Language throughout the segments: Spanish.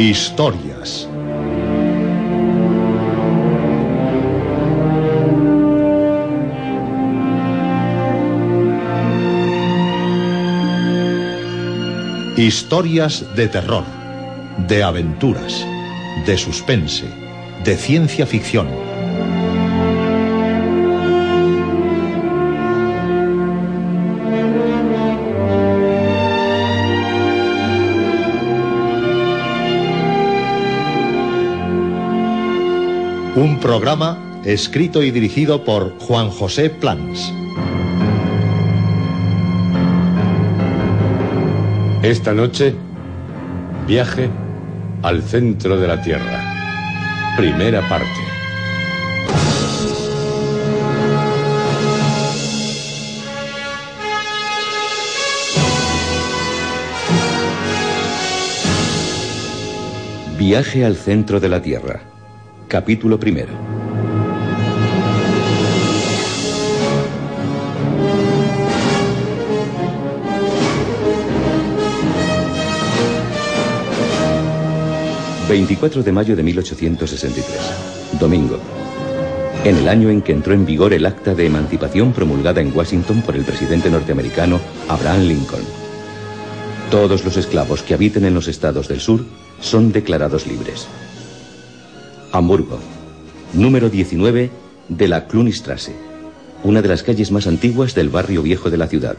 Historias. Historias de terror, de aventuras, de suspense, de ciencia ficción. Un programa escrito y dirigido por Juan José Plans. Esta noche, viaje al centro de la Tierra. Primera parte. Viaje al centro de la Tierra. Capítulo primero. ...24 de mayo de 1863... ...domingo... ...en el año en que entró en vigor el acta de emancipación... ...promulgada en Washington por el presidente norteamericano... ...Abraham Lincoln... ...todos los esclavos que habiten en los estados del sur... ...son declarados libres... Hamburgo, número 19 de la Klunistrasse, una de las calles más antiguas del barrio viejo de la ciudad.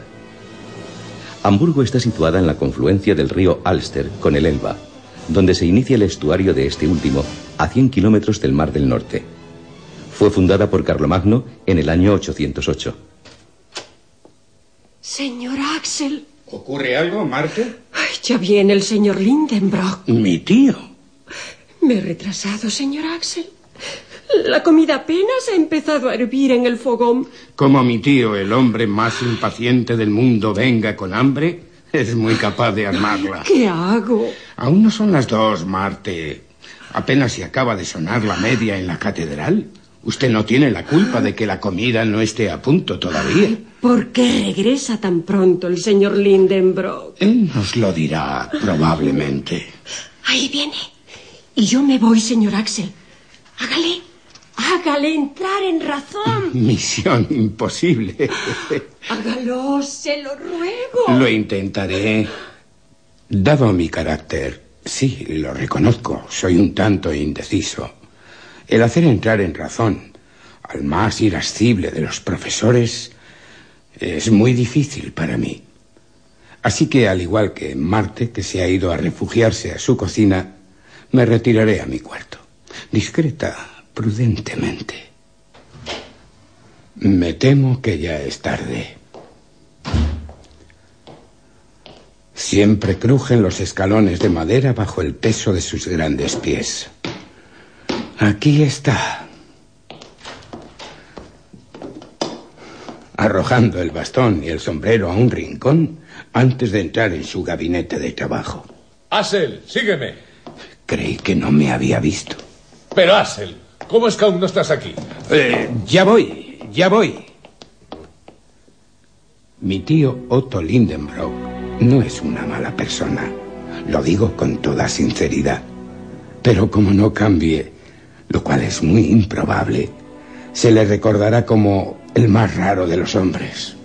Hamburgo está situada en la confluencia del río Alster con el Elba, donde se inicia el estuario de este último, a 100 kilómetros del Mar del Norte. Fue fundada por Carlomagno en el año 808. Señor Axel. ¿Ocurre algo, Marte? Ay, ya viene el señor Lindenbrock. Mi tío. Me he retrasado, señor Axel. La comida apenas ha empezado a hervir en el fogón. Como mi tío, el hombre más impaciente del mundo, venga con hambre, es muy capaz de armarla. ¿Qué hago? Aún no son las dos, Marte. Apenas se acaba de sonar la media en la catedral. Usted no tiene la culpa de que la comida no esté a punto todavía. ¿Por qué regresa tan pronto el señor Lindenbrock? Él nos lo dirá, probablemente. Ahí viene. Y yo me voy, señor Axel. Hágale, hágale entrar en razón. Misión imposible. Hágalo, se lo ruego. Lo intentaré. Dado mi carácter, sí, lo reconozco, soy un tanto indeciso. El hacer entrar en razón al más irascible de los profesores es muy difícil para mí. Así que, al igual que Marte, que se ha ido a refugiarse a su cocina, me retiraré a mi cuarto, discreta, prudentemente. Me temo que ya es tarde. Siempre crujen los escalones de madera bajo el peso de sus grandes pies. Aquí está. Arrojando el bastón y el sombrero a un rincón antes de entrar en su gabinete de trabajo. Asel, sígueme. Creí que no me había visto. Pero Asel, ¿cómo es que aún no estás aquí? Eh, ya voy, ya voy. Mi tío Otto Lindenbrock no es una mala persona. Lo digo con toda sinceridad. Pero como no cambie, lo cual es muy improbable, se le recordará como el más raro de los hombres.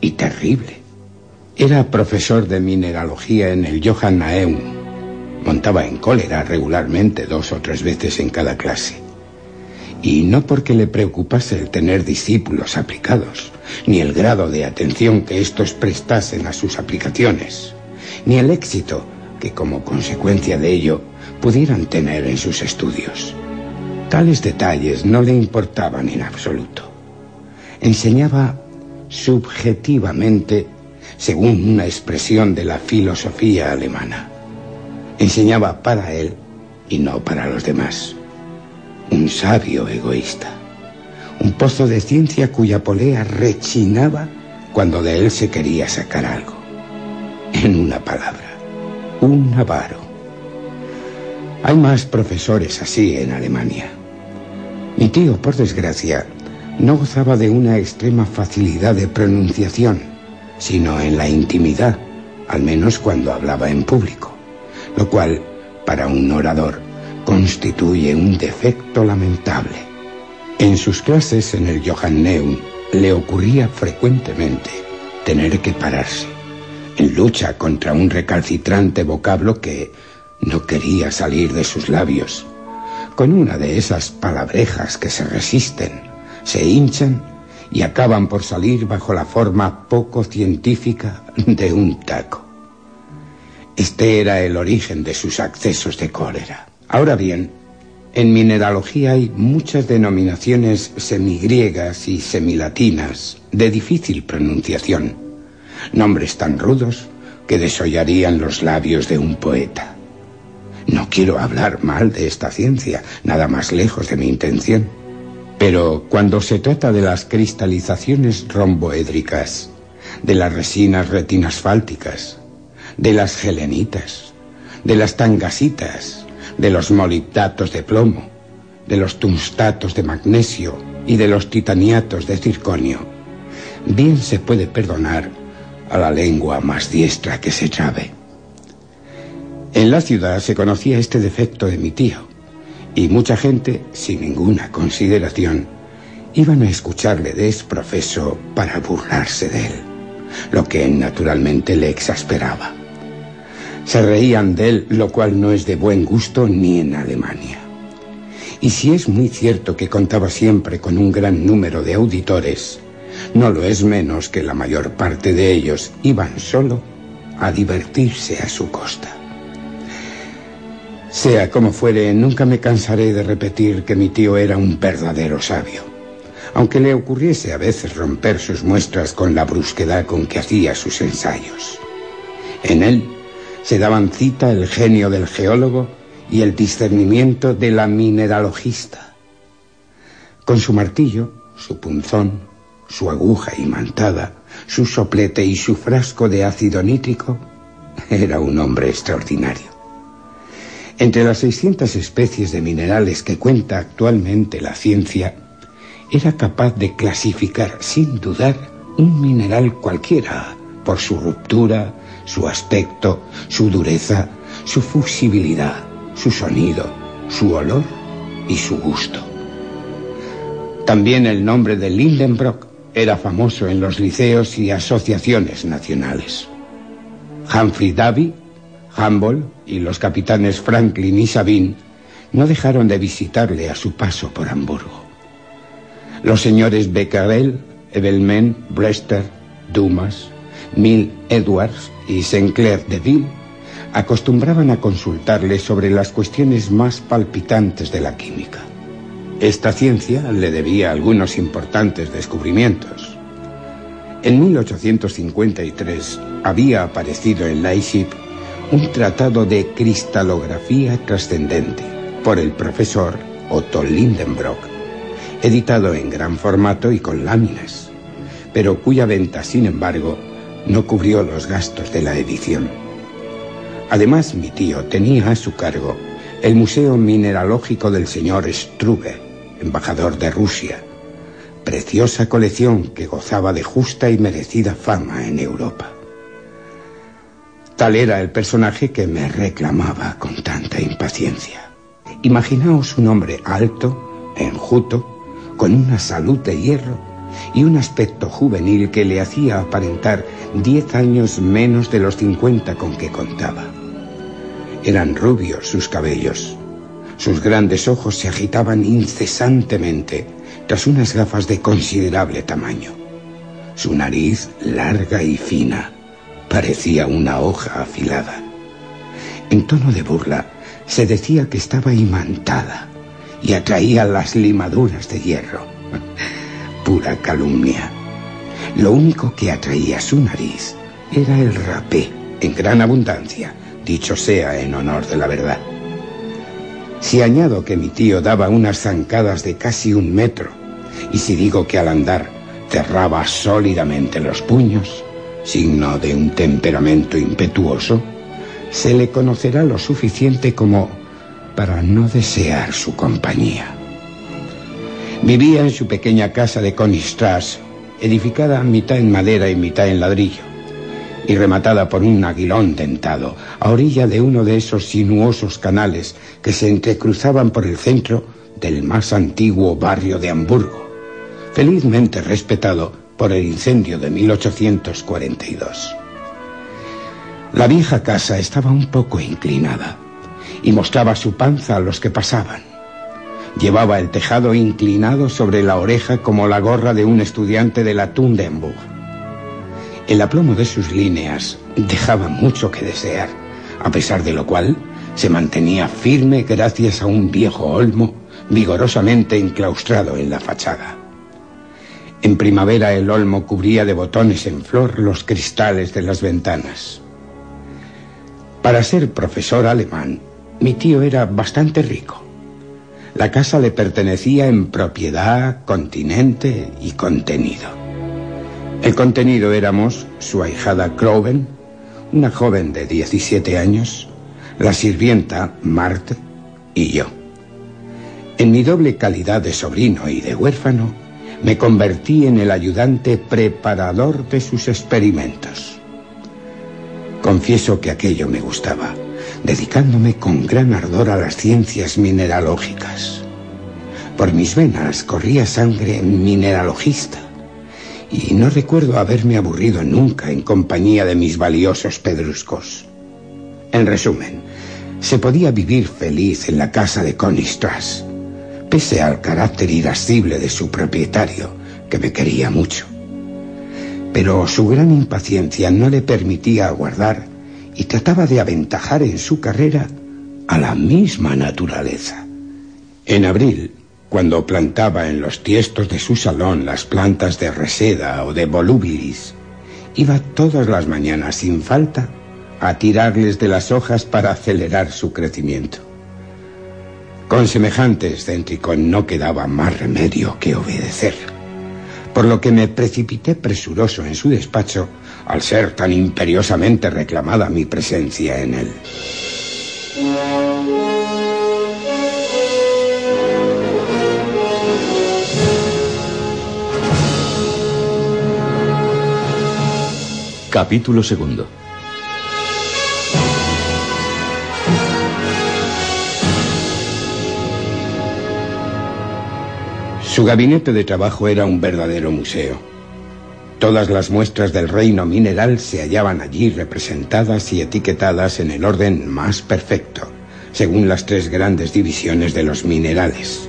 Y terrible. Era profesor de mineralogía en el Johannaeum. Montaba en cólera regularmente dos o tres veces en cada clase. Y no porque le preocupase el tener discípulos aplicados, ni el grado de atención que éstos prestasen a sus aplicaciones, ni el éxito que como consecuencia de ello pudieran tener en sus estudios. Tales detalles no le importaban en absoluto. Enseñaba subjetivamente según una expresión de la filosofía alemana. Enseñaba para él y no para los demás. Un sabio egoísta. Un pozo de ciencia cuya polea rechinaba cuando de él se quería sacar algo. En una palabra, un avaro. Hay más profesores así en Alemania. Mi tío, por desgracia, no gozaba de una extrema facilidad de pronunciación, sino en la intimidad, al menos cuando hablaba en público, lo cual para un orador, constituye un defecto lamentable. En sus clases en el Johanneum le ocurría frecuentemente tener que pararse en lucha contra un recalcitrante vocablo que no quería salir de sus labios, con una de esas palabrejas que se resisten, se hinchan y acaban por salir bajo la forma poco científica de un taco. Este era el origen de sus accesos de cólera. Ahora bien, en mineralogía hay muchas denominaciones semigriegas y semilatinas de difícil pronunciación, nombres tan rudos que desollarían los labios de un poeta. No quiero hablar mal de esta ciencia, nada más lejos de mi intención. Pero cuando se trata de las cristalizaciones romboédricas, de las resinas retinasfálticas, de las gelenitas, de las tangasitas, de los molibdatos de plomo, de los tungstatos de magnesio y de los titaniatos de circonio, bien se puede perdonar a la lengua más diestra que se trabe. En la ciudad se conocía este defecto de mi tío, y mucha gente, sin ninguna consideración, iban a escucharle desprofeso para burlarse de él, lo que naturalmente le exasperaba. Se reían de él, lo cual no es de buen gusto ni en Alemania. Y si es muy cierto que contaba siempre con un gran número de auditores, no lo es menos que la mayor parte de ellos iban solo a divertirse a su costa. Sea como fuere, nunca me cansaré de repetir que mi tío era un verdadero sabio, aunque le ocurriese a veces romper sus muestras con la brusquedad con que hacía sus ensayos. En él se daban cita el genio del geólogo y el discernimiento de la mineralogista. Con su martillo, su punzón, su aguja imantada, su soplete y su frasco de ácido nítrico, era un hombre extraordinario. Entre las 600 especies de minerales que cuenta actualmente la ciencia, era capaz de clasificar sin dudar un mineral cualquiera por su ruptura, su aspecto, su dureza, su fusibilidad, su sonido, su olor y su gusto. También el nombre de Lindenbrock era famoso en los liceos y asociaciones nacionales. Humphrey Davy, Humboldt y los capitanes Franklin y Sabine no dejaron de visitarle a su paso por Hamburgo. Los señores Becquerel, Evelmen, Brester, Dumas, Mill Edwards y Sinclair de Ville acostumbraban a consultarle sobre las cuestiones más palpitantes de la química. Esta ciencia le debía algunos importantes descubrimientos. En 1853 había aparecido en Leipzig un tratado de cristalografía trascendente por el profesor Otto Lindenbrock, editado en gran formato y con láminas, pero cuya venta, sin embargo, no cubrió los gastos de la edición. Además, mi tío tenía a su cargo el Museo Mineralógico del señor Struve, embajador de Rusia, preciosa colección que gozaba de justa y merecida fama en Europa. Tal era el personaje que me reclamaba con tanta impaciencia. Imaginaos un hombre alto, enjuto, con una salud de hierro y un aspecto juvenil que le hacía aparentar diez años menos de los cincuenta con que contaba. Eran rubios sus cabellos, sus grandes ojos se agitaban incesantemente tras unas gafas de considerable tamaño. Su nariz, larga y fina, parecía una hoja afilada. En tono de burla, se decía que estaba imantada y atraía las limaduras de hierro. Pura calumnia. Lo único que atraía su nariz era el rapé, en gran abundancia, dicho sea en honor de la verdad. Si añado que mi tío daba unas zancadas de casi un metro, y si digo que al andar cerraba sólidamente los puños, signo de un temperamento impetuoso, se le conocerá lo suficiente como para no desear su compañía. Vivía en su pequeña casa de Königstrasse, edificada mitad en madera y mitad en ladrillo, y rematada por un aguilón dentado, a orilla de uno de esos sinuosos canales que se entrecruzaban por el centro del más antiguo barrio de Hamburgo, felizmente respetado por el incendio de 1842. La vieja casa estaba un poco inclinada y mostraba su panza a los que pasaban. Llevaba el tejado inclinado sobre la oreja como la gorra de un estudiante de la Tundenburg. El aplomo de sus líneas dejaba mucho que desear, a pesar de lo cual se mantenía firme gracias a un viejo olmo vigorosamente enclaustrado en la fachada. En primavera el olmo cubría de botones en flor los cristales de las ventanas. Para ser profesor alemán, mi tío era bastante rico. La casa le pertenecía en propiedad, continente y contenido. El contenido éramos su ahijada Croven, una joven de 17 años, la sirvienta Marthe y yo. En mi doble calidad de sobrino y de huérfano, me convertí en el ayudante preparador de sus experimentos. Confieso que aquello me gustaba dedicándome con gran ardor a las ciencias mineralógicas. Por mis venas corría sangre mineralogista y no recuerdo haberme aburrido nunca en compañía de mis valiosos pedruscos. En resumen, se podía vivir feliz en la casa de Strass, pese al carácter irascible de su propietario, que me quería mucho. Pero su gran impaciencia no le permitía aguardar y trataba de aventajar en su carrera a la misma naturaleza. En abril, cuando plantaba en los tiestos de su salón las plantas de reseda o de volubilis, iba todas las mañanas sin falta a tirarles de las hojas para acelerar su crecimiento. Con semejante excéntrico no quedaba más remedio que obedecer, por lo que me precipité presuroso en su despacho al ser tan imperiosamente reclamada mi presencia en él. Capítulo segundo. Su gabinete de trabajo era un verdadero museo. Todas las muestras del reino mineral se hallaban allí representadas y etiquetadas en el orden más perfecto, según las tres grandes divisiones de los minerales,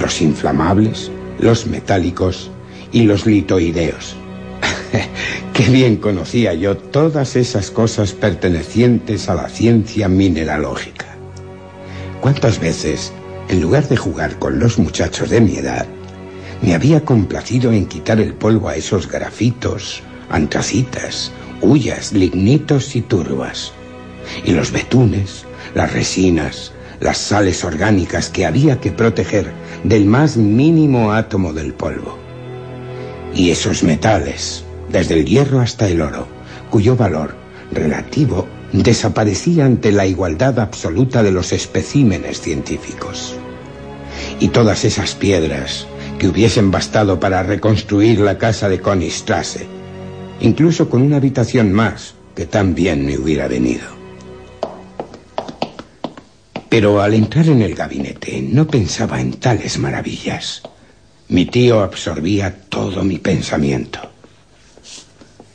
los inflamables, los metálicos y los litoideos. Qué bien conocía yo todas esas cosas pertenecientes a la ciencia mineralógica. ¿Cuántas veces, en lugar de jugar con los muchachos de mi edad, me había complacido en quitar el polvo a esos grafitos, antracitas, huyas, lignitos y turbas. Y los betunes, las resinas, las sales orgánicas que había que proteger del más mínimo átomo del polvo. Y esos metales, desde el hierro hasta el oro, cuyo valor relativo desaparecía ante la igualdad absoluta de los especímenes científicos. Y todas esas piedras, que hubiesen bastado para reconstruir la casa de Konistrasse, incluso con una habitación más que también me hubiera venido. Pero al entrar en el gabinete no pensaba en tales maravillas. Mi tío absorbía todo mi pensamiento.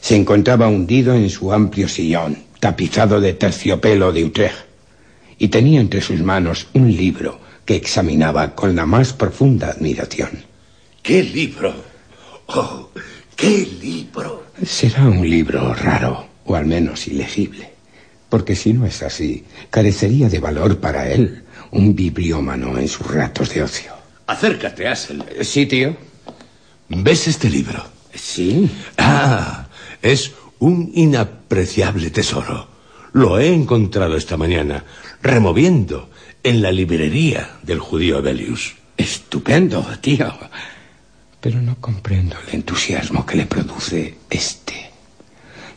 Se encontraba hundido en su amplio sillón, tapizado de terciopelo de Utrecht, y tenía entre sus manos un libro que examinaba con la más profunda admiración. ¡Qué libro! ¡Oh, qué libro! Será un libro raro, o al menos ilegible. Porque si no es así, carecería de valor para él, un bibliómano en sus ratos de ocio. Acércate, Asel. Sí, tío. ¿Ves este libro? Sí. Ah, es un inapreciable tesoro. Lo he encontrado esta mañana, removiendo en la librería del judío Belius. Estupendo, tío pero no comprendo el entusiasmo que le produce este.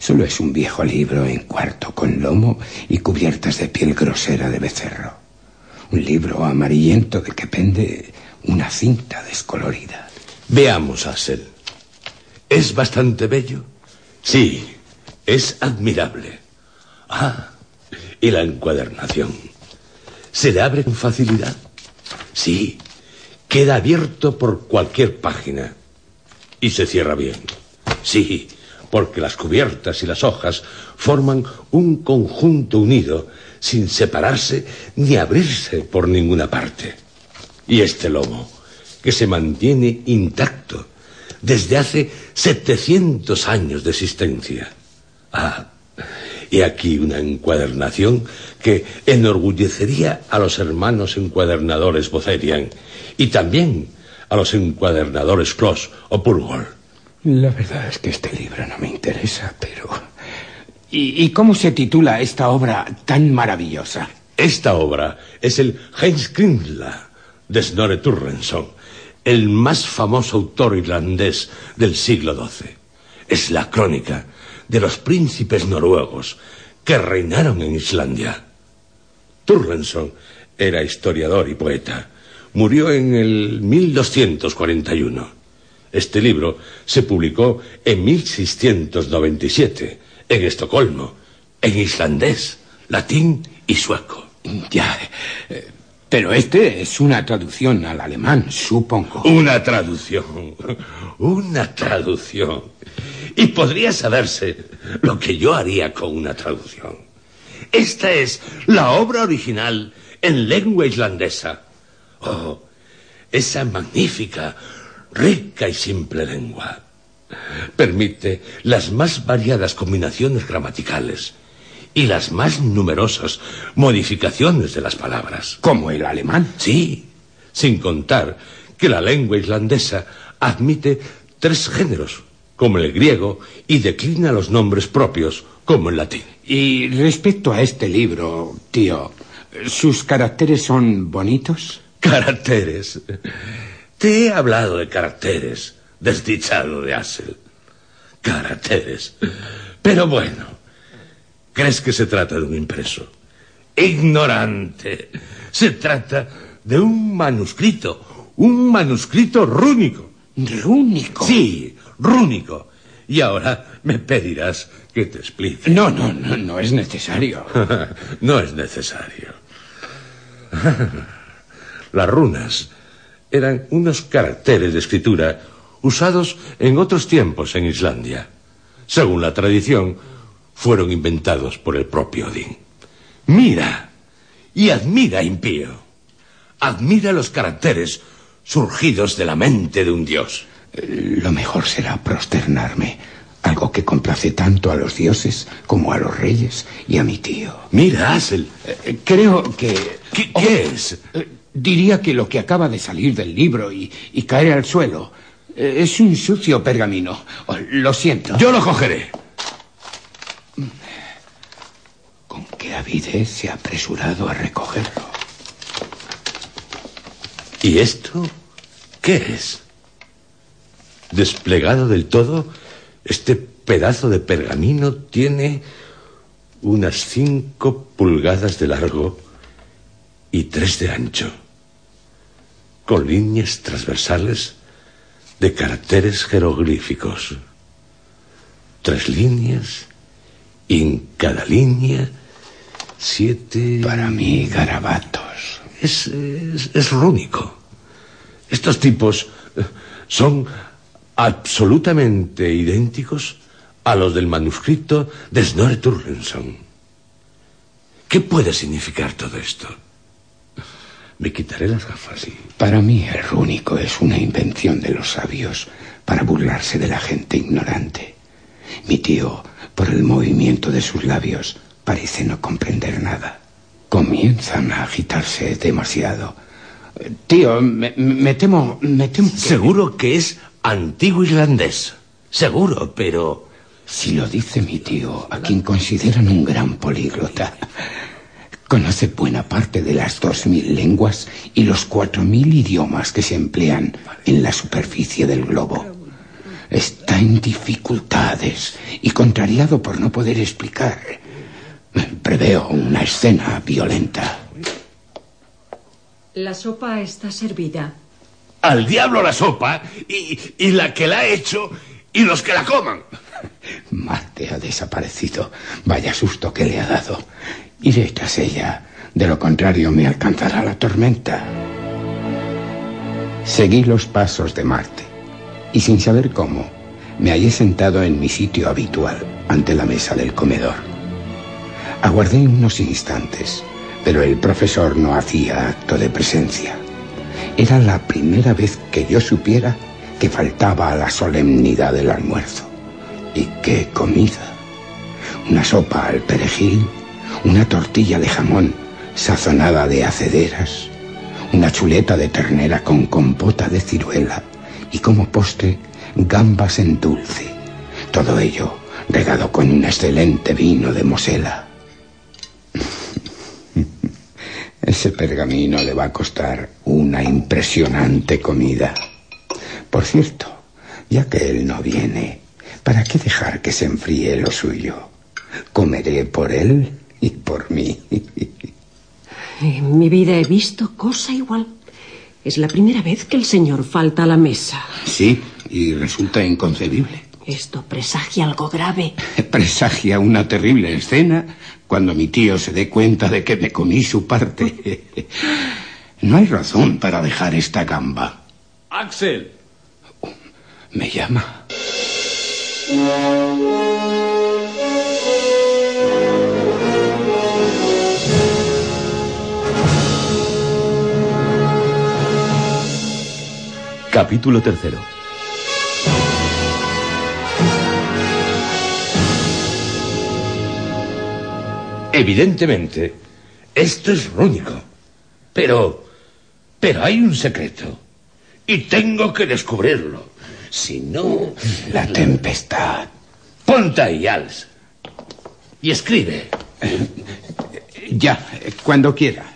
Solo es un viejo libro en cuarto con lomo y cubiertas de piel grosera de becerro. Un libro amarillento de que pende una cinta descolorida. Veamos, Asel. ¿Es bastante bello? Sí, Es admirable. Ah, y la encuadernación. ¿Se le abre con facilidad? Sí, queda abierto por cualquier página. Y se cierra bien. Sí, porque las cubiertas y las hojas forman un conjunto unido, sin separarse ni abrirse por ninguna parte. Y este lomo, que se mantiene intacto desde hace 700 años de existencia. Ah, y aquí una encuadernación que enorgullecería a los hermanos encuadernadores Bocerian y también a los encuadernadores Clos o Purgol. La verdad es que este libro no me interesa, pero... ¿Y, y cómo se titula esta obra tan maravillosa? Esta obra es el Heimskringla de Snorre Turrenson, el más famoso autor irlandés del siglo XII. Es la crónica de los príncipes noruegos que reinaron en Islandia. Turrenson era historiador y poeta. Murió en el 1241. Este libro se publicó en 1697 en Estocolmo, en islandés, latín y sueco. Ya, eh, pero este es una traducción al alemán, supongo. Una traducción, una traducción. Y podría saberse lo que yo haría con una traducción. Esta es la obra original en lengua islandesa. Oh, esa magnífica, rica y simple lengua. Permite las más variadas combinaciones gramaticales y las más numerosas modificaciones de las palabras. ¿Como el alemán? Sí, sin contar que la lengua islandesa admite tres géneros, como el griego, y declina los nombres propios, como el latín. Y respecto a este libro, tío, ¿sus caracteres son bonitos? Caracteres. Te he hablado de caracteres, desdichado de Assel. Caracteres. Pero bueno, ¿crees que se trata de un impreso? Ignorante. Se trata de un manuscrito, un manuscrito rúnico. ¿Rúnico? Sí, rúnico. Y ahora me pedirás que te explique. No, no, no, no es necesario. no es necesario. Las runas eran unos caracteres de escritura usados en otros tiempos en Islandia. Según la tradición, fueron inventados por el propio Odín. Mira y admira, impío. Admira los caracteres surgidos de la mente de un dios. Lo mejor será prosternarme, algo que complace tanto a los dioses como a los reyes y a mi tío. Mira, Asel. Eh, creo que... ¿Qué, qué es? Diría que lo que acaba de salir del libro y, y caer al suelo eh, es un sucio pergamino. Oh, lo siento. Yo lo cogeré. Con qué avidez se ha apresurado a recogerlo. ¿Y esto qué es? Desplegado del todo, este pedazo de pergamino tiene unas cinco pulgadas de largo y tres de ancho, con líneas transversales de caracteres jeroglíficos. Tres líneas y en cada línea siete... Para mí, garabatos. Es, es, es rúnico. Estos tipos eh, son absolutamente idénticos a los del manuscrito de Snorre Turleson. ¿Qué puede significar todo esto? Me quitaré las gafas y... Para mí el rúnico es una invención de los sabios para burlarse de la gente ignorante. Mi tío, por el movimiento de sus labios, parece no comprender nada. Comienzan a agitarse demasiado. Tío, me, me temo... Me temo que... Seguro que es antiguo irlandés. Seguro, pero... Si lo dice mi tío, a quien consideran un gran políglota, conoce buena parte de las dos mil lenguas y los cuatro mil idiomas que se emplean en la superficie del globo. Está en dificultades y contrariado por no poder explicar. Preveo una escena violenta. La sopa está servida. Al diablo la sopa y, y la que la ha hecho y los que la coman. Marte ha desaparecido. Vaya susto que le ha dado. Iré tras ella. De lo contrario me alcanzará la tormenta. Seguí los pasos de Marte. Y sin saber cómo, me hallé sentado en mi sitio habitual, ante la mesa del comedor. Aguardé unos instantes, pero el profesor no hacía acto de presencia. Era la primera vez que yo supiera que faltaba a la solemnidad del almuerzo. ¿Y qué comida? Una sopa al perejil, una tortilla de jamón sazonada de acederas, una chuleta de ternera con compota de ciruela y como postre gambas en dulce. Todo ello regado con un excelente vino de Mosela. Ese pergamino le va a costar una impresionante comida. Por cierto, ya que él no viene, ¿para qué dejar que se enfríe lo suyo? Comeré por él y por mí. En mi vida he visto cosa igual. Es la primera vez que el señor falta a la mesa. Sí, y resulta inconcebible. Esto presagia algo grave. Presagia una terrible escena cuando mi tío se dé cuenta de que me comí su parte. No hay razón para dejar esta gamba. Axel. ¿Me llama? Capítulo tercero. Evidentemente, esto es rúnico. Pero, pero hay un secreto. Y tengo que descubrirlo. Si no... La tempestad. Ponte ahí, Als. Y escribe. Ya, cuando quiera.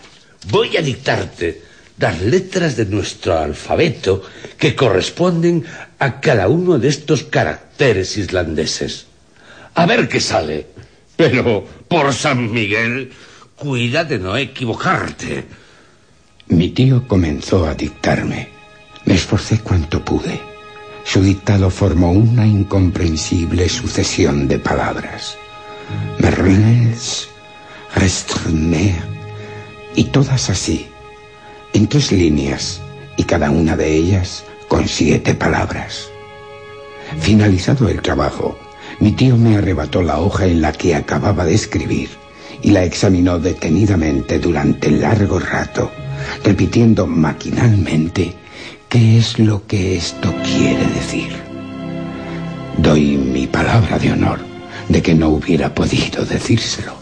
Voy a dictarte las letras de nuestro alfabeto que corresponden a cada uno de estos caracteres islandeses. A ver qué sale. Pero, por San Miguel, cuida de no equivocarte. Mi tío comenzó a dictarme. Me esforcé cuanto pude. Su dictado formó una incomprensible sucesión de palabras. Merlins, Restremer, y todas así, en tres líneas, y cada una de ellas con siete palabras. Finalizado el trabajo, mi tío me arrebató la hoja en la que acababa de escribir y la examinó detenidamente durante largo rato, repitiendo maquinalmente qué es lo que esto quiere decir. Doy mi palabra de honor de que no hubiera podido decírselo.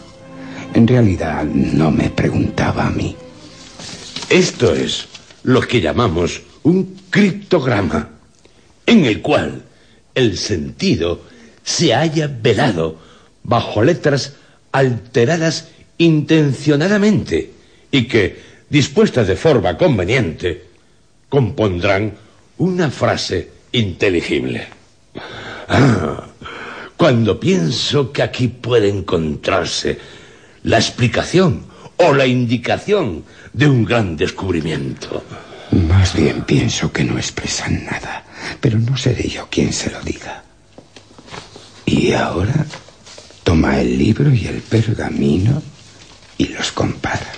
En realidad no me preguntaba a mí. Esto es lo que llamamos un criptograma, en el cual el sentido se haya velado bajo letras alteradas intencionadamente y que, dispuestas de forma conveniente, compondrán una frase inteligible. Ah, cuando pienso que aquí puede encontrarse la explicación o la indicación de un gran descubrimiento. Más bien pienso que no expresan nada, pero no seré yo quien se lo diga. Y ahora toma el libro y el pergamino y los compara.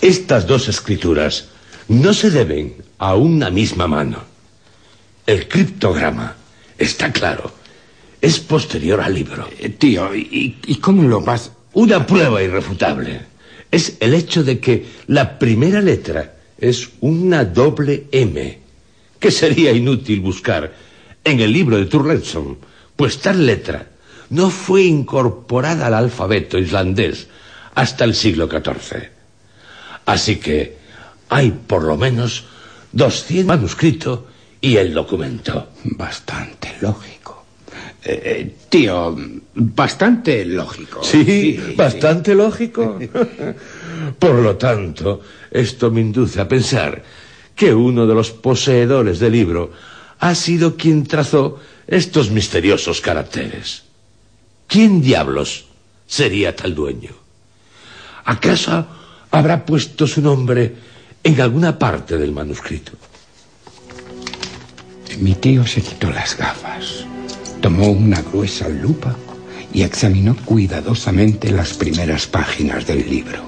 Estas dos escrituras no se deben a una misma mano. El criptograma, está claro, es posterior al libro. Eh, tío, ¿y, ¿y cómo lo vas...? Una prueba irrefutable es el hecho de que la primera letra es una doble M, que sería inútil buscar en el libro de Turleson, pues tal letra no fue incorporada al alfabeto islandés hasta el siglo XIV. Así que hay por lo menos 200 manuscritos y el documento. Bastante lógico. Eh, eh, tío, bastante lógico. Sí, bastante lógico. Por lo tanto, esto me induce a pensar que uno de los poseedores del libro ha sido quien trazó estos misteriosos caracteres. ¿Quién diablos sería tal dueño? ¿Acaso habrá puesto su nombre en alguna parte del manuscrito? Mi tío se quitó las gafas Tomó una gruesa lupa y examinó cuidadosamente las primeras páginas del libro.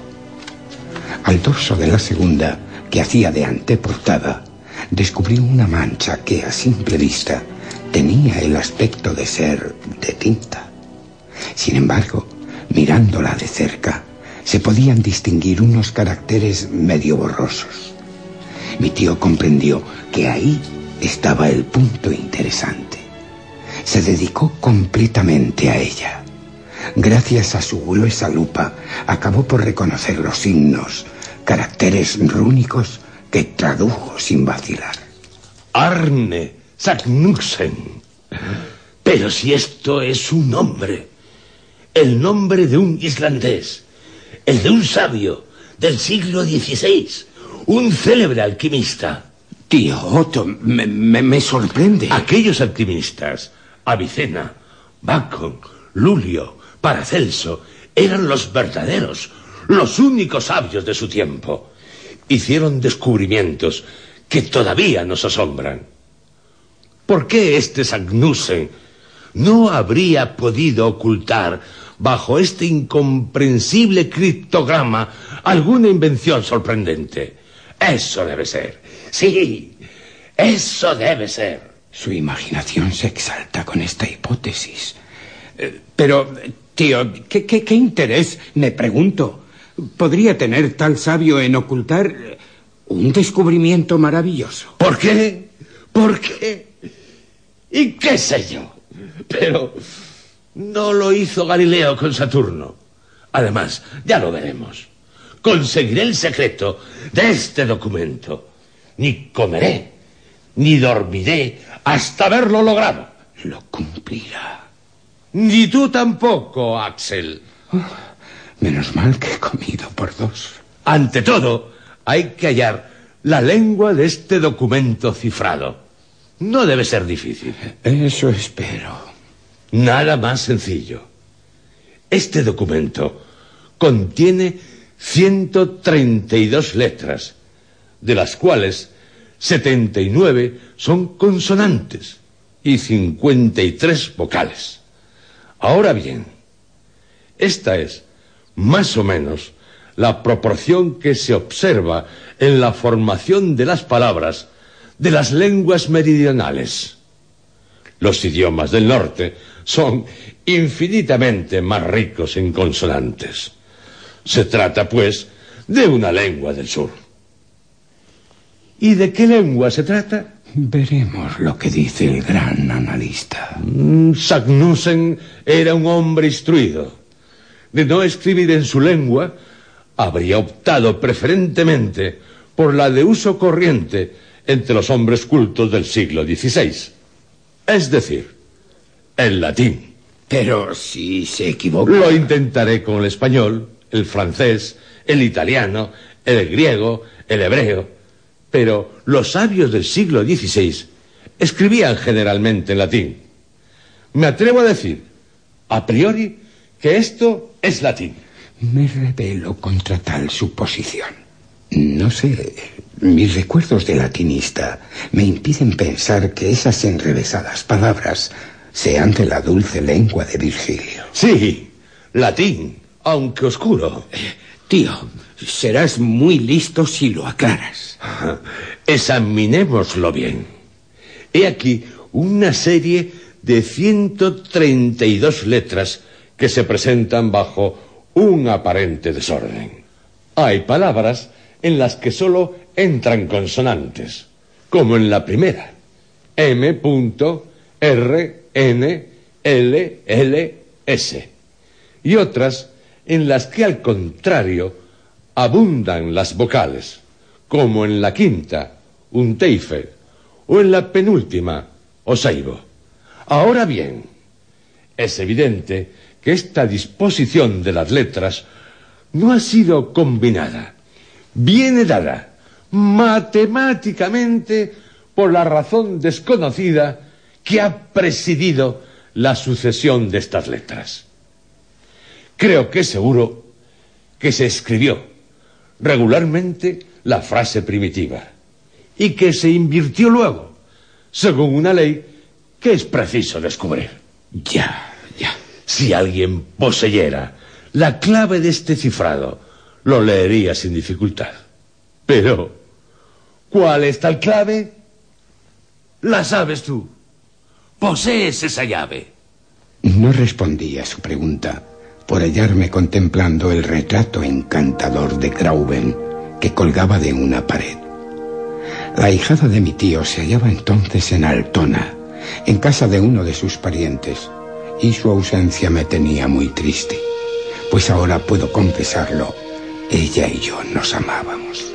Al dorso de la segunda, que hacía de anteportada, descubrió una mancha que a simple vista tenía el aspecto de ser de tinta. Sin embargo, mirándola de cerca, se podían distinguir unos caracteres medio borrosos. Mi tío comprendió que ahí estaba el punto interesante. Se dedicó completamente a ella. Gracias a su gruesa lupa, acabó por reconocer los signos, caracteres rúnicos que tradujo sin vacilar. Arne Sagnussen. Pero si esto es un nombre, el nombre de un islandés, el de un sabio del siglo XVI, un célebre alquimista. Tío Otto, me, me, me sorprende. Aquellos alquimistas, Avicena, Bacon, Lulio, Paracelso, eran los verdaderos, los únicos sabios de su tiempo. Hicieron descubrimientos que todavía nos asombran. ¿Por qué este Sagnussen no habría podido ocultar bajo este incomprensible criptograma alguna invención sorprendente? Eso debe ser. Sí, eso debe ser. Su imaginación se exalta con esta hipótesis. Eh, pero, tío, ¿qué, interés, me pregunto, podría tener tal sabio en ocultar un descubrimiento maravilloso? ¿Por qué? ¿Por qué? ¿Y qué sé yo? Pero no lo hizo Galileo con Saturno. Además, ya lo veremos. Conseguiré el secreto de este documento. Ni comeré, ni dormiré hasta haberlo logrado. Lo cumplirá. Ni tú tampoco, Axel. Oh, menos mal que he comido por dos. Ante todo, hay que hallar la lengua de este documento cifrado. No debe ser difícil. Eso espero. Nada más sencillo. Este documento contiene 132 letras, de las cuales 79 son consonantes y 53 vocales. Ahora bien, esta es, más o menos, la proporción que se observa en la formación de las palabras de las lenguas meridionales. Los idiomas del norte son infinitamente más ricos en consonantes. Se trata, pues, de una lengua del sur. ¿Y de qué lengua se trata? Veremos lo que dice el gran analista. Mm, Sagnussen era un hombre instruido. De no escribir en su lengua, habría optado preferentemente por la de uso corriente entre los hombres cultos del siglo XVI. Es decir, el latín. Pero si se equivoca. Lo intentaré con el español, el francés, el italiano, el griego, el hebreo. Pero los sabios del siglo XVI escribían generalmente en latín. Me atrevo a decir, a priori, que esto es latín. Me rebelo contra tal suposición. No sé, mis recuerdos de latinista me impiden pensar que esas enrevesadas palabras sean de la dulce lengua de Virgilio. Sí, latín, aunque oscuro. Tío, serás muy listo si lo aclaras. Examinémoslo bien. He aquí una serie de 132 letras que se presentan bajo un aparente desorden. Hay palabras en las que solo entran consonantes, como en la primera. M. R, N, L, L, S. Y otras en las que al contrario abundan las vocales, como en la quinta, un teife, o en la penúltima, oseibo. Ahora bien, es evidente que esta disposición de las letras no ha sido combinada, viene dada matemáticamente por la razón desconocida que ha presidido la sucesión de estas letras. Creo que es seguro que se escribió regularmente la frase primitiva y que se invirtió luego, según una ley que es preciso descubrir. Ya, ya. Si alguien poseyera la clave de este cifrado, lo leería sin dificultad. Pero, ¿cuál es tal clave? La sabes tú. Posees esa llave. No respondí a su pregunta por hallarme contemplando el retrato encantador de Grauben que colgaba de una pared. La hijada de mi tío se hallaba entonces en Altona, en casa de uno de sus parientes, y su ausencia me tenía muy triste, pues ahora puedo confesarlo, ella y yo nos amábamos.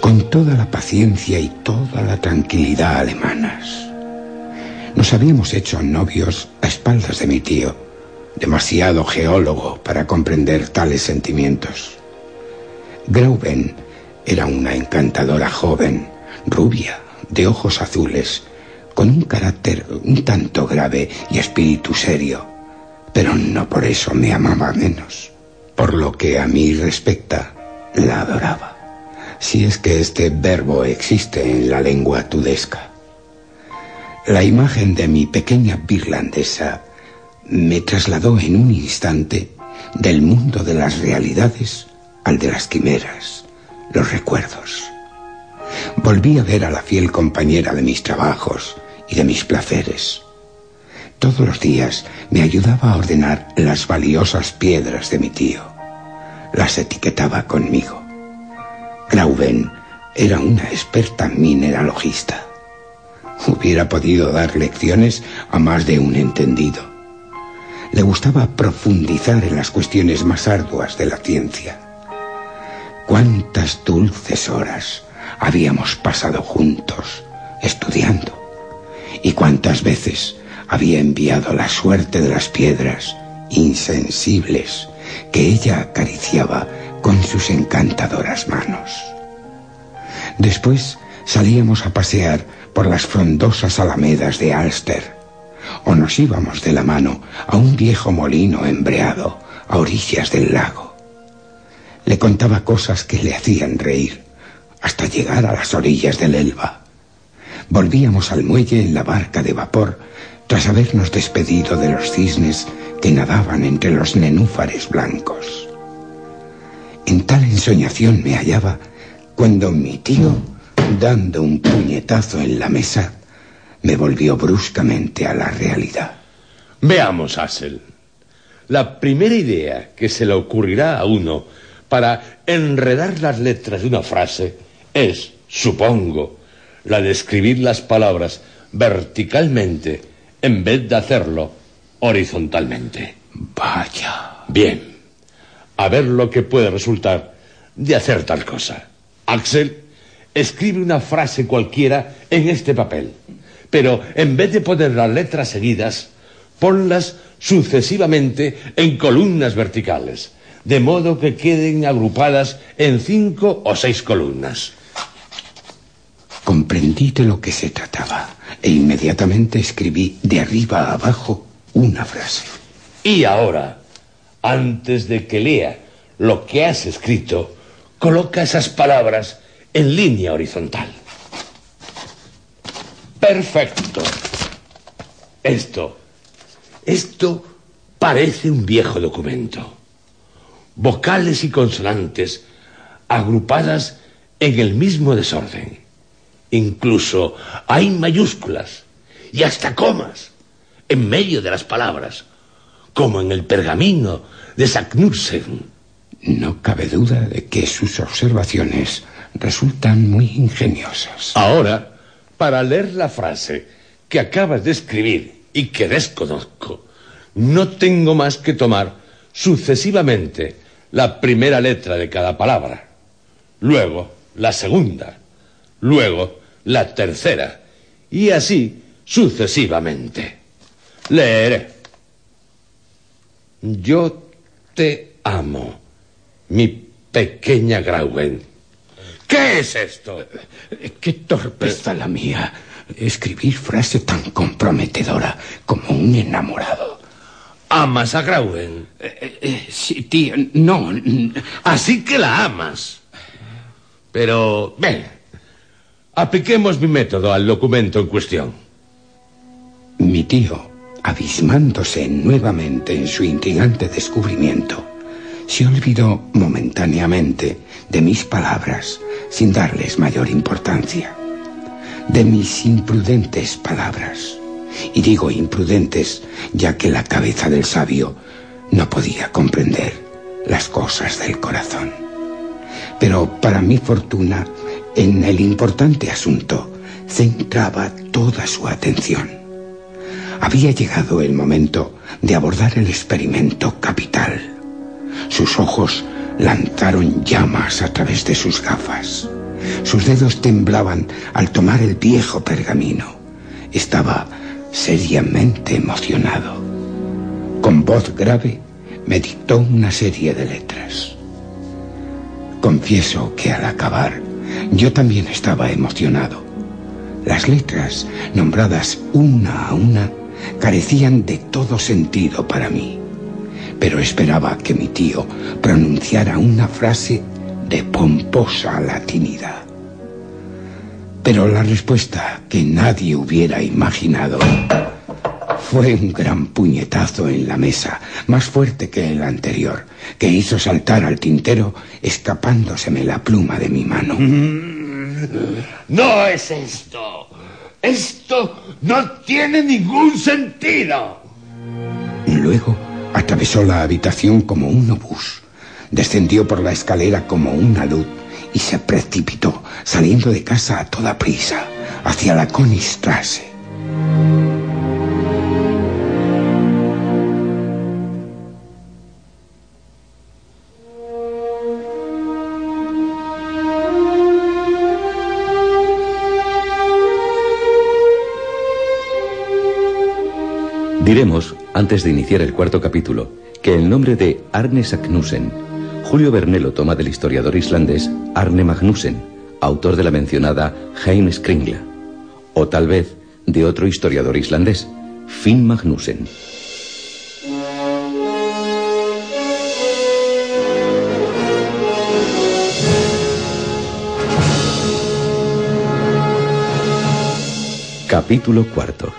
Con toda la paciencia y toda la tranquilidad alemanas. Nos habíamos hecho novios a espaldas de mi tío, demasiado geólogo para comprender tales sentimientos. Grauben era una encantadora joven, rubia, de ojos azules, con un carácter un tanto grave y espíritu serio, pero no por eso me amaba menos. Por lo que a mí respecta, la adoraba, si es que este verbo existe en la lengua tudesca. La imagen de mi pequeña birlandesa me trasladó en un instante del mundo de las realidades al de las quimeras, los recuerdos. Volví a ver a la fiel compañera de mis trabajos y de mis placeres. Todos los días me ayudaba a ordenar las valiosas piedras de mi tío. Las etiquetaba conmigo. Grauben era una experta mineralogista. Hubiera podido dar lecciones a más de un entendido. Le gustaba profundizar en las cuestiones más arduas de la ciencia. Cuántas dulces horas habíamos pasado juntos estudiando y cuántas veces había enviado la suerte de las piedras insensibles que ella acariciaba con sus encantadoras manos. Después salíamos a pasear por las frondosas alamedas de Alster o nos íbamos de la mano a un viejo molino embreado a orillas del lago. Le contaba cosas que le hacían reír hasta llegar a las orillas del Elba. Volvíamos al muelle en la barca de vapor tras habernos despedido de los cisnes que nadaban entre los nenúfares blancos. En tal ensoñación me hallaba cuando mi tío, dando un puñetazo en la mesa, me volvió bruscamente a la realidad. Veamos, Hassel. La primera idea que se le ocurrirá a uno para enredar las letras de una frase es, supongo, la de escribir las palabras verticalmente en vez de hacerlo horizontalmente. Vaya. Bien. A ver lo que puede resultar de hacer tal cosa. Axel, escribe una frase cualquiera en este papel, pero en vez de poner las letras seguidas, ponlas sucesivamente en columnas verticales, de modo que queden agrupadas en cinco o seis columnas. Comprendí de lo que se trataba e inmediatamente escribí de arriba a abajo una frase. Y ahora, antes de que lea lo que has escrito, coloca esas palabras en línea horizontal. Perfecto. Esto, esto parece un viejo documento. Vocales y consonantes agrupadas en el mismo desorden. Incluso hay mayúsculas y hasta comas en medio de las palabras, como en el pergamino de Saknursen. No cabe duda de que sus observaciones resultan muy ingeniosas. Ahora, para leer la frase que acabas de escribir y que desconozco, no tengo más que tomar sucesivamente la primera letra de cada palabra, luego la segunda, luego la tercera, y así sucesivamente. Leeré. Yo te amo, mi pequeña Grauen. ¿Qué es esto? Qué torpeza la mía. Escribir frase tan comprometedora como un enamorado. ¿Amas a Grauen? Eh, eh, sí, tío, no. Así que la amas. Pero, ven, apliquemos mi método al documento en cuestión. Mi tío abismándose nuevamente en su intrigante descubrimiento, se olvidó momentáneamente de mis palabras sin darles mayor importancia, de mis imprudentes palabras. Y digo imprudentes ya que la cabeza del sabio no podía comprender las cosas del corazón. Pero para mi fortuna, en el importante asunto, centraba toda su atención. Había llegado el momento de abordar el experimento capital. Sus ojos lanzaron llamas a través de sus gafas. Sus dedos temblaban al tomar el viejo pergamino. Estaba seriamente emocionado. Con voz grave me dictó una serie de letras. Confieso que al acabar yo también estaba emocionado. Las letras, nombradas una a una, carecían de todo sentido para mí, pero esperaba que mi tío pronunciara una frase de pomposa latinidad. Pero la respuesta que nadie hubiera imaginado fue un gran puñetazo en la mesa, más fuerte que el anterior, que hizo saltar al tintero, escapándoseme la pluma de mi mano. No es esto. Esto no tiene ningún sentido. Luego atravesó la habitación como un obús, descendió por la escalera como una luz y se precipitó, saliendo de casa a toda prisa, hacia la Königstrasse. Diremos, antes de iniciar el cuarto capítulo, que el nombre de Arne Saknussen, Julio Verne lo toma del historiador islandés Arne Magnussen, autor de la mencionada Heim Skringla, o tal vez de otro historiador islandés, Finn Magnussen. Capítulo cuarto.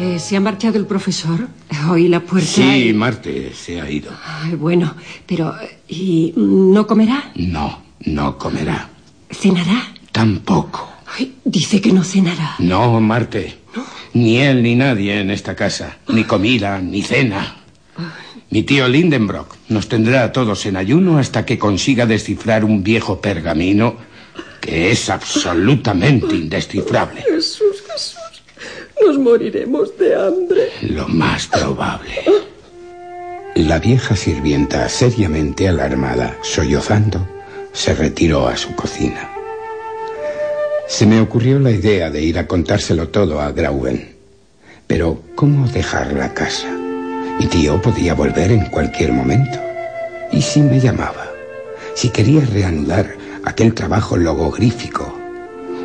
Eh, ¿Se ha marchado el profesor? Oí la puerta. Sí, y- Marte se ha ido. Ay, bueno, pero ¿y no comerá? No, no comerá. ¿Cenará? Tampoco. Ay, dice que no cenará. No, Marte. Ni él ni nadie en esta casa. Ni comida, ni cena. Mi tío Lindenbrock nos tendrá a todos en ayuno hasta que consiga descifrar un viejo pergamino que es absolutamente indescifrable. Jesús. Nos moriremos de hambre. Lo más probable. La vieja sirvienta, seriamente alarmada, sollozando, se retiró a su cocina. Se me ocurrió la idea de ir a contárselo todo a Grauen. Pero, ¿cómo dejar la casa? Mi tío podía volver en cualquier momento. ¿Y si me llamaba? Si quería reanudar aquel trabajo logogrífico.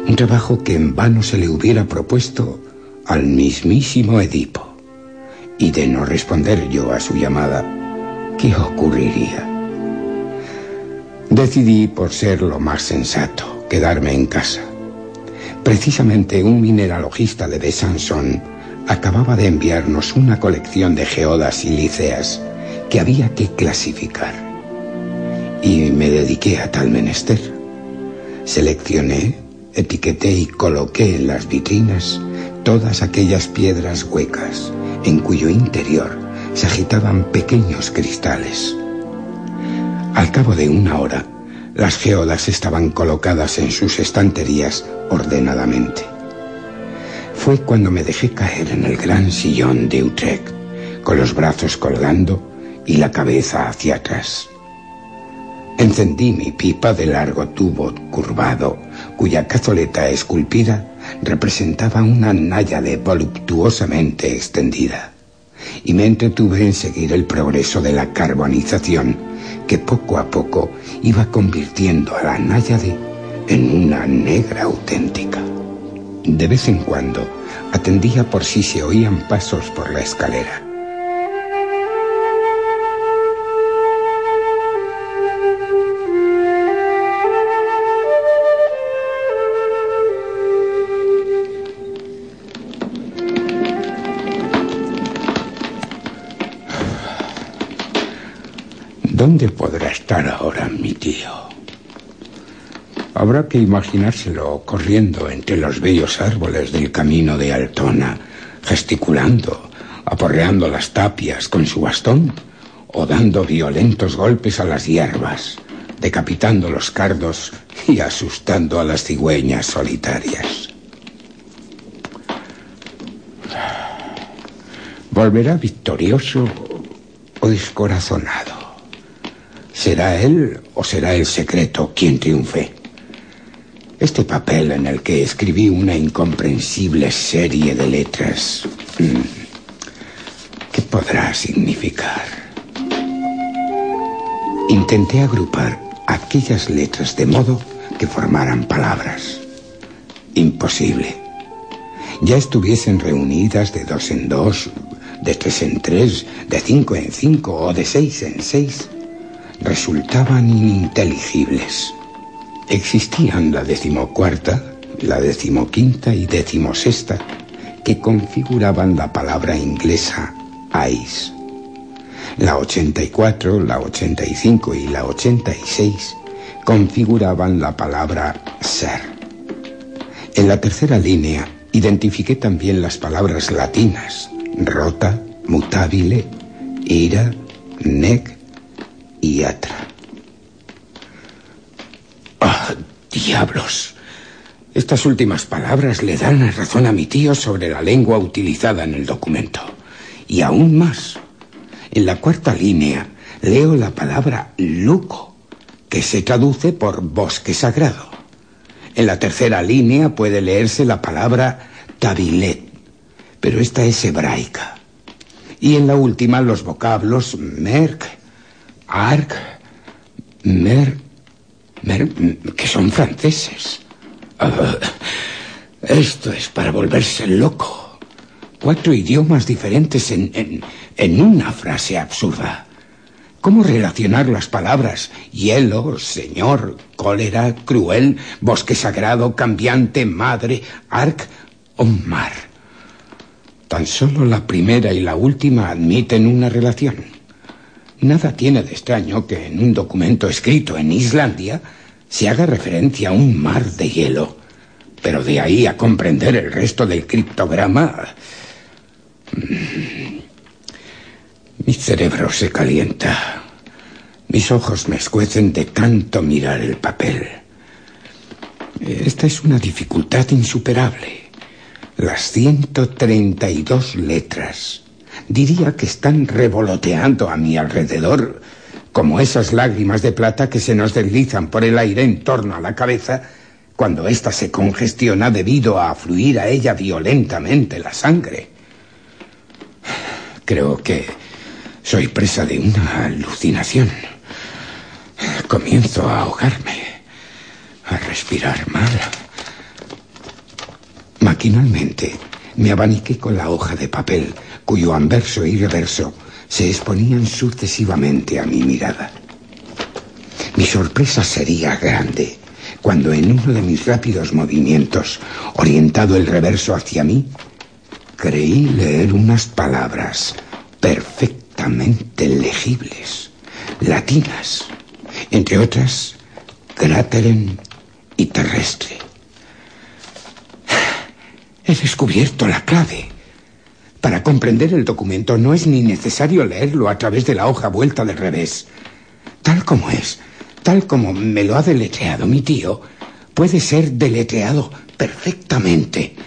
Un trabajo que en vano se le hubiera propuesto al mismísimo Edipo. Y de no responder yo a su llamada, ¿qué ocurriría? Decidí, por ser lo más sensato, quedarme en casa. Precisamente un mineralogista de Besançon acababa de enviarnos una colección de geodas silíceas que había que clasificar. Y me dediqué a tal menester. Seleccioné, etiqueté y coloqué en las vitrinas todas aquellas piedras huecas en cuyo interior se agitaban pequeños cristales. Al cabo de una hora, las geodas estaban colocadas en sus estanterías ordenadamente. Fue cuando me dejé caer en el gran sillón de Utrecht, con los brazos colgando y la cabeza hacia atrás. Encendí mi pipa de largo tubo curvado, cuya cazoleta esculpida representaba una náyade voluptuosamente extendida, y me entretuve en seguir el progreso de la carbonización que poco a poco iba convirtiendo a la náyade en una negra auténtica. De vez en cuando atendía por si se oían pasos por la escalera. ¿Dónde podrá estar ahora mi tío? Habrá que imaginárselo corriendo entre los bellos árboles del camino de Altona, gesticulando, aporreando las tapias con su bastón o dando violentos golpes a las hierbas, decapitando los cardos y asustando a las cigüeñas solitarias. ¿Volverá victorioso o descorazonado? ¿Será él o será el secreto quien triunfe? Este papel en el que escribí una incomprensible serie de letras, mm, ¿qué podrá significar? Intenté agrupar aquellas letras de modo que formaran palabras. Imposible. Ya estuviesen reunidas de dos en dos, de tres en tres, de cinco en cinco o de seis en seis, resultaban ininteligibles. Existían la decimocuarta, la decimoquinta y decimosexta, que configuraban la palabra inglesa ice. La 84, la 85 y la 86 configuraban la palabra ser. En la tercera línea identifiqué también las palabras latinas rota, mutabile, ira, nec y. ¡Ah, diablos! Estas últimas palabras le dan razón a mi tío sobre la lengua utilizada en el documento. Y aún más. En la cuarta línea leo la palabra luco, que se traduce por bosque sagrado. En la tercera línea puede leerse la palabra tabilet, pero esta es hebraica. Y en la última los vocablos merc, arc, mer, mer que son franceses. Ah, esto es para volverse loco. Cuatro idiomas diferentes en, en, en una frase absurda. ¿Cómo relacionar las palabras hielo, señor, cólera, cruel, bosque sagrado, cambiante, madre, arc o mar? Tan solo la primera y la última admiten una relación. Nada tiene de extraño que en un documento escrito en Islandia se haga referencia a un mar de hielo. Pero de ahí a comprender el resto del criptograma... Mm, mi cerebro se calienta. Mis ojos me escuecen de tanto mirar el papel. Esta es una dificultad insuperable. Las 132 letras. Diría que están revoloteando a mi alrededor como esas lágrimas de plata que se nos deslizan por el aire en torno a la cabeza cuando ésta se congestiona debido a fluir a ella violentamente la sangre. Creo que soy presa de una alucinación. Comienzo a ahogarme, a respirar mal. Maquinalmente me abaniqué con la hoja de papel cuyo anverso y reverso se exponían sucesivamente a mi mirada. Mi sorpresa sería grande cuando en uno de mis rápidos movimientos, orientado el reverso hacia mí, creí leer unas palabras perfectamente legibles, latinas, entre otras, crateren y terrestre. He descubierto la clave. Para comprender el documento no es ni necesario leerlo a través de la hoja vuelta del revés. Tal como es, tal como me lo ha deletreado mi tío, puede ser deletreado perfectamente.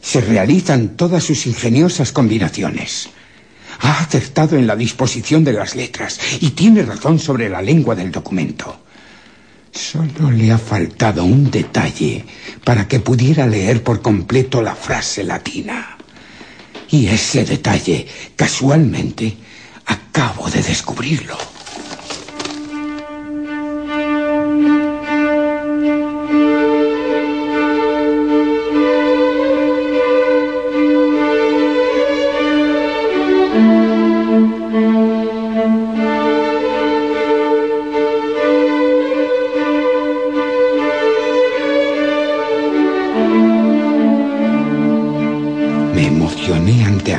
Se realizan todas sus ingeniosas combinaciones. Ha acertado en la disposición de las letras y tiene razón sobre la lengua del documento. Solo le ha faltado un detalle para que pudiera leer por completo la frase latina. Y ese detalle, casualmente, acabo de descubrirlo.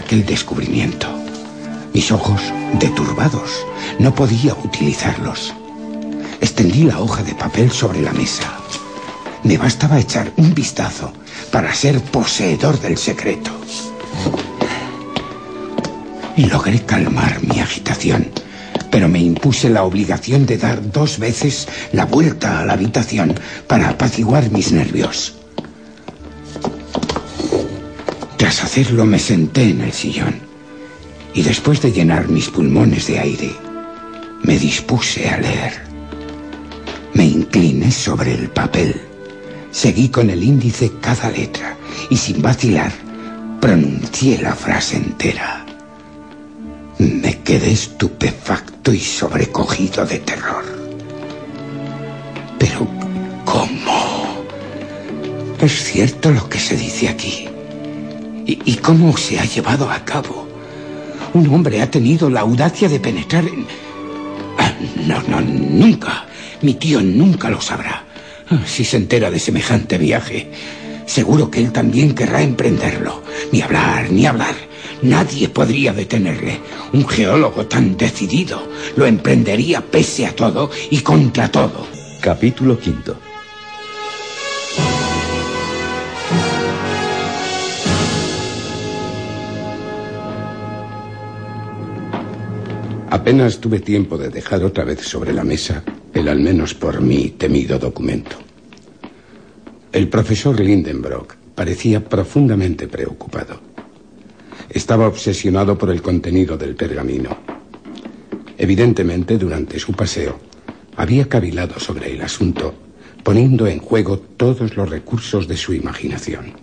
aquel descubrimiento. Mis ojos, deturbados, no podía utilizarlos. Extendí la hoja de papel sobre la mesa. Me bastaba echar un vistazo para ser poseedor del secreto. Y logré calmar mi agitación, pero me impuse la obligación de dar dos veces la vuelta a la habitación para apaciguar mis nervios. Tras hacerlo me senté en el sillón y después de llenar mis pulmones de aire, me dispuse a leer. Me incliné sobre el papel, seguí con el índice cada letra y sin vacilar pronuncié la frase entera. Me quedé estupefacto y sobrecogido de terror. Pero, ¿cómo? Es cierto lo que se dice aquí. ¿Y, cómo se ha llevado a cabo? Un hombre ha tenido la audacia de penetrar en... Ah, no, no, nunca. Mi tío nunca lo sabrá. Ah, si se entera de semejante viaje, seguro que él también querrá emprenderlo. Ni hablar, ni hablar. Nadie podría detenerle. Un geólogo tan decidido lo emprendería pese a todo y contra todo. Capítulo quinto. Apenas tuve tiempo de dejar otra vez sobre la mesa el al menos por mí temido documento. El profesor Lindenbrock parecía profundamente preocupado. Estaba obsesionado por el contenido del pergamino. Evidentemente, durante su paseo, había cavilado sobre el asunto, poniendo en juego todos los recursos de su imaginación.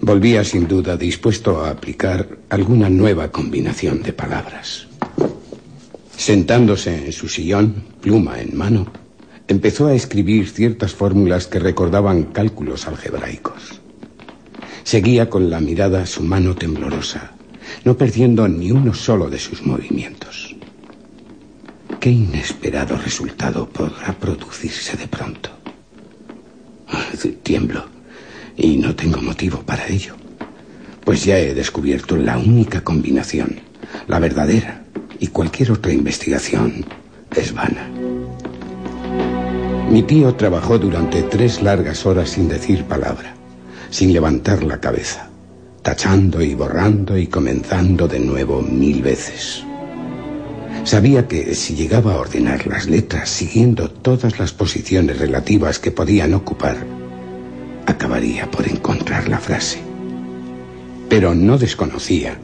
Volvía sin duda dispuesto a aplicar alguna nueva combinación de palabras. Sentándose en su sillón, pluma en mano, empezó a escribir ciertas fórmulas que recordaban cálculos algebraicos. Seguía con la mirada su mano temblorosa, no perdiendo ni uno solo de sus movimientos. ¿Qué inesperado resultado podrá producirse de pronto? Tiemblo y no tengo motivo para ello, pues ya he descubierto la única combinación, la verdadera, y cualquier otra investigación es vana. Mi tío trabajó durante tres largas horas sin decir palabra, sin levantar la cabeza, tachando y borrando y comenzando de nuevo mil veces. Sabía que si llegaba a ordenar las letras siguiendo todas las posiciones relativas que podían ocupar, acabaría por encontrar la frase. Pero no desconocía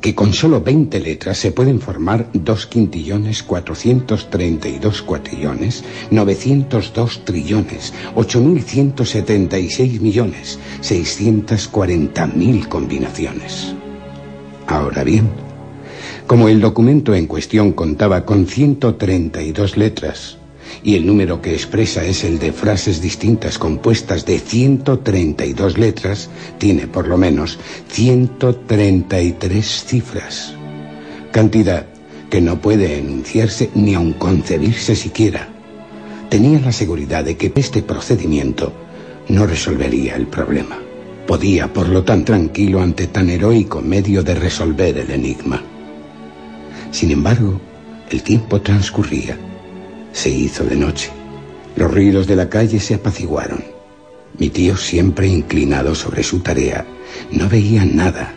que con solo 20 letras se pueden formar 2 quintillones, 432 cuatrillones, 902 trillones, 8.176 millones, 640.000 combinaciones. Ahora bien, como el documento en cuestión contaba con 132 letras, y el número que expresa es el de frases distintas compuestas de 132 letras, tiene por lo menos 133 cifras. Cantidad que no puede enunciarse ni aun concebirse siquiera. Tenía la seguridad de que este procedimiento no resolvería el problema. Podía, por lo tan tranquilo ante tan heroico medio de resolver el enigma. Sin embargo, el tiempo transcurría se hizo de noche. Los ruidos de la calle se apaciguaron. Mi tío, siempre inclinado sobre su tarea, no veía nada,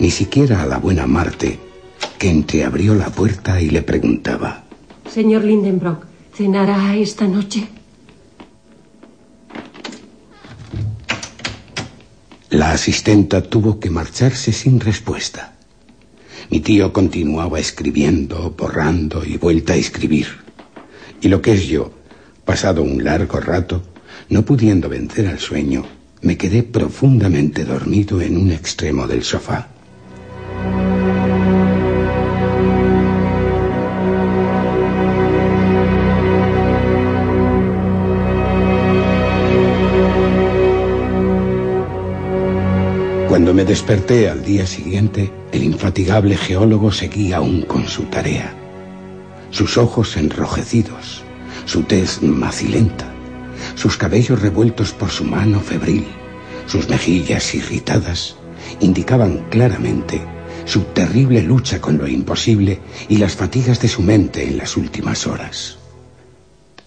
ni siquiera a la buena Marte, que entreabrió la puerta y le preguntaba. Señor Lindenbrock, ¿cenará esta noche? La asistenta tuvo que marcharse sin respuesta. Mi tío continuaba escribiendo, borrando y vuelta a escribir. Y lo que es yo, pasado un largo rato, no pudiendo vencer al sueño, me quedé profundamente dormido en un extremo del sofá. Cuando me desperté al día siguiente, el infatigable geólogo seguía aún con su tarea sus ojos enrojecidos, su tez macilenta, sus cabellos revueltos por su mano febril, sus mejillas irritadas, indicaban claramente su terrible lucha con lo imposible y las fatigas de su mente en las últimas horas.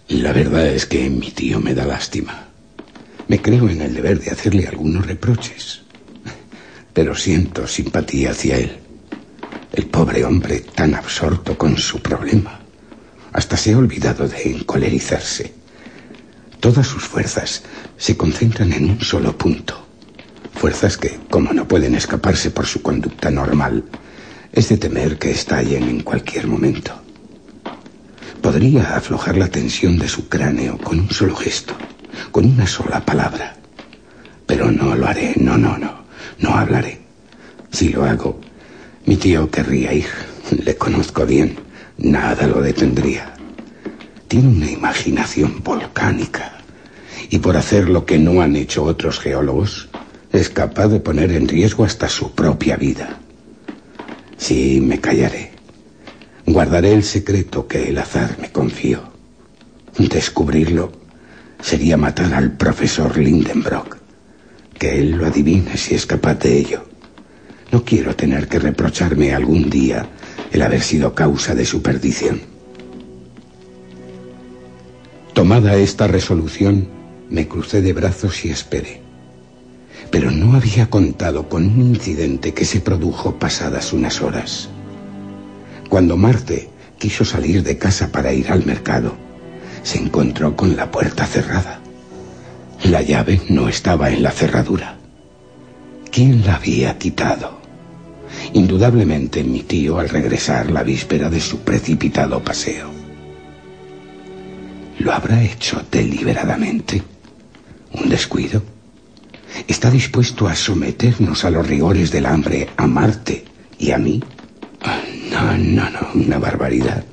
La verdad es que mi tío me da lástima. Me creo en el deber de hacerle algunos reproches, pero siento simpatía hacia él. El pobre hombre tan absorto con su problema. Hasta se ha olvidado de encolerizarse. Todas sus fuerzas se concentran en un solo punto. Fuerzas que, como no pueden escaparse por su conducta normal, es de temer que estallen en cualquier momento. Podría aflojar la tensión de su cráneo con un solo gesto, con una sola palabra. Pero no lo haré, no, no, no, no hablaré. Si lo hago, mi tío querría ir. Le conozco bien. Nada lo detendría. Tiene una imaginación volcánica. Y por hacer lo que no han hecho otros geólogos, es capaz de poner en riesgo hasta su propia vida. Sí, me callaré. Guardaré el secreto que el azar me confió. Descubrirlo sería matar al profesor Lindenbrock. Que él lo adivine si es capaz de ello. No quiero tener que reprocharme algún día el haber sido causa de su perdición. Tomada esta resolución, me crucé de brazos y esperé. Pero no había contado con un incidente que se produjo pasadas unas horas. Cuando Marte quiso salir de casa para ir al mercado, se encontró con la puerta cerrada. La llave no estaba en la cerradura. ¿Quién la había quitado? Indudablemente mi tío al regresar la víspera de su precipitado paseo. ¿Lo habrá hecho deliberadamente? ¿Un descuido? ¿Está dispuesto a someternos a los rigores del hambre a Marte y a mí? No, no, no, una barbaridad.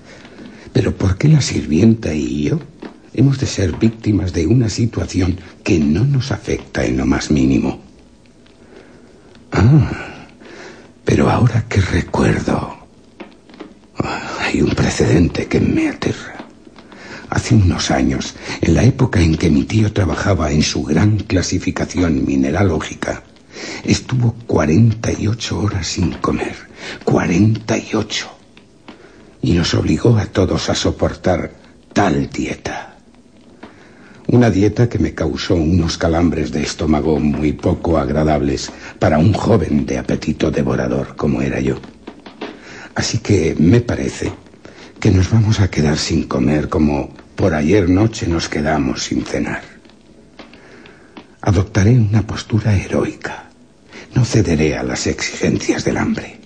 Pero ¿por qué la sirvienta y yo hemos de ser víctimas de una situación que no nos afecta en lo más mínimo? Ah, pero ahora que recuerdo, hay un precedente que me aterra. Hace unos años, en la época en que mi tío trabajaba en su gran clasificación mineralógica, estuvo 48 horas sin comer. 48. Y nos obligó a todos a soportar tal dieta. Una dieta que me causó unos calambres de estómago muy poco agradables para un joven de apetito devorador como era yo. Así que me parece que nos vamos a quedar sin comer como por ayer noche nos quedamos sin cenar. Adoptaré una postura heroica. No cederé a las exigencias del hambre.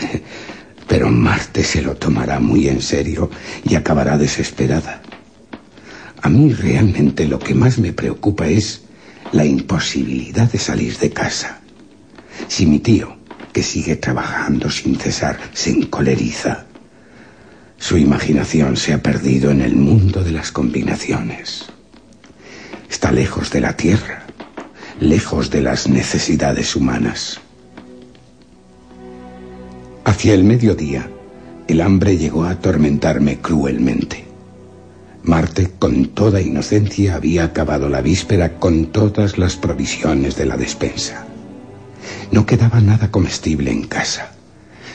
Pero Marte se lo tomará muy en serio y acabará desesperada. A mí realmente lo que más me preocupa es la imposibilidad de salir de casa. Si mi tío, que sigue trabajando sin cesar, se encoleriza, su imaginación se ha perdido en el mundo de las combinaciones. Está lejos de la Tierra, lejos de las necesidades humanas. Hacia el mediodía, el hambre llegó a atormentarme cruelmente. Marte, con toda inocencia, había acabado la víspera con todas las provisiones de la despensa. No quedaba nada comestible en casa.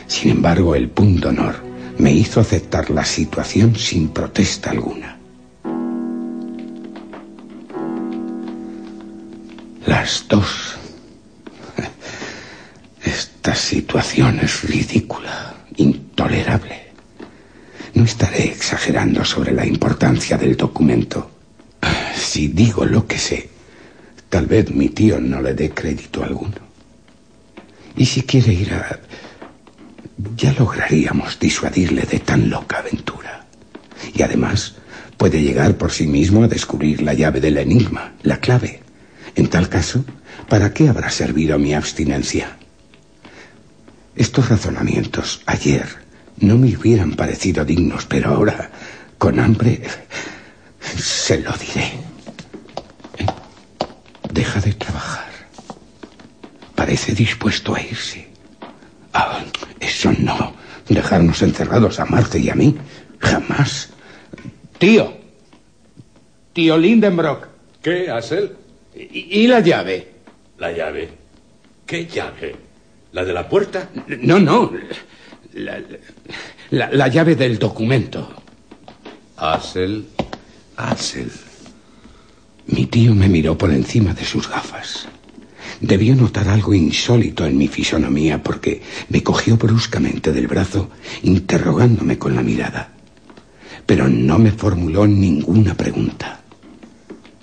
Sin embargo, el punto honor me hizo aceptar la situación sin protesta alguna. Las dos. Esta situación es ridícula, intolerable. No estaré exagerando sobre la importancia del documento. Si digo lo que sé, tal vez mi tío no le dé crédito alguno. Y si quiere ir a ya lograríamos disuadirle de tan loca aventura. Y además, puede llegar por sí mismo a descubrir la llave del enigma, la clave. En tal caso, ¿para qué habrá servido mi abstinencia? Estos razonamientos ayer no me hubieran parecido dignos, pero ahora, con hambre, se lo diré. ¿Eh? Deja de trabajar. Parece dispuesto a irse. Ah, eso no. Dejarnos encerrados a Marte y a mí. Jamás. Tío. Tío Lindenbrock. ¿Qué, Hassel? ¿Y, y la llave? La llave. ¿Qué llave? ¿La de la puerta? No, no. La, la- la llave del documento. Hassel. Axel. Mi tío me miró por encima de sus gafas. Debió notar algo insólito en mi fisonomía porque me cogió bruscamente del brazo, interrogándome con la mirada. Pero no me formuló ninguna pregunta.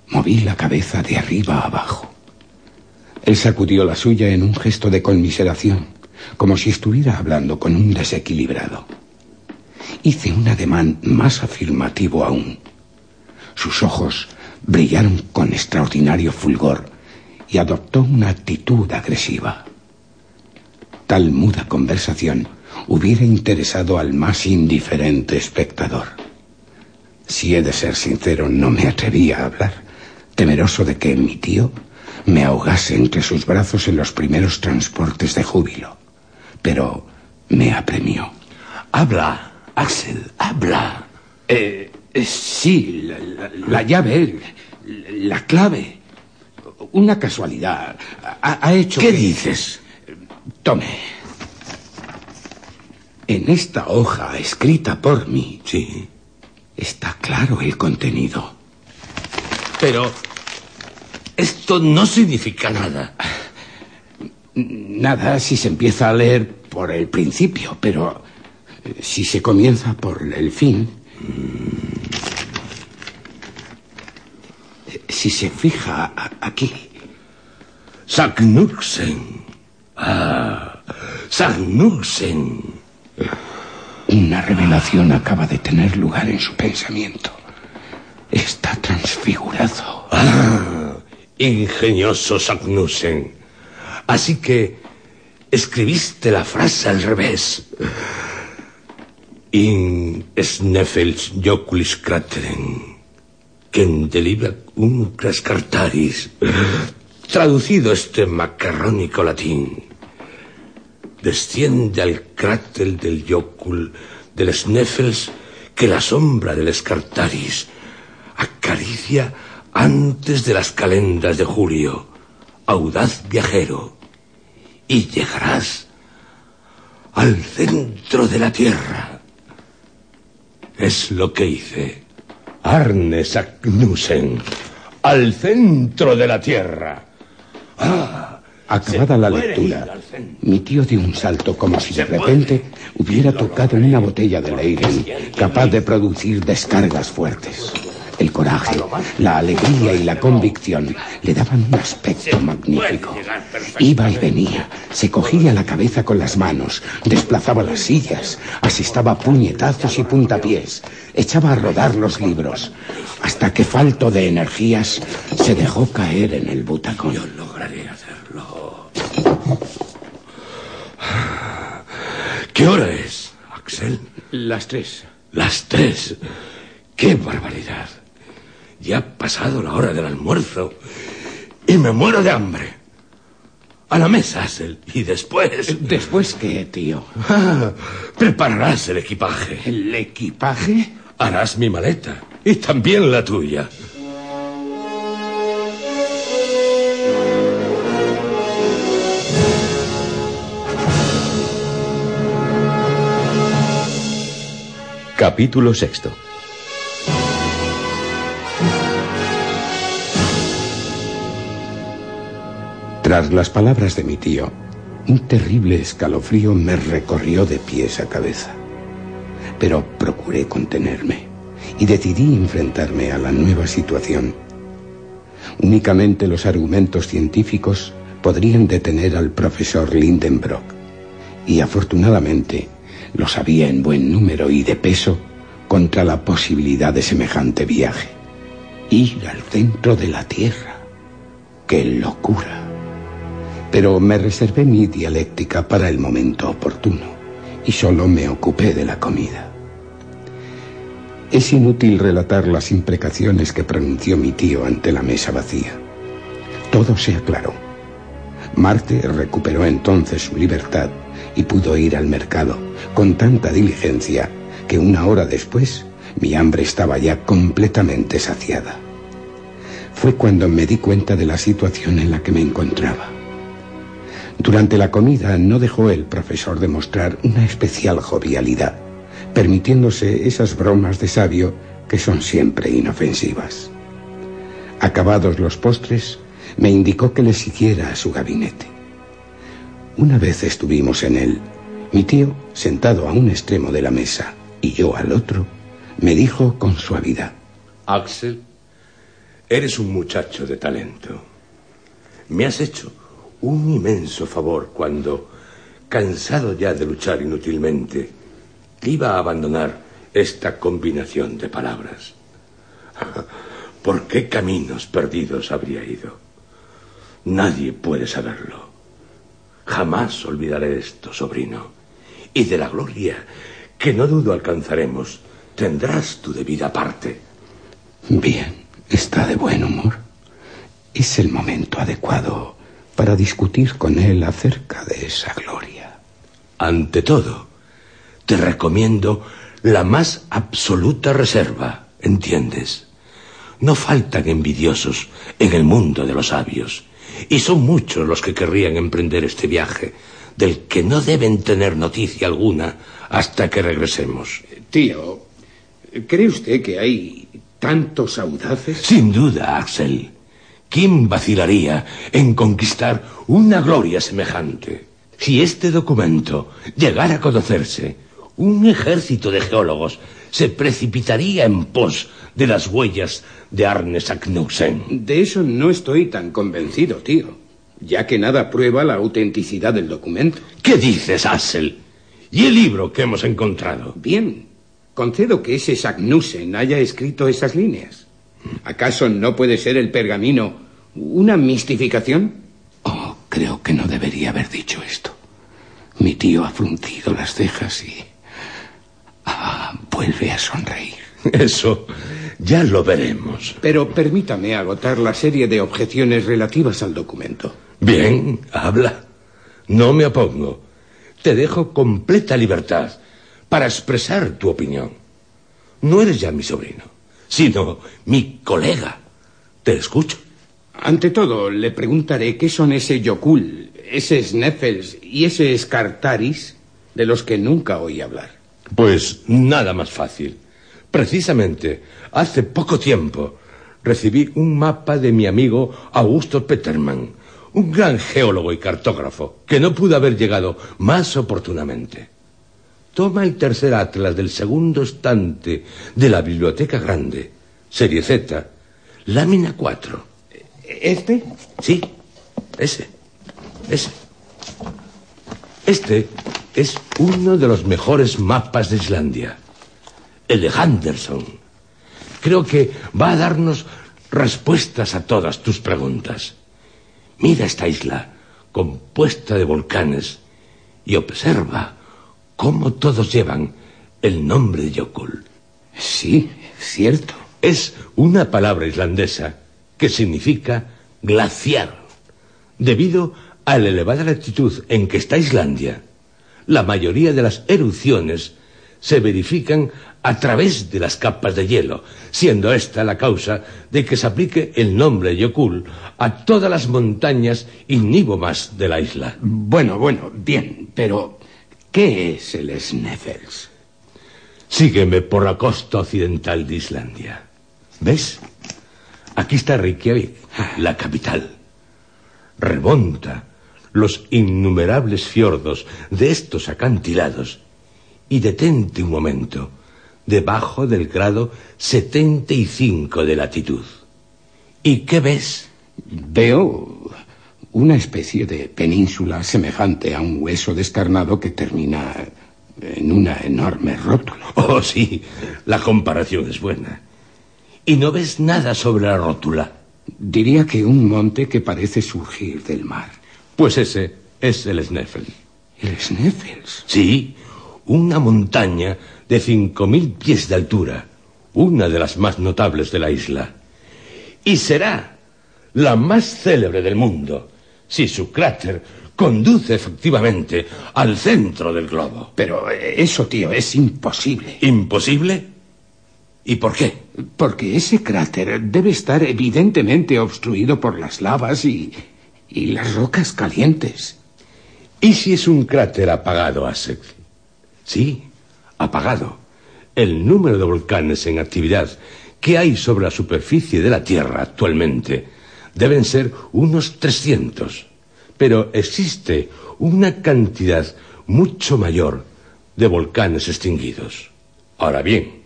Moví la cabeza de arriba a abajo. Él sacudió la suya en un gesto de conmiseración, como si estuviera hablando con un desequilibrado. Hice un ademán más afirmativo aún. Sus ojos brillaron con extraordinario fulgor y adoptó una actitud agresiva. Tal muda conversación hubiera interesado al más indiferente espectador. Si he de ser sincero, no me atrevía a hablar, temeroso de que mi tío me ahogase entre sus brazos en los primeros transportes de júbilo. Pero me apremió. Habla, Axel, habla. Eh, eh, sí, la, la- la llave, la clave. Una casualidad. Ha, ha hecho ¿Qué que- dices? Tome. En esta hoja escrita por mí Sí. está claro el contenido. Pero esto no significa nada. Nada si se empieza a leer por el principio, pero eh, si se comienza por el fin. eh, Si se fija aquí. Sagnuxen. Ah, Sagnuxen. Una revelación acaba de tener lugar en su pensamiento. Está transfigurado. Ingenioso Sagnusen. Así que escribiste la frase al revés. In sneffels joculis crateren, quem delibra un crascartaris. Traducido este macarrónico latín. Desciende al cráter del yocul del sneffels que la sombra del escartaris acaricia antes de las calendas de julio, audaz viajero, y llegarás al centro de la tierra. Es lo que hice. Arne Sagnusen, al centro de la tierra. Acabada Se la lectura, mi tío dio un salto como si de repente hubiera tocado una botella de Leiden, capaz de producir descargas fuertes. El coraje, la alegría y la convicción le daban un aspecto magnífico. Iba y venía, se cogía la cabeza con las manos, desplazaba las sillas, asestaba a puñetazos y puntapiés, echaba a rodar los libros, hasta que falto de energías se dejó caer en el butacón. Yo lograré hacerlo. ¿Qué hora es, Axel? Las tres. Las tres. ¡Qué barbaridad! Ya ha pasado la hora del almuerzo y me muero de hambre. A la mesa, Axel. Y después... ¿Después qué, tío? Ah, prepararás el equipaje. ¿El equipaje? Harás mi maleta. Y también la tuya. Capítulo sexto. Tras las palabras de mi tío, un terrible escalofrío me recorrió de pies a cabeza. Pero procuré contenerme y decidí enfrentarme a la nueva situación. Únicamente los argumentos científicos podrían detener al profesor Lindenbrock. Y afortunadamente los había en buen número y de peso contra la posibilidad de semejante viaje. Ir al centro de la Tierra. ¡Qué locura! Pero me reservé mi dialéctica para el momento oportuno y solo me ocupé de la comida. Es inútil relatar las imprecaciones que pronunció mi tío ante la mesa vacía. Todo se aclaró. Marte recuperó entonces su libertad y pudo ir al mercado con tanta diligencia que una hora después mi hambre estaba ya completamente saciada. Fue cuando me di cuenta de la situación en la que me encontraba. Durante la comida no dejó el profesor de mostrar una especial jovialidad, permitiéndose esas bromas de sabio que son siempre inofensivas. Acabados los postres, me indicó que le siguiera a su gabinete. Una vez estuvimos en él, mi tío, sentado a un extremo de la mesa y yo al otro, me dijo con suavidad. Axel, eres un muchacho de talento. Me has hecho un inmenso favor cuando, cansado ya de luchar inútilmente, iba a abandonar esta combinación de palabras. ¿Por qué caminos perdidos habría ido? Nadie puede saberlo. Jamás olvidaré esto, sobrino. Y de la gloria que no dudo alcanzaremos, tendrás tu debida parte. Bien, está de buen humor. Es el momento adecuado para discutir con él acerca de esa gloria. Ante todo, te recomiendo la más absoluta reserva, ¿entiendes? No faltan envidiosos en el mundo de los sabios, y son muchos los que querrían emprender este viaje, del que no deben tener noticia alguna hasta que regresemos. Tío, ¿cree usted que hay tantos audaces? Sin duda, Axel. ¿Quién vacilaría en conquistar una gloria semejante? Si este documento llegara a conocerse, un ejército de geólogos se precipitaría en pos de las huellas de Arne Saknussemm. De eso no estoy tan convencido, tío, ya que nada prueba la autenticidad del documento. ¿Qué dices, Axel? ¿Y el libro que hemos encontrado? Bien, concedo que ese Saknussen haya escrito esas líneas. ¿Acaso no puede ser el pergamino una mistificación? Oh, creo que no debería haber dicho esto. Mi tío ha fruncido las cejas y... Ah, vuelve a sonreír. Eso ya lo veremos. Pero permítame agotar la serie de objeciones relativas al documento. Bien, habla. No me opongo. Te dejo completa libertad para expresar tu opinión. No eres ya mi sobrino, sino mi colega. Te escucho. Ante todo, le preguntaré qué son ese Yokul, ese Sneffels y ese Scartaris de los que nunca oí hablar. Pues nada más fácil. Precisamente, hace poco tiempo, recibí un mapa de mi amigo Augusto Peterman, un gran geólogo y cartógrafo, que no pudo haber llegado más oportunamente. Toma el tercer atlas del segundo estante de la Biblioteca Grande, serie Z, lámina 4. ¿Este? Sí, ese, ese. Este es uno de los mejores mapas de Islandia, el de Henderson. Creo que va a darnos respuestas a todas tus preguntas. Mira esta isla compuesta de volcanes y observa cómo todos llevan el nombre de Yokul. Sí, cierto. Es una palabra islandesa que significa glaciar, debido a la elevada latitud en que está Islandia. La mayoría de las erupciones se verifican a través de las capas de hielo, siendo esta la causa de que se aplique el nombre Yokul a todas las montañas ignívomas de la isla. Bueno, bueno, bien, pero ¿qué es el Sneffels? Sígueme por la costa occidental de Islandia. ¿Ves? Aquí está Reykjavik, la capital. Remonta los innumerables fiordos de estos acantilados y detente un momento debajo del grado 75 de latitud. ¿Y qué ves? Veo una especie de península semejante a un hueso descarnado que termina en una enorme rótula. Oh, sí, la comparación es buena. ¿Y no ves nada sobre la rótula? Diría que un monte que parece surgir del mar. Pues ese es el Sneffels. ¿El Sneffels? Sí, una montaña de cinco mil pies de altura, una de las más notables de la isla. Y será la más célebre del mundo si su cráter conduce efectivamente al centro del globo. Pero eso, tío, es imposible. ¿Imposible? ¿Y por qué? Porque ese cráter debe estar evidentemente obstruido por las lavas y, y las rocas calientes. ¿Y si es un cráter apagado, Asek? Sí, apagado. El número de volcanes en actividad que hay sobre la superficie de la Tierra actualmente deben ser unos 300. Pero existe una cantidad mucho mayor de volcanes extinguidos. Ahora bien,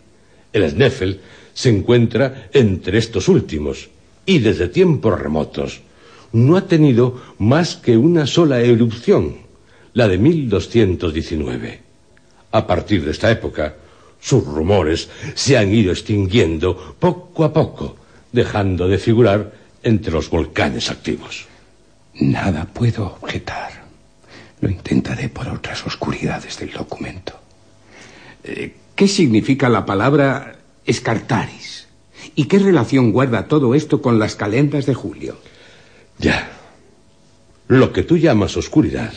el Sneffel se encuentra entre estos últimos y desde tiempos remotos no ha tenido más que una sola erupción, la de 1219. A partir de esta época, sus rumores se han ido extinguiendo poco a poco, dejando de figurar entre los volcanes activos. Nada puedo objetar. Lo intentaré por otras oscuridades del documento. Eh, ¿Qué significa la palabra escartaris? ¿Y qué relación guarda todo esto con las calendas de julio? Ya. Lo que tú llamas oscuridad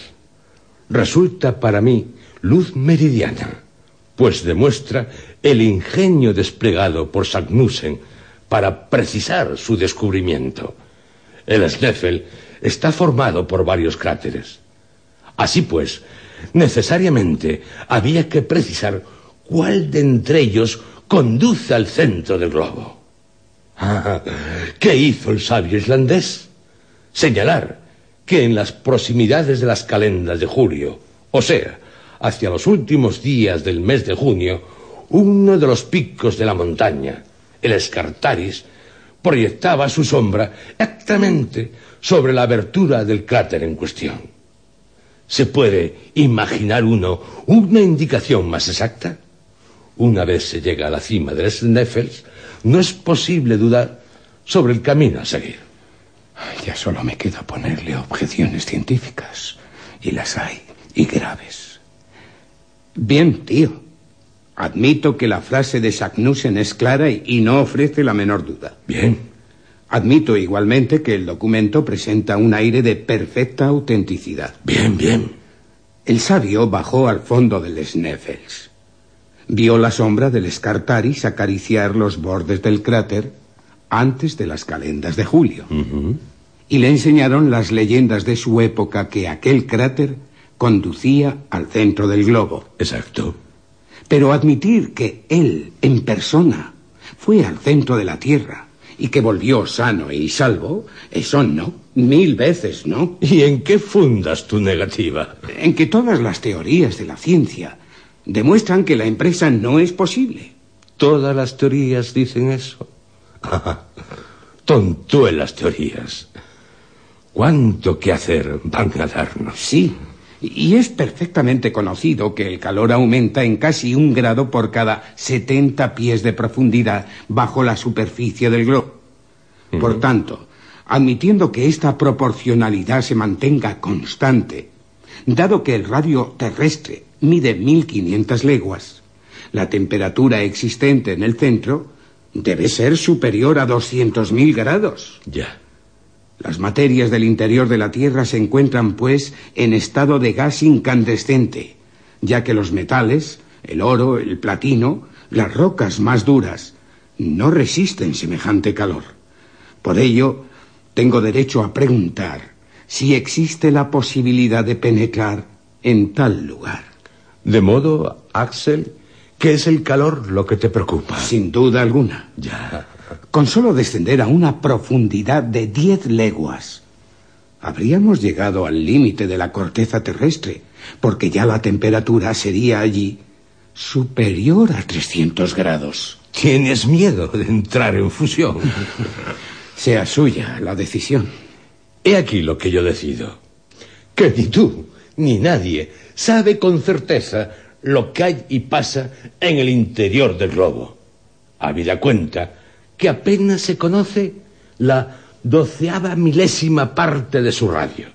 resulta para mí luz meridiana, pues demuestra el ingenio desplegado por Sagnussen para precisar su descubrimiento. El Sneffel está formado por varios cráteres. Así pues, necesariamente había que precisar cuál de entre ellos conduce al centro del globo. Ah, ¿Qué hizo el sabio islandés? Señalar que en las proximidades de las calendas de julio, o sea, hacia los últimos días del mes de junio, uno de los picos de la montaña, el Escartaris, proyectaba su sombra exactamente sobre la abertura del cráter en cuestión. ¿Se puede imaginar uno una indicación más exacta? Una vez se llega a la cima del Sneffels, no es posible dudar sobre el camino a seguir. Ya solo me queda ponerle objeciones científicas. Y las hay, y graves. Bien, tío. Admito que la frase de Sagnussen es clara y no ofrece la menor duda. Bien. Admito igualmente que el documento presenta un aire de perfecta autenticidad. Bien, bien. El sabio bajó al fondo del Sneffels. Vio la sombra del Scartaris acariciar los bordes del cráter antes de las calendas de julio. Y le enseñaron las leyendas de su época que aquel cráter conducía al centro del globo. Exacto. Pero admitir que él, en persona, fue al centro de la Tierra y que volvió sano y salvo, eso no, mil veces no. ¿Y en qué fundas tu negativa? En que todas las teorías de la ciencia demuestran que la empresa no es posible. Todas las teorías dicen eso. Tontuelas teorías. ¿Cuánto que hacer van a darnos? Sí, y es perfectamente conocido que el calor aumenta en casi un grado por cada 70 pies de profundidad bajo la superficie del globo. Por tanto, admitiendo que esta proporcionalidad se mantenga constante, dado que el radio terrestre mide 1500 leguas, la temperatura existente en el centro debe ser superior a 200.000 grados. Ya. Las materias del interior de la Tierra se encuentran, pues, en estado de gas incandescente, ya que los metales, el oro, el platino, las rocas más duras, no resisten semejante calor. Por ello, tengo derecho a preguntar si existe la posibilidad de penetrar en tal lugar. De modo, Axel, que es el calor lo que te preocupa. Sin duda alguna. Ya. Con solo descender a una profundidad de diez leguas, habríamos llegado al límite de la corteza terrestre, porque ya la temperatura sería allí superior a 300 grados. Tienes miedo de entrar en fusión. Sea suya la decisión. He aquí lo que yo decido. Que ni tú, ni nadie, sabe con certeza lo que hay y pasa en el interior del globo. Habida cuenta que apenas se conoce la doceava milésima parte de su radio.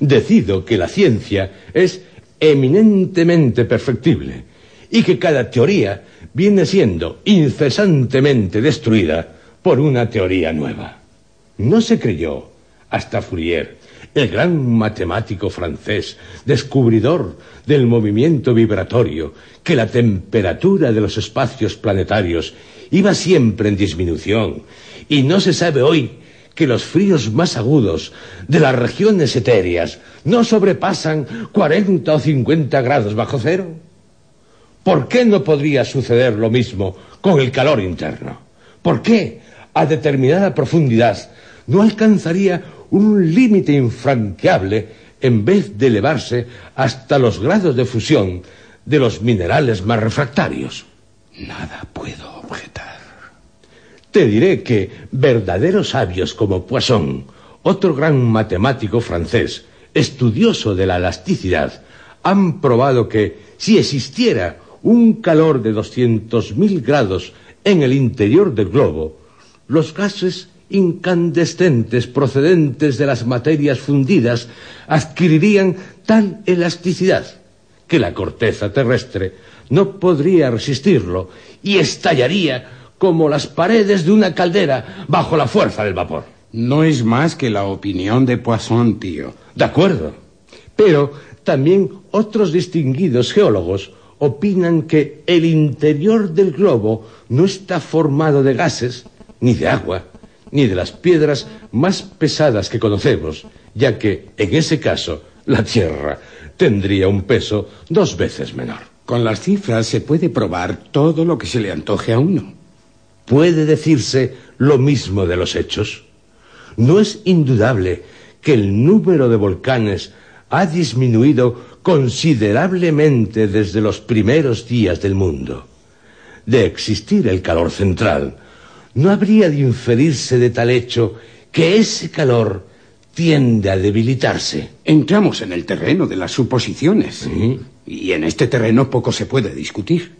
Decido que la ciencia es eminentemente perfectible y que cada teoría viene siendo incesantemente destruida por una teoría nueva. No se creyó hasta Fourier, el gran matemático francés, descubridor del movimiento vibratorio, que la temperatura de los espacios planetarios iba siempre en disminución, y no se sabe hoy que los fríos más agudos de las regiones etéreas no sobrepasan 40 o 50 grados bajo cero? ¿Por qué no podría suceder lo mismo con el calor interno? ¿Por qué a determinada profundidad no alcanzaría un límite infranqueable en vez de elevarse hasta los grados de fusión de los minerales más refractarios? Nada puedo objetar. Te diré que verdaderos sabios como Poisson, otro gran matemático francés, estudioso de la elasticidad, han probado que si existiera un calor de 200.000 grados en el interior del globo, los gases incandescentes procedentes de las materias fundidas adquirirían tal elasticidad que la corteza terrestre no podría resistirlo y estallaría como las paredes de una caldera bajo la fuerza del vapor. No es más que la opinión de Poisson, tío. De acuerdo. Pero también otros distinguidos geólogos opinan que el interior del globo no está formado de gases, ni de agua, ni de las piedras más pesadas que conocemos, ya que, en ese caso, la Tierra tendría un peso dos veces menor. Con las cifras se puede probar todo lo que se le antoje a uno. ¿Puede decirse lo mismo de los hechos? No es indudable que el número de volcanes ha disminuido considerablemente desde los primeros días del mundo. De existir el calor central, no habría de inferirse de tal hecho que ese calor tiende a debilitarse. Entramos en el terreno de las suposiciones. Y en este terreno poco se puede discutir.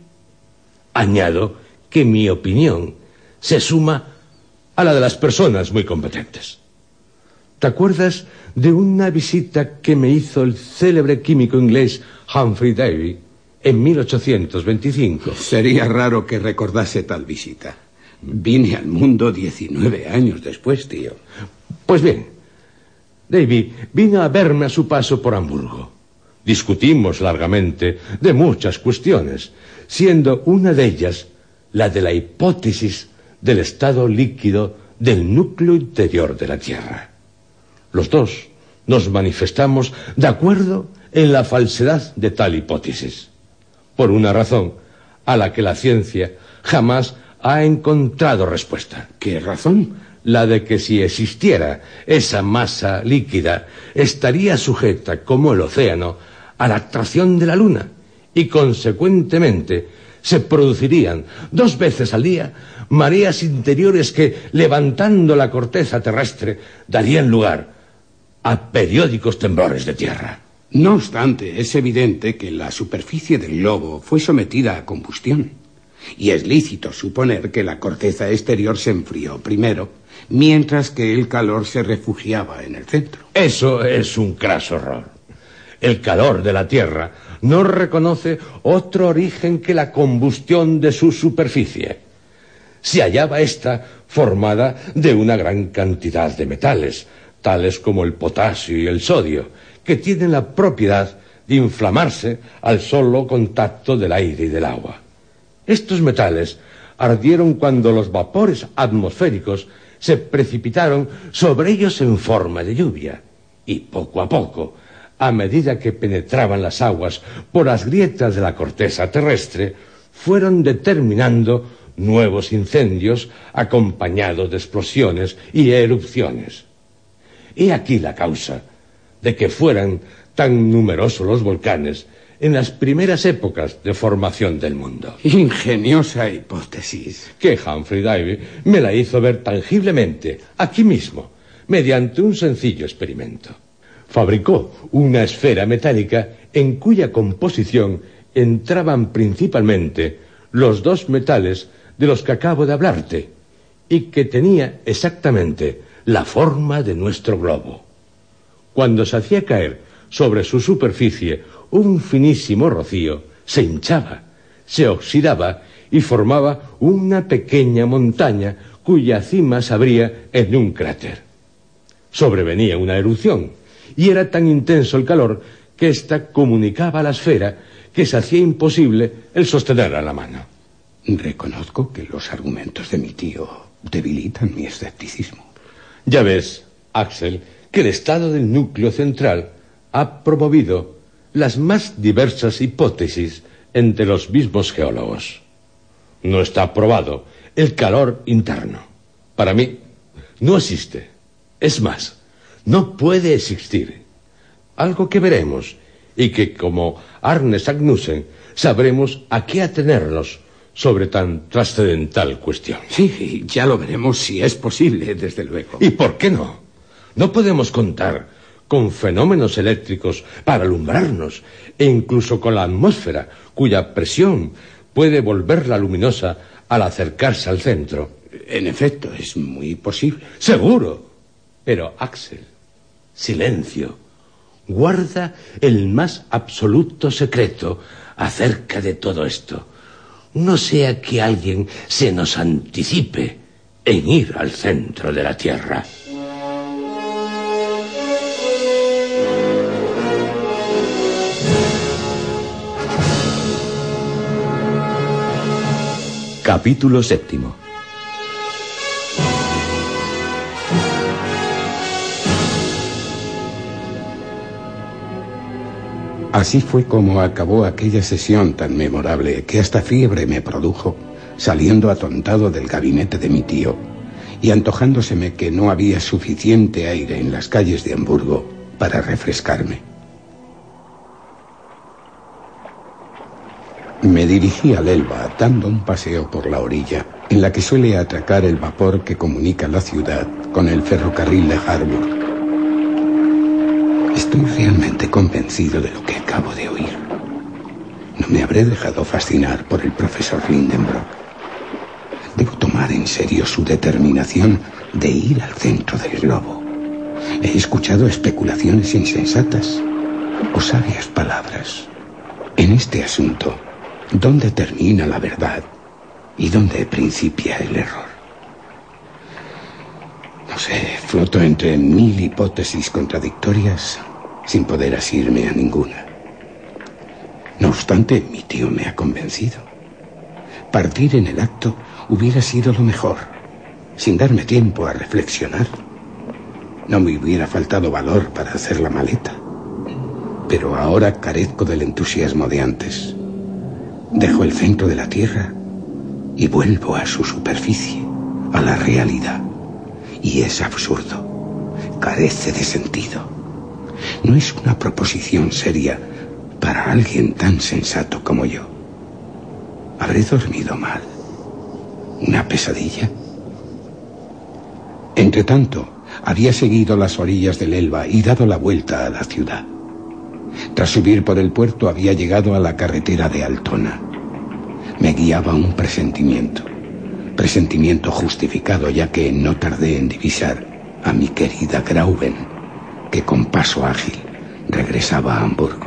Añado que mi opinión se suma a la de las personas muy competentes. ¿Te acuerdas de una visita que me hizo el célebre químico inglés Humphrey Davy en 1825? Sería raro que recordase tal visita. Vine al mundo 19 años después, tío. Pues bien, Davy vino a verme a su paso por Hamburgo. Discutimos largamente de muchas cuestiones, siendo una de ellas la de la hipótesis del estado líquido del núcleo interior de la Tierra. Los dos nos manifestamos de acuerdo en la falsedad de tal hipótesis, por una razón a la que la ciencia jamás ha encontrado respuesta. ¿Qué razón? La de que si existiera esa masa líquida, estaría sujeta, como el océano, a la atracción de la luna y, consecuentemente, se producirían dos veces al día mareas interiores que, levantando la corteza terrestre, darían lugar a periódicos temblores de tierra. No obstante, es evidente que la superficie del globo fue sometida a combustión. Y es lícito suponer que la corteza exterior se enfrió primero, mientras que el calor se refugiaba en el centro. Eso es un craso error. El calor de la Tierra no reconoce otro origen que la combustión de su superficie. Se hallaba ésta formada de una gran cantidad de metales, tales como el potasio y el sodio, que tienen la propiedad de inflamarse al solo contacto del aire y del agua. Estos metales ardieron cuando los vapores atmosféricos se precipitaron sobre ellos en forma de lluvia, y poco a poco, a medida que penetraban las aguas por las grietas de la corteza terrestre, fueron determinando nuevos incendios acompañados de explosiones y erupciones. He aquí la causa de que fueran tan numerosos los volcanes en las primeras épocas de formación del mundo. Ingeniosa hipótesis. Que Humphrey Davy me la hizo ver tangiblemente, aquí mismo, mediante un sencillo experimento. Fabricó una esfera metálica en cuya composición entraban principalmente los dos metales de los que acabo de hablarte y que tenía exactamente la forma de nuestro globo. Cuando se hacía caer sobre su superficie un finísimo rocío, se hinchaba, se oxidaba y formaba una pequeña montaña cuya cima se abría en un cráter. Sobrevenía una erupción y era tan intenso el calor que ésta comunicaba a la esfera que se hacía imposible el sostenerla a la mano. Reconozco que los argumentos de mi tío debilitan mi escepticismo. Ya ves, Axel, que el estado del núcleo central ha promovido las más diversas hipótesis entre los mismos geólogos. No está probado el calor interno. Para mí, no existe. Es más, no puede existir. Algo que veremos y que, como Arne Sagnussen, sabremos a qué atenernos sobre tan trascendental cuestión. Sí, ya lo veremos si es posible, desde luego. ¿Y por qué no? No podemos contar con fenómenos eléctricos para alumbrarnos e incluso con la atmósfera cuya presión puede volverla luminosa al acercarse al centro. En efecto, es muy posible. Seguro. Pero, Axel, silencio. Guarda el más absoluto secreto acerca de todo esto. No sea que alguien se nos anticipe en ir al centro de la Tierra. Capítulo séptimo. Así fue como acabó aquella sesión tan memorable que hasta fiebre me produjo, saliendo atontado del gabinete de mi tío y antojándoseme que no había suficiente aire en las calles de Hamburgo para refrescarme. Me dirigí al Elba, dando un paseo por la orilla, en la que suele atracar el vapor que comunica la ciudad con el ferrocarril de Harburg. Estoy realmente convencido de lo que acabo de oír. No me habré dejado fascinar por el profesor Lindenbrock. Debo tomar en serio su determinación de ir al centro del globo. He escuchado especulaciones insensatas o sabias palabras. En este asunto, ¿Dónde termina la verdad y dónde principia el error? No sé, floto entre mil hipótesis contradictorias sin poder asirme a ninguna. No obstante, mi tío me ha convencido. Partir en el acto hubiera sido lo mejor, sin darme tiempo a reflexionar. No me hubiera faltado valor para hacer la maleta, pero ahora carezco del entusiasmo de antes. Dejo el centro de la Tierra y vuelvo a su superficie, a la realidad. Y es absurdo. Carece de sentido. No es una proposición seria para alguien tan sensato como yo. ¿Habré dormido mal? ¿Una pesadilla? Entretanto, había seguido las orillas del Elba y dado la vuelta a la ciudad. Tras subir por el puerto había llegado a la carretera de Altona. Me guiaba un presentimiento. Presentimiento justificado ya que no tardé en divisar a mi querida Grauben, que con paso ágil regresaba a Hamburgo.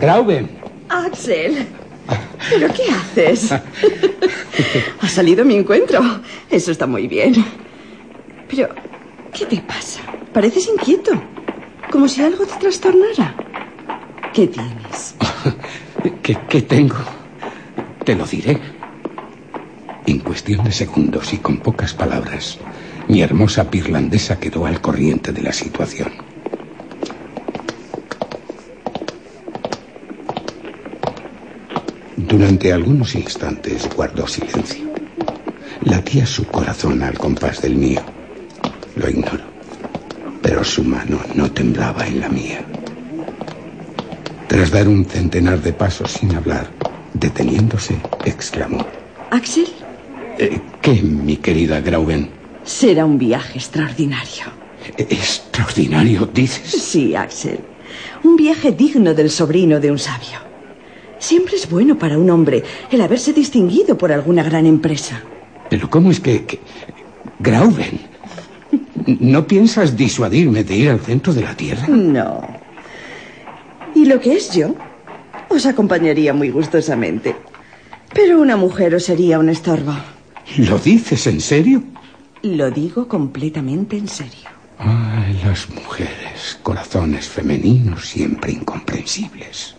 Grauben. Axel. ¿Pero qué haces? ha salido mi encuentro. Eso está muy bien. Pero, ¿qué te pasa? Pareces inquieto. Como si algo te trastornara. ¿Qué tienes? ¿Qué, ¿Qué, tengo? Te lo diré. En cuestión de segundos y con pocas palabras, mi hermosa pirlandesa quedó al corriente de la situación. Durante algunos instantes guardó silencio. Latía su corazón al compás del mío. Lo ignoro pero su mano no temblaba en la mía. Tras dar un centenar de pasos sin hablar, deteniéndose, exclamó. ¿Axel? Eh, ¿Qué, mi querida Grauben? Será un viaje extraordinario. ¿Extraordinario, dices? Sí, Axel. Un viaje digno del sobrino de un sabio. Siempre es bueno para un hombre el haberse distinguido por alguna gran empresa. Pero ¿cómo es que... que... Grauben? ¿No piensas disuadirme de ir al centro de la Tierra? No. ¿Y lo que es yo? Os acompañaría muy gustosamente. Pero una mujer os sería un estorbo. ¿Lo dices en serio? Lo digo completamente en serio. Ay, las mujeres, corazones femeninos siempre incomprensibles.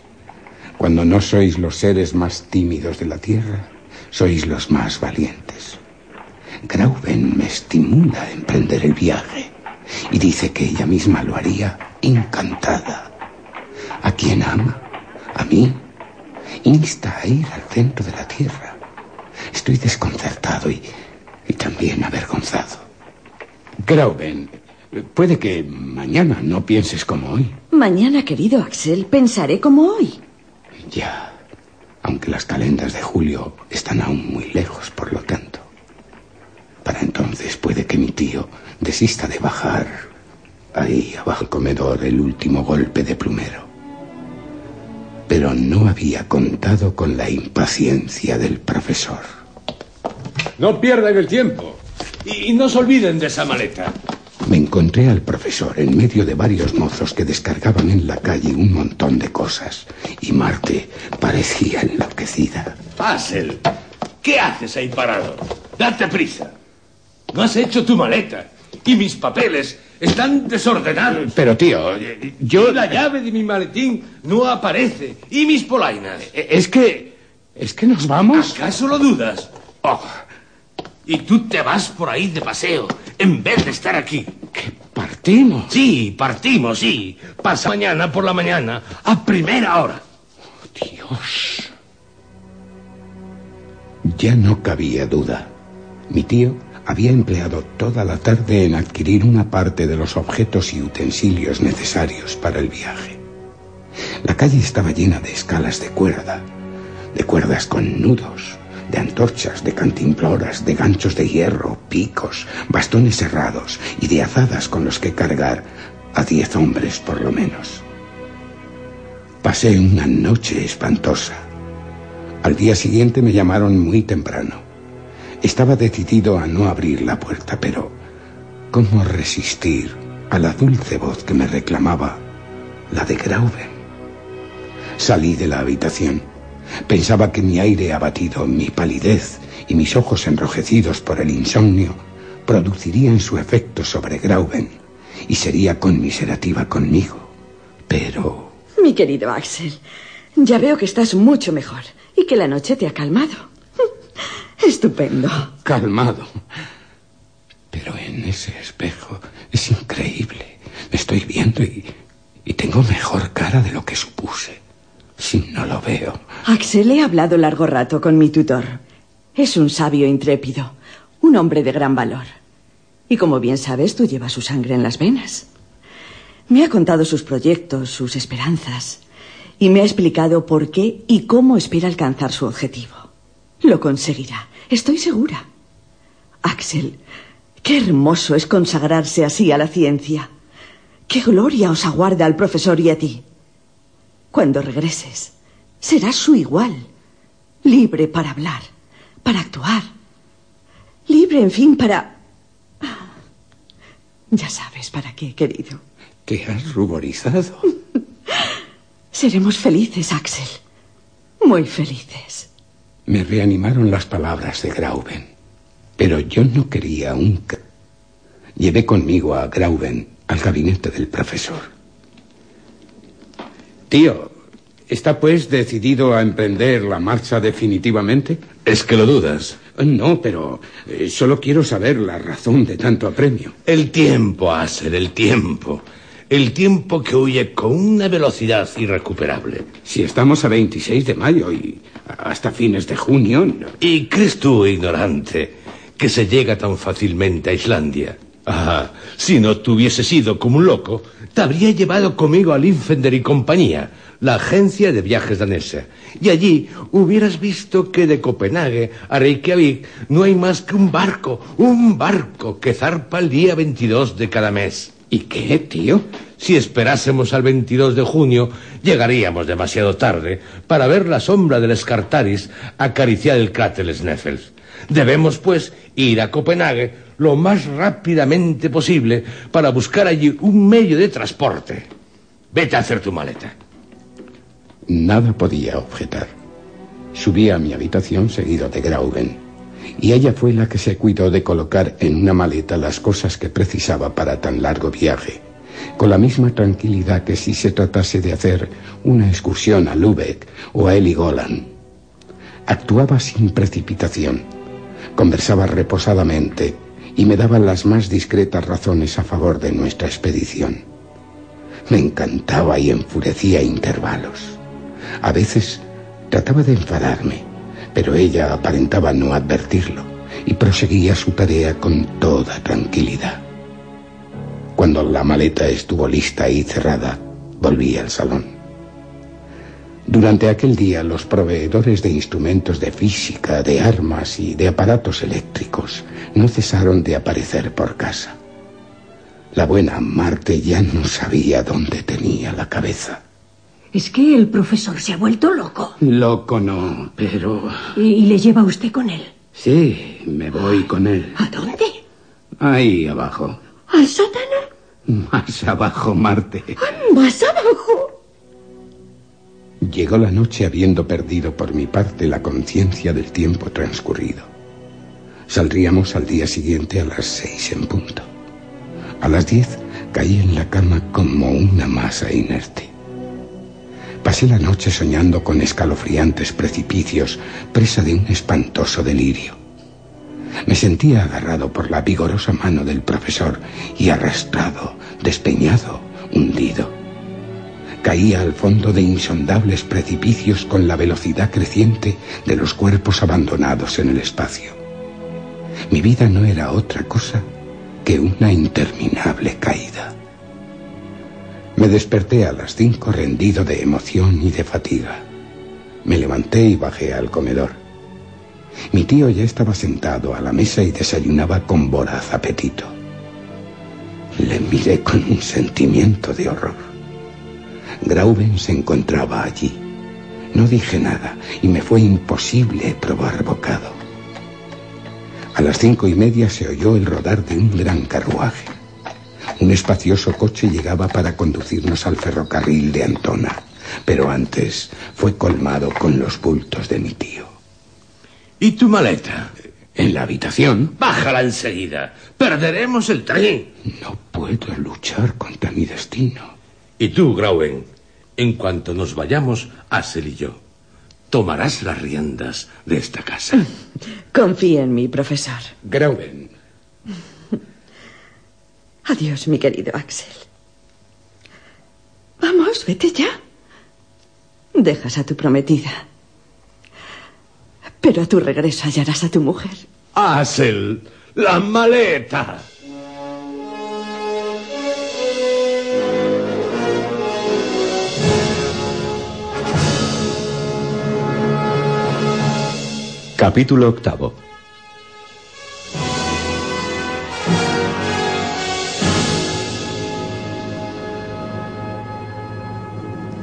Cuando no sois los seres más tímidos de la tierra, sois los más valientes. Grauben me estimula a emprender el viaje y dice que ella misma lo haría encantada. ¿A quién ama? ¿A mí? Insta a ir al centro de la Tierra. Estoy desconcertado y, y también avergonzado. Grauben, puede que mañana no pienses como hoy. Mañana, querido Axel, pensaré como hoy. Ya, aunque las calendas de julio están aún muy lejos, por lo tanto. Para entonces puede que mi tío desista de bajar ahí abajo el comedor el último golpe de plumero. Pero no había contado con la impaciencia del profesor. No pierdan el tiempo. Y, y no se olviden de esa maleta. Me encontré al profesor en medio de varios mozos que descargaban en la calle un montón de cosas. Y Marte parecía enloquecida. Hassel, ¿qué haces ahí parado? Date prisa. No has hecho tu maleta. Y mis papeles están desordenados. Pero tío, yo... Y la llave de mi maletín no aparece. Y mis polainas. Es que... ¿Es que nos vamos? ¿Acaso lo dudas? Oh, Y tú te vas por ahí de paseo en vez de estar aquí. que partimos. Sí, partimos, sí. Pasa mañana por la mañana, a primera hora. Dios. Ya no cabía duda. Mi tío había empleado toda la tarde en adquirir una parte de los objetos y utensilios necesarios para el viaje. La calle estaba llena de escalas de cuerda, de cuerdas con nudos, de antorchas, de cantimploras, de ganchos de hierro, picos, bastones cerrados y de azadas con los que cargar a diez hombres por lo menos. Pasé una noche espantosa. Al día siguiente me llamaron muy temprano. Estaba decidido a no abrir la puerta, pero ¿cómo resistir a la dulce voz que me reclamaba, la de Grauben? Salí de la habitación. Pensaba que mi aire abatido, mi palidez y mis ojos enrojecidos por el insomnio producirían su efecto sobre Grauben y sería conmiserativa conmigo. Pero Mi querido Axel, ya veo que estás mucho mejor y que la noche te ha calmado. Estupendo. calmado. Pero en ese espejo es increíble. Me estoy viendo y, y tengo mejor cara de lo que supuse. No lo veo. Axel, he hablado largo rato con mi tutor. Es un sabio intrépido, un hombre de gran valor. Y como bien sabes, tú llevas su sangre en las venas. Me ha contado sus proyectos, sus esperanzas, y me ha explicado por qué y cómo espera alcanzar su objetivo. Lo conseguirá, estoy segura. Axel, qué hermoso es consagrarse así a la ciencia. Qué gloria os aguarda al profesor y a ti. Cuando regreses, serás su igual, libre para hablar, para actuar, libre, en fin, para... Ya sabes para qué, querido. Te has ruborizado. Seremos felices, Axel. Muy felices. Me reanimaron las palabras de Grauben. Pero yo no quería un... Llevé conmigo a Grauben al gabinete del profesor. Tío, ¿está pues decidido a emprender la marcha definitivamente? Es que lo dudas. No, pero eh, solo quiero saber la razón de tanto apremio. El tiempo, Aser, el tiempo. El tiempo que huye con una velocidad irrecuperable. Si estamos a 26 de mayo y hasta fines de junio... no- ¿Y crees tú, ignorante, que se llega tan fácilmente a Islandia? Ah, si no te hubieses ido como un loco, te habría llevado conmigo a Linfender y compañía, la agencia de viajes danesa. Y allí hubieras visto que de Copenhague a Reykjavik no hay más que un barco, un barco que zarpa el día 22 de cada mes. ¿Y qué, tío? Si esperásemos al 22 de junio, llegaríamos demasiado tarde para ver la sombra del Escartaris acariciar el cráter Sneffels. Debemos, pues, ir a Copenhague lo más rápidamente posible para buscar allí un medio de transporte. Vete a hacer tu maleta. Nada podía objetar. Subí a mi habitación seguido de Grauben, y ella fue la que se cuidó de colocar en una maleta las cosas que precisaba para tan largo viaje, con la misma tranquilidad que si se tratase de hacer una excursión a Lübeck o a Heligoland. Actuaba sin precipitación, Conversaba reposadamente y me daba las más discretas razones a favor de nuestra expedición. Me encantaba y enfurecía a intervalos. A veces trataba de enfadarme, pero ella aparentaba no advertirlo y proseguía su tarea con toda tranquilidad. Cuando la maleta estuvo lista y cerrada, volví al salón. Durante aquel día los proveedores de instrumentos de física, de armas y de aparatos eléctricos no cesaron de aparecer por casa. La buena Marte ya no sabía dónde tenía la cabeza. Es que el profesor se ha vuelto loco. Loco no, pero... ¿Y, le lleva usted con él? Sí, me voy con él. ¿A dónde? Ahí abajo. ¿Al sótano? Más abajo, Marte. ¿Más abajo? Llegó la noche habiendo perdido por mi parte la conciencia del tiempo transcurrido. Saldríamos al día siguiente a las seis en punto. A las diez caí en la cama como una masa inerte. Pasé la noche soñando con escalofriantes precipicios, presa de un espantoso delirio. Me sentía agarrado por la vigorosa mano del profesor y arrastrado, despeñado, hundido. Caía al fondo de insondables precipicios con la velocidad creciente de los cuerpos abandonados en el espacio. Mi vida no era otra cosa que una interminable caída. Me desperté a las cinco rendido de emoción y de fatiga. Me levanté y bajé al comedor. Mi tío ya estaba sentado a la mesa y desayunaba con voraz apetito. Le miré con un sentimiento de horror. Grauben se encontraba allí. No dije nada y me fue imposible probar bocado. A las cinco y media se oyó el rodar de un gran carruaje. Un espacioso coche llegaba para conducirnos al ferrocarril de Antona, pero antes fue colmado con los bultos de mi tío. ¿Y tu maleta? En la habitación. Bájala enseguida. Perderemos el tren. No puedo luchar contra mi destino. Y tú, Grauen, en cuanto nos vayamos, Asel y yo, tomarás las riendas de esta casa. Confía en mí, profesor. Grauen. Adiós, mi querido Axel. Vamos, vete ya. Dejas a tu prometida. Pero a tu regreso hallarás a tu mujer. Asel, la maleta. Capítulo octavo.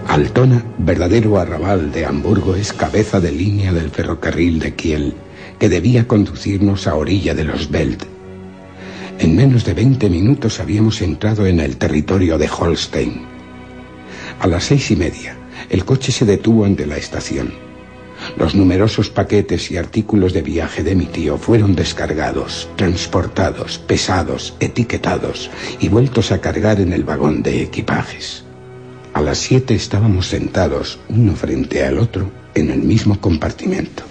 Altona, verdadero arrabal de Hamburgo, es cabeza de línea del ferrocarril de Kiel, que debía conducirnos a orilla de los Belt. En menos de 20 minutos habíamos entrado en el territorio de Holstein. A las seis y media, el coche se detuvo ante la estación. Los numerosos paquetes y artículos de viaje de mi tío fueron descargados, transportados, pesados, etiquetados y vueltos a cargar en el vagón de equipajes. A las siete estábamos sentados, uno frente al otro, en el mismo compartimento.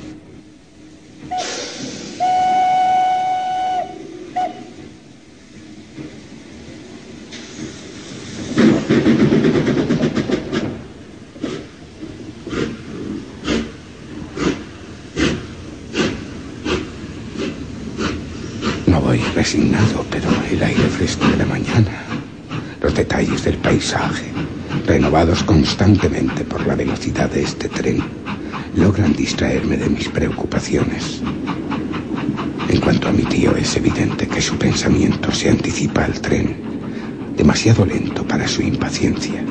No voy resignado, pero el aire fresco de la mañana, los detalles del paisaje, renovados constantemente por la velocidad de este tren, logran distraerme de mis preocupaciones. En cuanto a mi tío, es evidente que su pensamiento se anticipa al tren, demasiado lento para su impaciencia.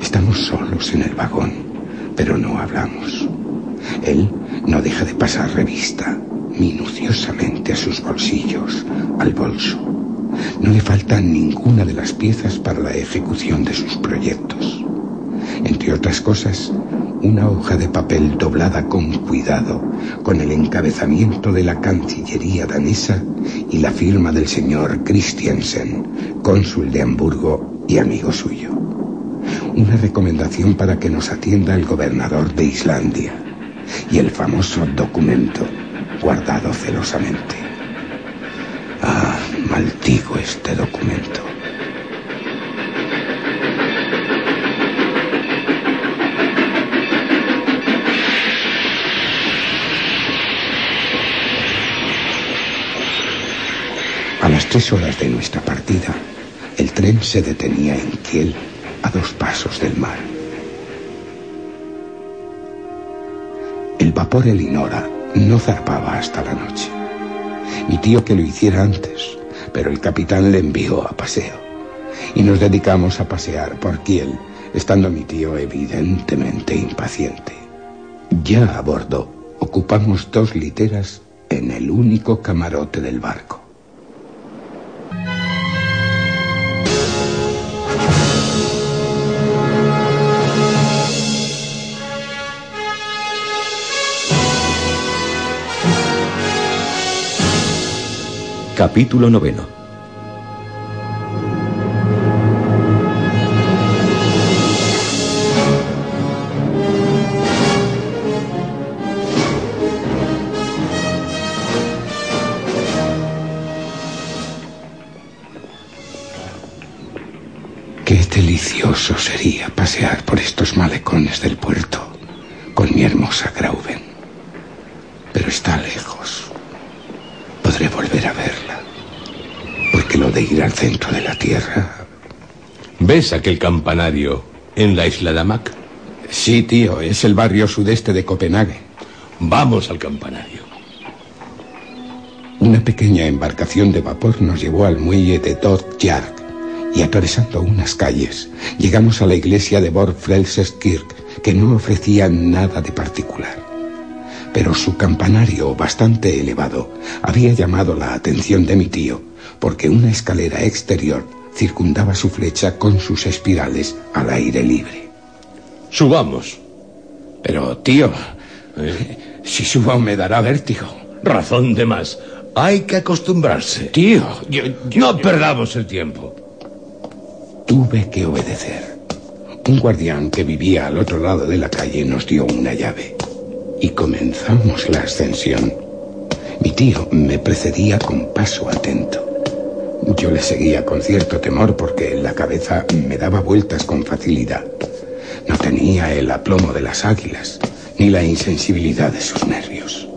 Estamos solos en el vagón, pero no hablamos. Él no deja de pasar revista minuciosamente a sus bolsillos, al bolso. No le faltan ninguna de las piezas para la ejecución de sus proyectos. Entre otras cosas, una hoja de papel doblada con cuidado, con el encabezamiento de la Cancillería danesa y la firma del señor Christiansen, cónsul de Hamburgo y amigo suyo. Una recomendación para que nos atienda el gobernador de Islandia y el famoso documento guardado celosamente. Maldigo este documento. A las tres horas de nuestra partida, el tren se detenía en Kiel, a dos pasos del mar. El vapor Elinora no zarpaba hasta la noche. Mi tío que lo hiciera antes, pero el capitán le envió a paseo. Y nos dedicamos a pasear por Kiel, estando mi tío evidentemente impaciente. Ya a bordo, ocupamos dos literas en el único camarote del barco. Capítulo noveno. Qué delicioso sería pasear por estos malecones del puerto con mi hermosa Grauben. Pero está lejos. Podré volver a verla. Porque lo de ir al centro de la Tierra... ¿Ves aquel campanario en la isla de Amak? Sí, tío, es el barrio sudeste de Copenhague. Vamos al campanario. Una pequeña embarcación de vapor nos llevó al muelle de Dordtjark y atravesando unas calles llegamos a la iglesia de Borfrelseskirk que no ofrecía nada de particular. Pero su campanario, bastante elevado, había llamado la atención de mi tío porque una escalera exterior circundaba su flecha con sus espirales al aire libre. Subamos. Pero, tío, eh, si subo me dará vértigo. Razón de más. Hay que acostumbrarse. Tío, yo, yo- No perdamos el tiempo. Tuve que obedecer. Un guardián que vivía al otro lado de la calle nos dio una llave. Y comenzamos la ascensión. Mi tío me precedía con paso atento. Yo le seguía con cierto temor porque la cabeza me daba vueltas con facilidad. No tenía el aplomo de las águilas, ni la insensibilidad de sus nervios.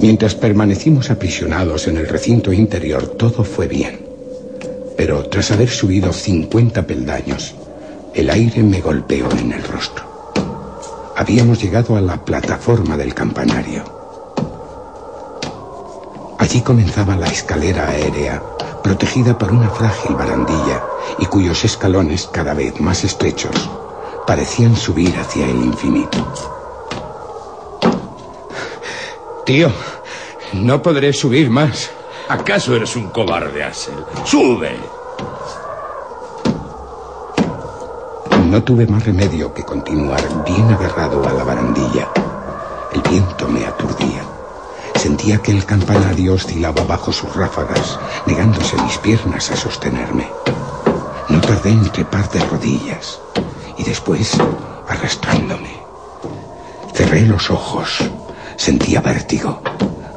Mientras permanecimos aprisionados en el recinto interior, todo fue bien. Pero tras haber subido 50 peldaños, el aire me golpeó en el rostro. Habíamos llegado a la plataforma del campanario. Allí comenzaba la escalera aérea, protegida por una frágil barandilla y cuyos escalones, cada vez más estrechos, parecían subir hacia el infinito. Tío, no podré subir más. ¿Acaso eres un cobarde, Axel? ¡Sube! No tuve más remedio que continuar bien agarrado a la barandilla. El viento me aturdía. Sentía que el campanario oscilaba bajo sus ráfagas, negándose mis piernas a sostenerme. No tardé en trepar de rodillas y después arrastrándome. Cerré los ojos. Sentía vértigo.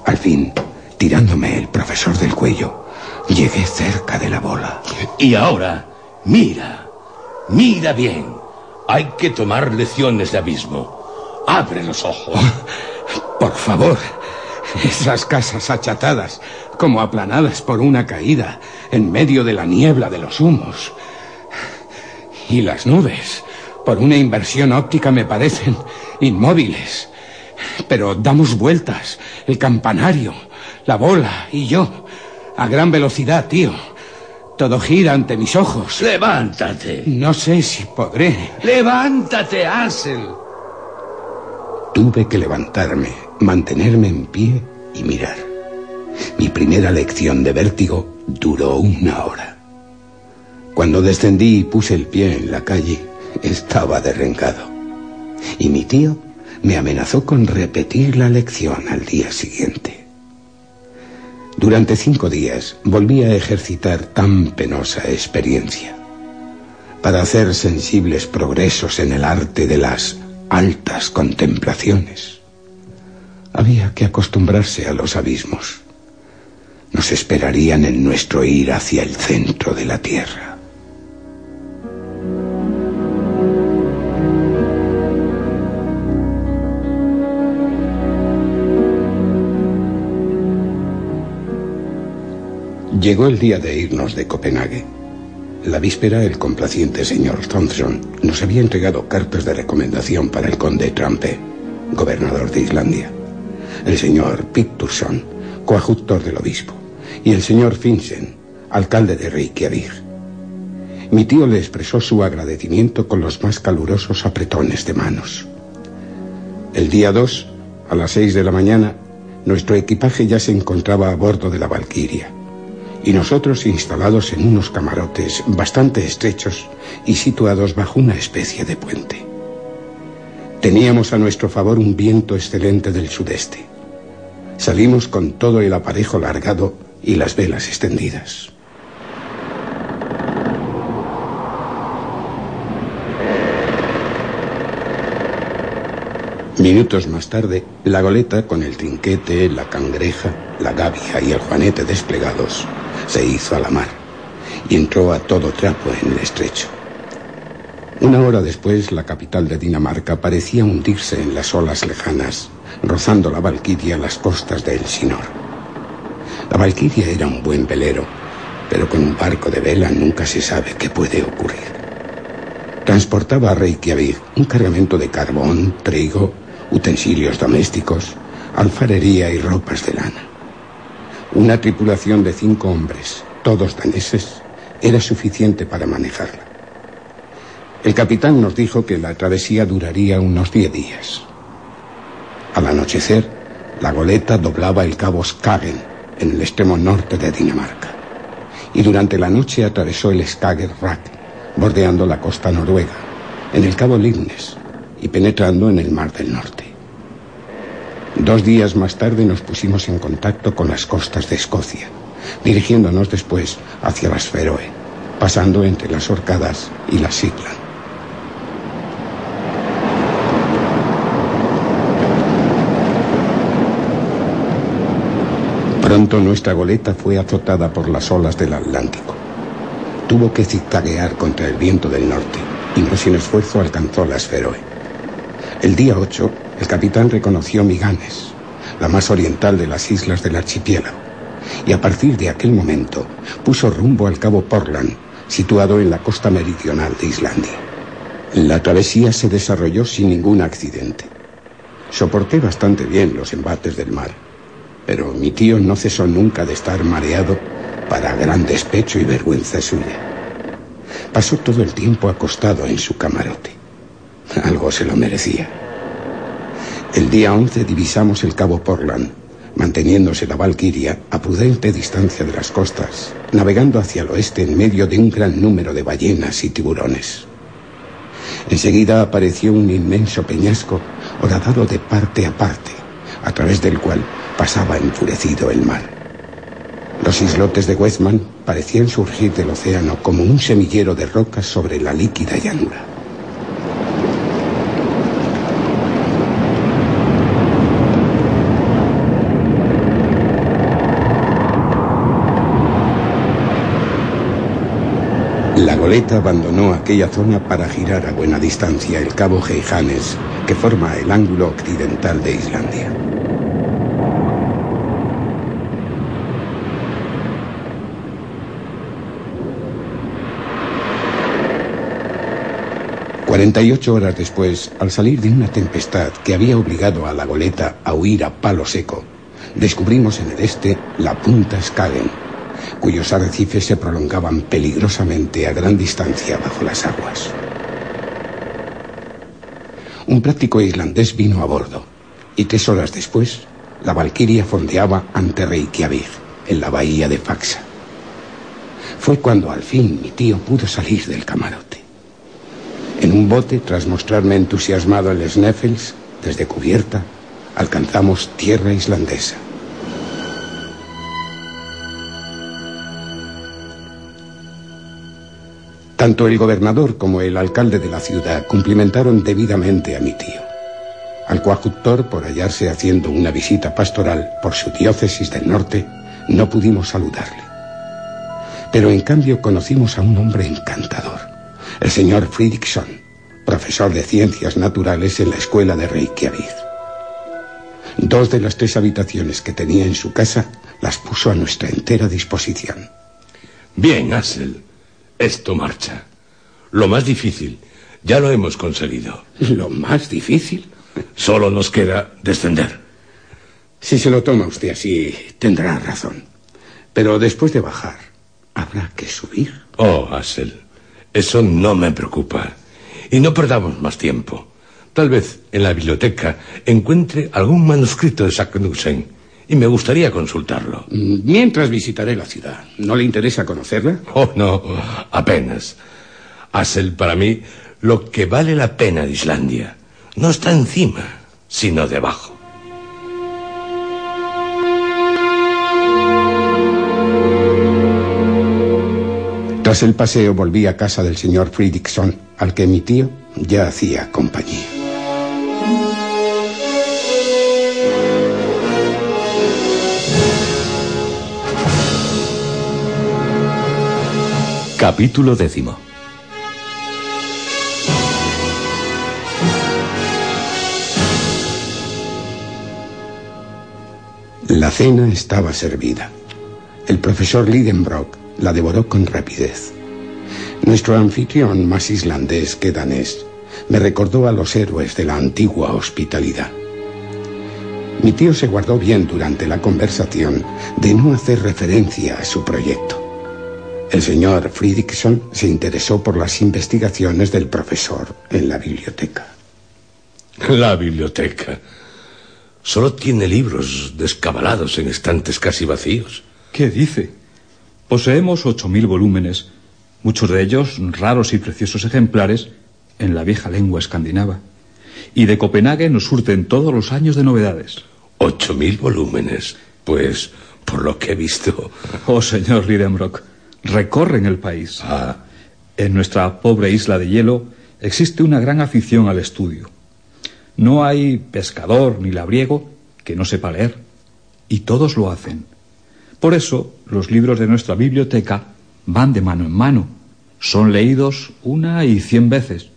Al fin, tirándome el profesor del cuello, llegué cerca de la bola. Y ahora, mira, mira bien. Hay que tomar lecciones de abismo. Abre los ojos. Por favor, esas casas achatadas, como aplanadas por una caída, en medio de la niebla de los humos. Y las nubes, por una inversión óptica, me parecen inmóviles. Pero damos vueltas, el campanario, la bola y yo, a gran velocidad, tío. Todo gira ante mis ojos. Levántate. No sé si podré. Levántate, Axel. Tuve que levantarme, mantenerme en pie y mirar. Mi primera lección de vértigo duró una hora. Cuando descendí y puse el pie en la calle, estaba derrengado. Y mi tío me amenazó con repetir la lección al día siguiente. Durante cinco días volví a ejercitar tan penosa experiencia para hacer sensibles progresos en el arte de las altas contemplaciones. Había que acostumbrarse a los abismos. Nos esperarían en nuestro ir hacia el centro de la Tierra. Llegó el día de irnos de Copenhague. La víspera, el complaciente señor Thompson nos había entregado cartas de recomendación para el conde Trampe, gobernador de Islandia, el señor Picturson, coadjutor del obispo, y el señor Finsen, alcalde de Reykjavik. Mi tío le expresó su agradecimiento con los más calurosos apretones de manos. El día 2, a las 6 de la mañana, nuestro equipaje ya se encontraba a bordo de la Valquiria y nosotros instalados en unos camarotes bastante estrechos y situados bajo una especie de puente. Teníamos a nuestro favor un viento excelente del sudeste. Salimos con todo el aparejo largado y las velas extendidas. Minutos más tarde, la goleta, con el trinquete, la cangreja, la gavia y el juanete desplegados, se hizo a la mar y entró a todo trapo en el estrecho. Una hora después, la capital de Dinamarca parecía hundirse en las olas lejanas, rozando la Valquiria a las costas de Elsinor. La Valquiria era un buen velero, pero con un barco de vela nunca se sabe qué puede ocurrir. Transportaba a Reykjavik un cargamento de carbón, trigo, utensilios domésticos, alfarería y ropas de lana. Una tripulación de cinco hombres, todos daneses, era suficiente para manejarla. El capitán nos dijo que la travesía duraría unos diez días. Al anochecer, la goleta doblaba el cabo Skagen en el extremo norte de Dinamarca. Y durante la noche atravesó el Skagerrak, bordeando la costa noruega, en el cabo Lignes y penetrando en el Mar del Norte. Dos días más tarde nos pusimos en contacto con las costas de Escocia, dirigiéndonos después hacia las Feroe, pasando entre las Orcadas y las Sigland. Pronto nuestra goleta fue azotada por las olas del Atlántico. Tuvo que zigzaguear contra el viento del norte y no sin esfuerzo alcanzó las Feroe. El día 8 el capitán reconoció Miganes, la más oriental de las islas del archipiélago, y a partir de aquel momento puso rumbo al cabo Portland, situado en la costa meridional de Islandia. La travesía se desarrolló sin ningún accidente. Soporté bastante bien los embates del mar, pero mi tío no cesó nunca de estar mareado para gran despecho y vergüenza suya. Pasó todo el tiempo acostado en su camarote. Algo se lo merecía. El día 11 divisamos el cabo Portland, manteniéndose la Valquiria a prudente distancia de las costas, navegando hacia el oeste en medio de un gran número de ballenas y tiburones. Enseguida apareció un inmenso peñasco horadado de parte a parte, a través del cual pasaba enfurecido el mar. Los islotes de Westman parecían surgir del océano como un semillero de rocas sobre la líquida llanura. La goleta abandonó aquella zona para girar a buena distancia el cabo Heijanes, que forma el ángulo occidental de Islandia. Cuarenta y ocho horas después, al salir de una tempestad que había obligado a la goleta a huir a palo seco, descubrimos en el este la punta Skagen, cuyos arrecifes se prolongaban peligrosamente a gran distancia bajo las aguas. Un práctico islandés vino a bordo y tres horas después la Valquiria fondeaba ante Reykjavik, en la bahía de Faxa. Fue cuando al fin mi tío pudo salir del camarote. En un bote, tras mostrarme entusiasmado el Sneffels, desde cubierta, alcanzamos tierra islandesa. Tanto el gobernador como el alcalde de la ciudad cumplimentaron debidamente a mi tío. Al coadjutor, por hallarse haciendo una visita pastoral por su diócesis del norte, no pudimos saludarle. Pero en cambio conocimos a un hombre encantador, el señor Fridriksson, profesor de ciencias naturales en la escuela de Reykjavik. Dos de las tres habitaciones que tenía en su casa las puso a nuestra entera disposición. Bien, Axel. Esto marcha. Lo más difícil, ya lo hemos conseguido. ¿Lo más difícil? Solo nos queda descender. Si se lo toma usted así, tendrá razón. Pero después de bajar, habrá que subir. Oh, Axel, eso no me preocupa. Y no perdamos más tiempo. Tal vez en la biblioteca encuentre algún manuscrito de Saknussen y me gustaría consultarlo. Mientras visitaré la ciudad. ¿No le interesa conocerla? Oh, no, apenas. Axel, para mí, lo que vale la pena de Islandia no está encima, sino debajo. Tras el paseo volví a casa del señor Fridriksson, al que mi tío ya hacía compañía. Capítulo décimo. La cena estaba servida. El profesor Lidenbrock la devoró con rapidez. Nuestro anfitrión, más islandés que danés, me recordó a los héroes de la antigua hospitalidad. Mi tío se guardó bien durante la conversación de no hacer referencia a su proyecto. El señor Fridriksson se interesó por las investigaciones del profesor en la biblioteca. La biblioteca. Solo tiene libros descabalados en estantes casi vacíos. ¿Qué dice? Poseemos ocho mil volúmenes, muchos de ellos raros y preciosos ejemplares en la vieja lengua escandinava. Y de Copenhague nos surten todos los años de novedades. Ocho mil volúmenes. Pues, por lo que he visto. Oh, señor Lidenbrock, recorren el país. Ah, En nuestra pobre isla de hielo existe una gran afición al estudio. No hay pescador ni labriego que no sepa leer, y todos lo hacen. Por eso, los libros de nuestra biblioteca van de mano en mano. Son leídos una y cien veces,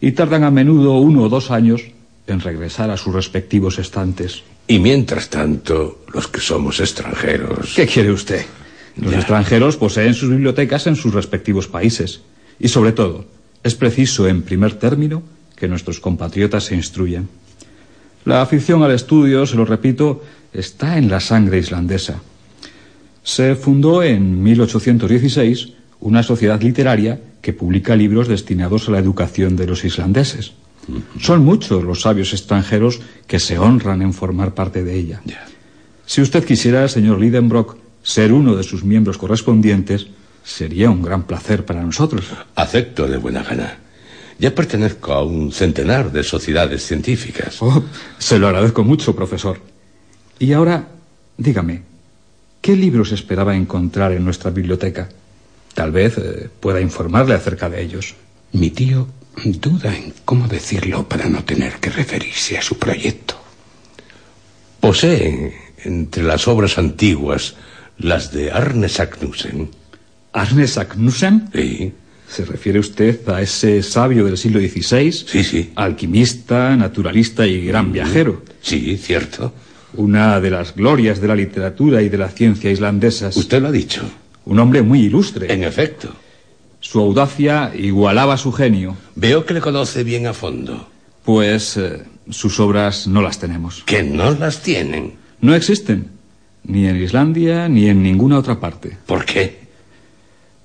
y tardan a menudo uno o dos años en regresar a sus respectivos estantes. y mientras tanto, los que somos extranjeros. ¿Qué quiere usted? Los Ya. extranjeros poseen sus bibliotecas en sus respectivos países. Y sobre todo, es preciso, en primer término, que nuestros compatriotas se instruyan. La afición al estudio, se lo repito, está en la sangre islandesa. Se fundó en 1816 una sociedad literaria que publica libros destinados a la educación de los islandeses. Son muchos los sabios extranjeros que se honran en formar parte de ella. Si usted quisiera, señor Lidenbrock, ser uno de sus miembros correspondientes, sería un gran placer para nosotros. Acepto de buena gana. Ya pertenezco a un centenar de sociedades científicas. Oh, se lo agradezco mucho, profesor. Y ahora, dígame, ¿qué libros esperaba encontrar en nuestra biblioteca? Tal vez eh, pueda informarle acerca de ellos. Mi tío duda en cómo decirlo para no tener que referirse a su proyecto. Poseen entre las obras antiguas las de Arne Saknussen. ¿Arne Saknussen? Sí, ¿Se refiere usted a ese sabio del siglo XVI? sí, sí. Alquimista, naturalista y gran viajero. Sí, cierto. Una de las glorias de la literatura y de la ciencia islandesas. Usted lo ha dicho. Un hombre muy ilustre. En efecto. Su audacia igualaba su genio. Veo que le conoce bien a fondo. Pues eh, sus obras no las tenemos. Que no las tienen. No existen. Ni en Islandia ni en ninguna otra parte. ¿Por qué?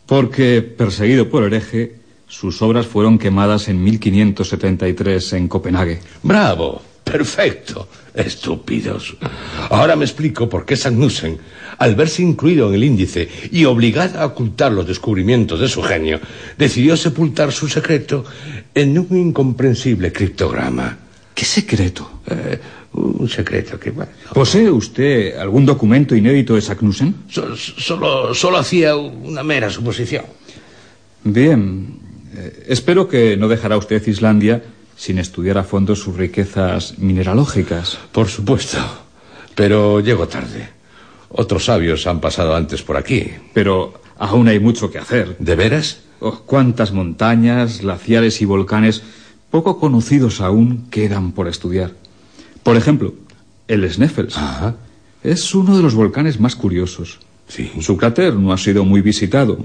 Porque, perseguido por hereje, sus obras fueron quemadas en 1573 en Copenhague. Bravo. Perfecto. Estúpidos. Ahora me explico por qué Sagnussen, al verse incluido en el índice y obligado a ocultar los descubrimientos de su genio, decidió sepultar su secreto en un incomprensible criptograma. ¿Qué secreto? Eh, un secreto que, bueno, ¿Posee usted algún documento inédito de Saknussen? so- solo, solo hacía una mera suposición. Bien. eh, espero que no dejará usted Islandia sin estudiar a fondo sus riquezas mineralógicas. Por supuesto. Pero llego tarde. Otros sabios han pasado antes por aquí. Pero aún hay mucho que hacer. ¿De veras? Oh, cuántas montañas, glaciares y volcanes poco conocidos aún quedan por estudiar. Por ejemplo, el Sneffels. Ajá. Es uno de los volcanes más curiosos. Sí. Su cráter no ha sido muy visitado.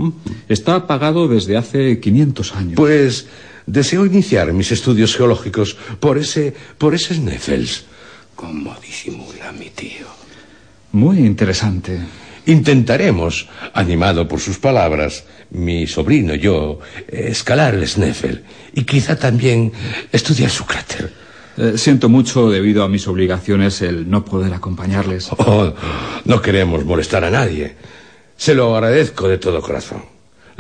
Está apagado desde hace 500 años. Pues deseo iniciar mis estudios geológicos por ese, por ese Sneffels. ¿Cómo disimula mi tío? Muy interesante. Intentaremos, animado por sus palabras, mi sobrino y yo, escalar el Sneffel y quizá también estudiar su cráter. Eh, siento mucho debido a mis obligaciones el no poder acompañarles. Oh, no queremos molestar a nadie. Se lo agradezco de todo corazón.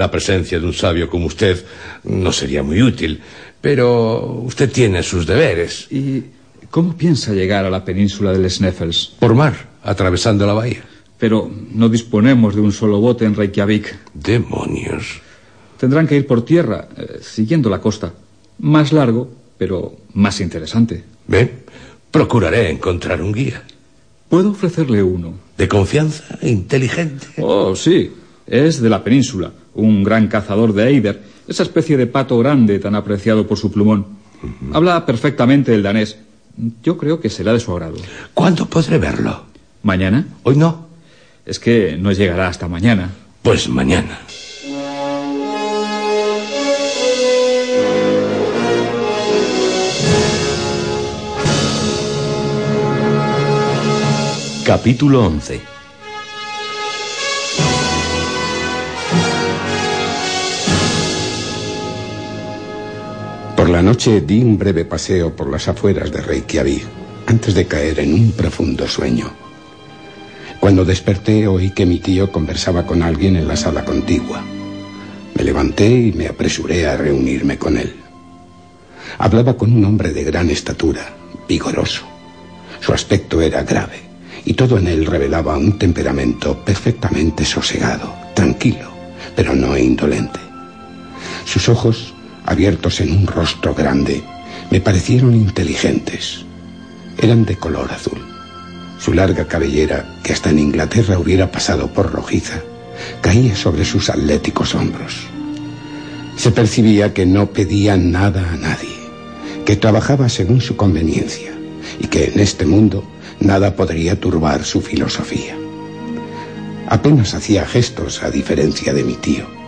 La presencia de un sabio como usted no sería muy útil, pero usted tiene sus deberes. ¿Y cómo piensa llegar a la península del Sneffels? Por mar, atravesando la bahía. Pero no disponemos de un solo bote en Reykjavik. Demonios. Tendrán que ir por tierra, eh, siguiendo la costa. Más largo, pero más interesante. Ven, procuraré encontrar un guía. Puedo ofrecerle uno. ¿De confianza? ¿Inteligente? Oh, sí. Es de la península. Un gran cazador de Eider. Esa especie de pato grande tan apreciado por su plumón. Habla perfectamente el danés. Yo creo que será de su agrado. ¿Cuándo podré verlo? ¿Mañana? Hoy no. Es que no llegará hasta mañana. Pues mañana. Capítulo 11 Por la noche di un breve paseo por las afueras de Reykjavik antes de caer en un profundo sueño. Cuando desperté oí que mi tío conversaba con alguien en la sala contigua. Me levanté y me apresuré a reunirme con él. Hablaba con un hombre de gran estatura, vigoroso. Su aspecto era grave y todo en él revelaba un temperamento perfectamente sosegado, tranquilo, pero no indolente. Sus ojos, abiertos en un rostro grande, me parecieron inteligentes. Eran de color azul. Su larga cabellera, que hasta en Inglaterra hubiera pasado por rojiza, caía sobre sus atléticos hombros. Se percibía que no pedía nada a nadie, que trabajaba según su conveniencia y que en este mundo nada podría turbar su filosofía. Apenas hacía gestos a diferencia de mi tío.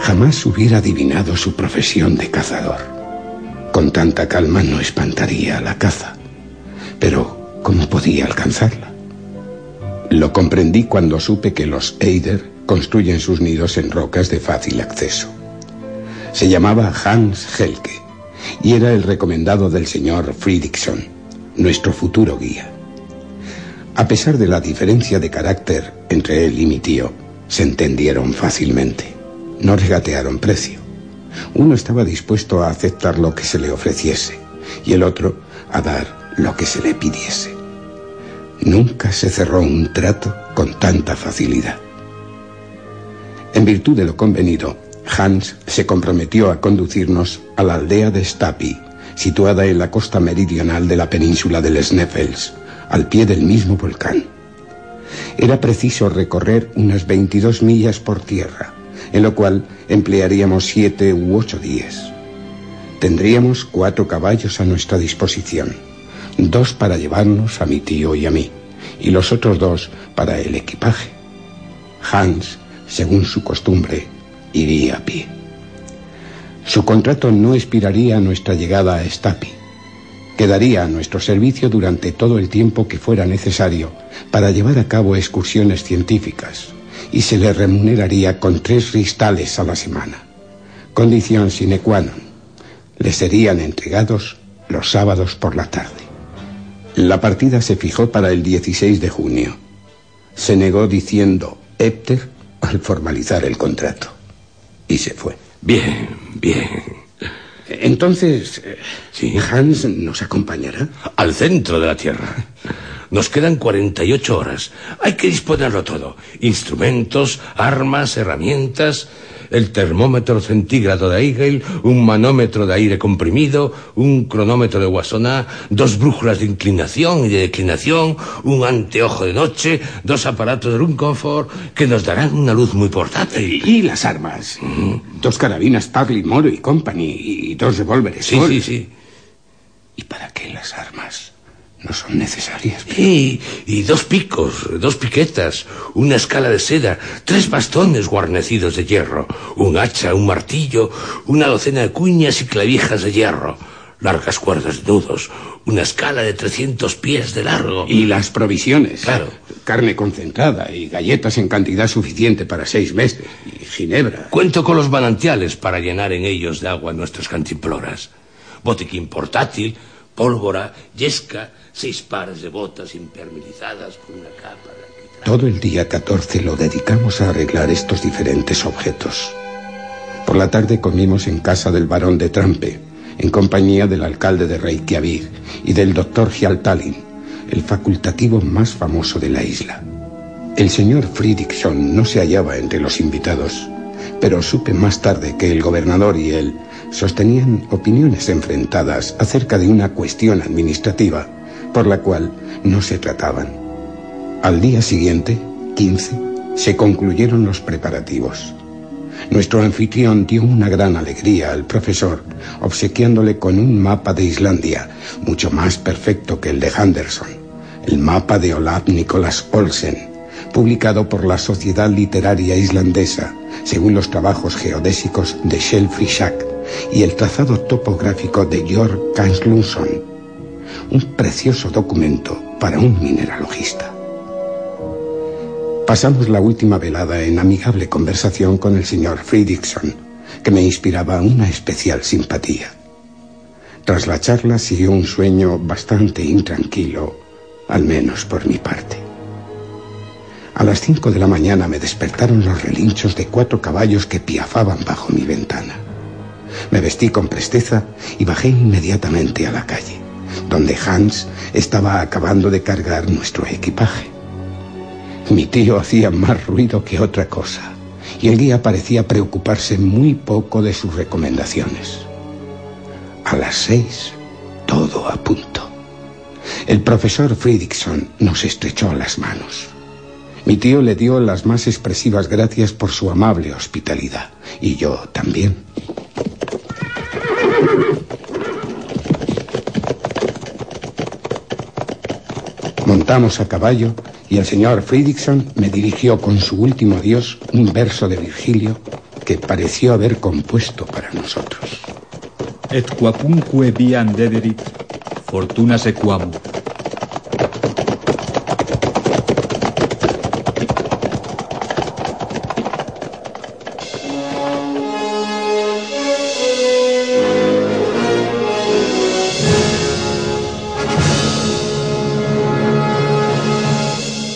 Jamás hubiera adivinado su profesión de cazador. Con tanta calma no espantaría la caza. Pero, ¿cómo podía alcanzarla? Lo comprendí cuando supe que los Eider construyen sus nidos en rocas de fácil acceso. Se llamaba Hans Helke y era el recomendado del señor Fridriksson, nuestro futuro guía. A pesar de la diferencia de carácter entre él y mi tío, se entendieron fácilmente. No regatearon precio. Uno estaba dispuesto a aceptar lo que se le ofreciese y el otro a dar lo que se le pidiese. Nunca se cerró un trato con tanta facilidad. En virtud de lo convenido, Hans se comprometió a conducirnos a la aldea de Stapi, situada en la costa meridional de la península del Sneffels, al pie del mismo volcán. Era preciso recorrer unas 22 millas por tierra, en lo cual emplearíamos siete u ocho días. Tendríamos cuatro caballos a nuestra disposición, dos para llevarnos a mi tío y a mí, y los otros dos para el equipaje. Hans, según su costumbre, iría a pie. Su contrato no expiraría a nuestra llegada a Stapi. Quedaría a nuestro servicio durante todo el tiempo que fuera necesario para llevar a cabo excursiones científicas y se le remuneraría con tres ristales a la semana. Condición sine qua non. Le serían entregados los sábados por la tarde. La partida se fijó para el 16 de junio. Se negó diciendo Hepter al formalizar el contrato. Y se fue. Bien, bien. Entonces, Sí. Hans nos acompañará. Al centro de la Tierra. Nos quedan 48 horas. Hay que disponerlo todo. Instrumentos, armas, herramientas, el termómetro centígrado de Eigel, un manómetro de aire comprimido, un cronómetro de Wassoná, dos brújulas de inclinación y de declinación, un anteojo de noche, dos aparatos de Runconfort que nos darán una luz muy portátil. Y, las armas. Dos carabinas Pagli, Moro y Company y dos revólveres. Sí, sí, sí. ¿Y para qué las armas? No son necesarias. Y, y dos picos, dos piquetas, una escala de seda, tres bastones guarnecidos de hierro, un hacha, un martillo, una docena de cuñas y clavijas de hierro, largas cuerdas de nudos, una escala de 300 pies de largo. Y las provisiones. Claro. Carne concentrada y galletas en cantidad suficiente para seis meses. Y ginebra. Cuento con los manantiales para llenar en ellos de agua nuestras cantimploras. Botiquín portátil, pólvora, yesca, seis pares de botas impermeabilizadas con una capa. Todo el día 14 lo dedicamos a arreglar estos diferentes objetos. Por la tarde comimos en casa del barón de Trampe, en compañía del alcalde de Reykjavik y del doctor Hjaltalin, el facultativo más famoso de la isla. El señor Fridriksson no se hallaba entre los invitados, pero supe más tarde que el gobernador y él sostenían opiniones enfrentadas acerca de una cuestión administrativa por la cual no se trataban. Al día siguiente, 15, se concluyeron los preparativos. Nuestro anfitrión dio una gran alegría al profesor, obsequiándole con un mapa de Islandia, mucho más perfecto que el de Henderson, el mapa de Olaf Nicolas Olsen, publicado por la Sociedad Literaria Islandesa, según los trabajos geodésicos de Shell Frischak y el trazado topográfico de Georg Kanslunson, un precioso documento para un mineralogista. Pasamos la última velada en amigable conversación con el señor Fridriksson, que me inspiraba una especial simpatía. Tras la charla siguió un sueño bastante intranquilo, al menos por mi parte. A las cinco de la mañana me despertaron los relinchos de cuatro caballos que piafaban bajo mi ventana. Me vestí con presteza y bajé inmediatamente a la calle, donde Hans estaba acabando de cargar nuestro equipaje. Mi tío hacía más ruido que otra cosa, y el guía parecía preocuparse muy poco de sus recomendaciones. A las seis, todo a punto. El profesor Fridriksson nos estrechó las manos. Mi tío le dio las más expresivas gracias por su amable hospitalidad, y yo también. Montamos a caballo y el señor Fridriksson me dirigió con su último adiós un verso de Virgilio que pareció haber compuesto para nosotros. Et quapumque viam dederit, fortuna sequam.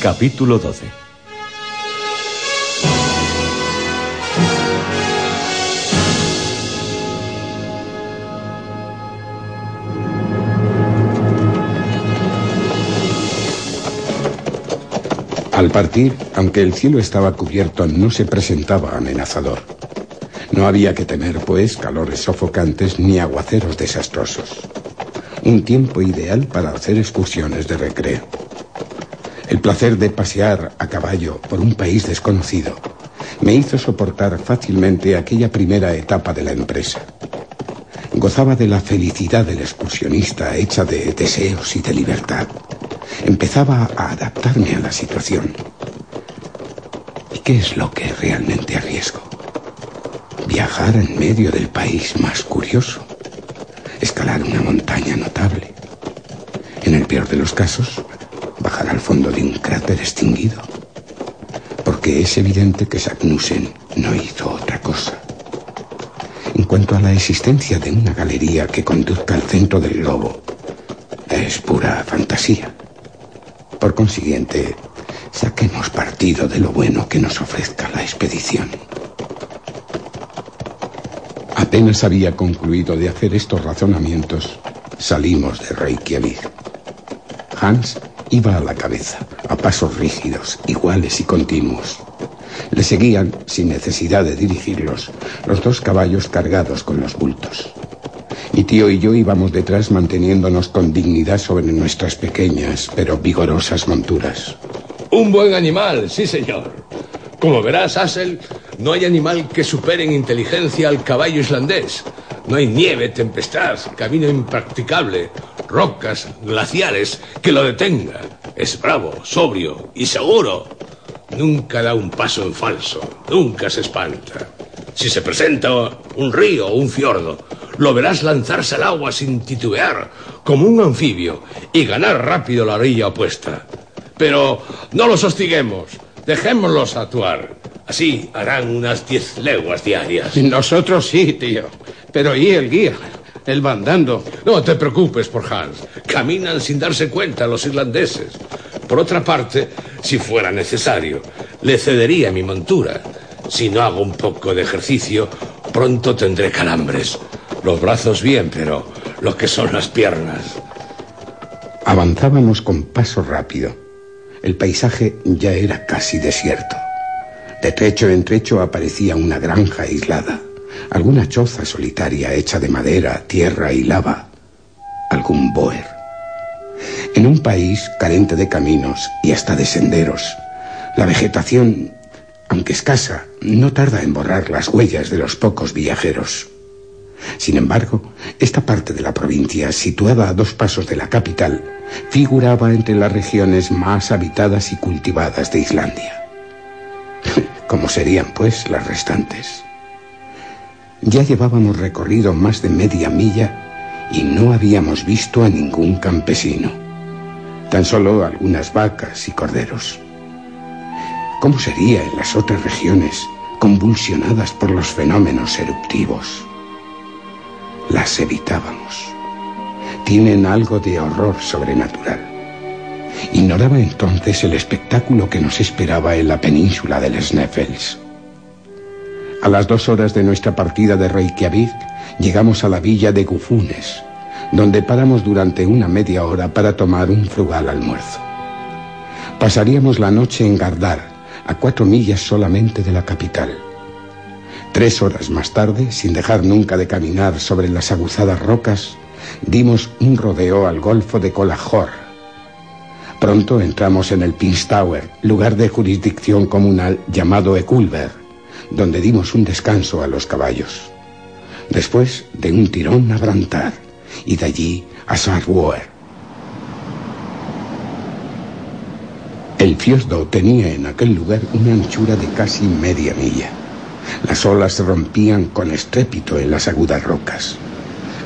Capítulo 12 Al partir, aunque el cielo estaba cubierto, no se presentaba amenazador. No había que temer, pues, calores sofocantes ni aguaceros desastrosos. Un tiempo ideal para hacer excursiones de recreo. El placer de pasear a caballo por un país desconocido me hizo soportar fácilmente aquella primera etapa de la empresa. Gozaba de la felicidad del excursionista hecha de deseos y de libertad. Empezaba a adaptarme a la situación. ¿Y qué es lo que realmente arriesgo? Viajar en medio del país más curioso. Escalar una montaña notable. En el peor de los casos, al fondo de un cráter extinguido. Porque es evidente que Sagnussen no hizo otra cosa. En cuanto a la existencia de una galería que conduzca al centro del globo, es pura fantasía. Por consiguiente, saquemos partido de lo bueno que nos ofrezca la expedición. Apenas había concluido de hacer estos razonamientos, salimos de Reykjavik. Hans Iba a la cabeza, a pasos rígidos, iguales y continuos. Le seguían, sin necesidad de dirigirlos, los dos caballos cargados con los bultos. Mi tío y yo íbamos detrás manteniéndonos con dignidad sobre nuestras pequeñas pero vigorosas monturas. Un buen animal, sí señor. Como verás, Assel, no hay animal que supere en inteligencia al caballo islandés. No hay nieve, tempestad, camino impracticable, rocas, glaciares que lo detenga. Es bravo, sobrio y seguro. Nunca da un paso en falso, nunca se espanta. Si se presenta un río o un fiordo, lo verás lanzarse al agua sin titubear, como un anfibio, y ganar rápido la orilla opuesta. Pero no los hostiguemos, dejémoslos actuar. Así harán unas diez leguas diarias. Nosotros sí, tío. Pero ¿y el guía? El bandando. No te preocupes por Hans. Caminan sin darse cuenta los irlandeses. Por otra parte, si fuera necesario, le cedería mi montura. Si no hago un poco de ejercicio, pronto tendré calambres. Los brazos bien, pero lo que son las piernas. Avanzábamos con paso rápido. El paisaje ya era casi desierto. De trecho en trecho aparecía una granja aislada, alguna choza solitaria hecha de madera, tierra y lava, algún boer. En un país carente de caminos y hasta de senderos, la vegetación, aunque escasa, no tarda en borrar las huellas de los pocos viajeros. Sin embargo, esta parte de la provincia, situada a dos pasos de la capital, figuraba entre las regiones más habitadas y cultivadas de Islandia. ¿Cómo serían, pues, las restantes? Ya llevábamos recorrido más de media milla y no habíamos visto a ningún campesino, tan solo algunas vacas y corderos. ¿Cómo sería en las otras regiones convulsionadas por los fenómenos eruptivos? las evitábamos. Tienen algo de horror sobrenatural. Ignoraba entonces el espectáculo que nos esperaba en la península del Sneffels. A las dos horas de nuestra partida de Reykjavik llegamos a la villa de Gufunes, donde paramos durante una media hora para tomar un frugal almuerzo. Pasaríamos la noche en Gardar, a cuatro millas solamente de la capital. Tres horas más tarde, sin dejar nunca de caminar sobre las aguzadas rocas, dimos un rodeo al Golfo de Colajor. Pronto entramos en el Pinstower, lugar de jurisdicción comunal llamado Ekulver, donde dimos un descanso a los caballos. Después de un tirón a Brantar y de allí a Sarwoer. El fiordo tenía en aquel lugar una anchura de casi media milla. Las olas rompían con estrépito en las agudas rocas.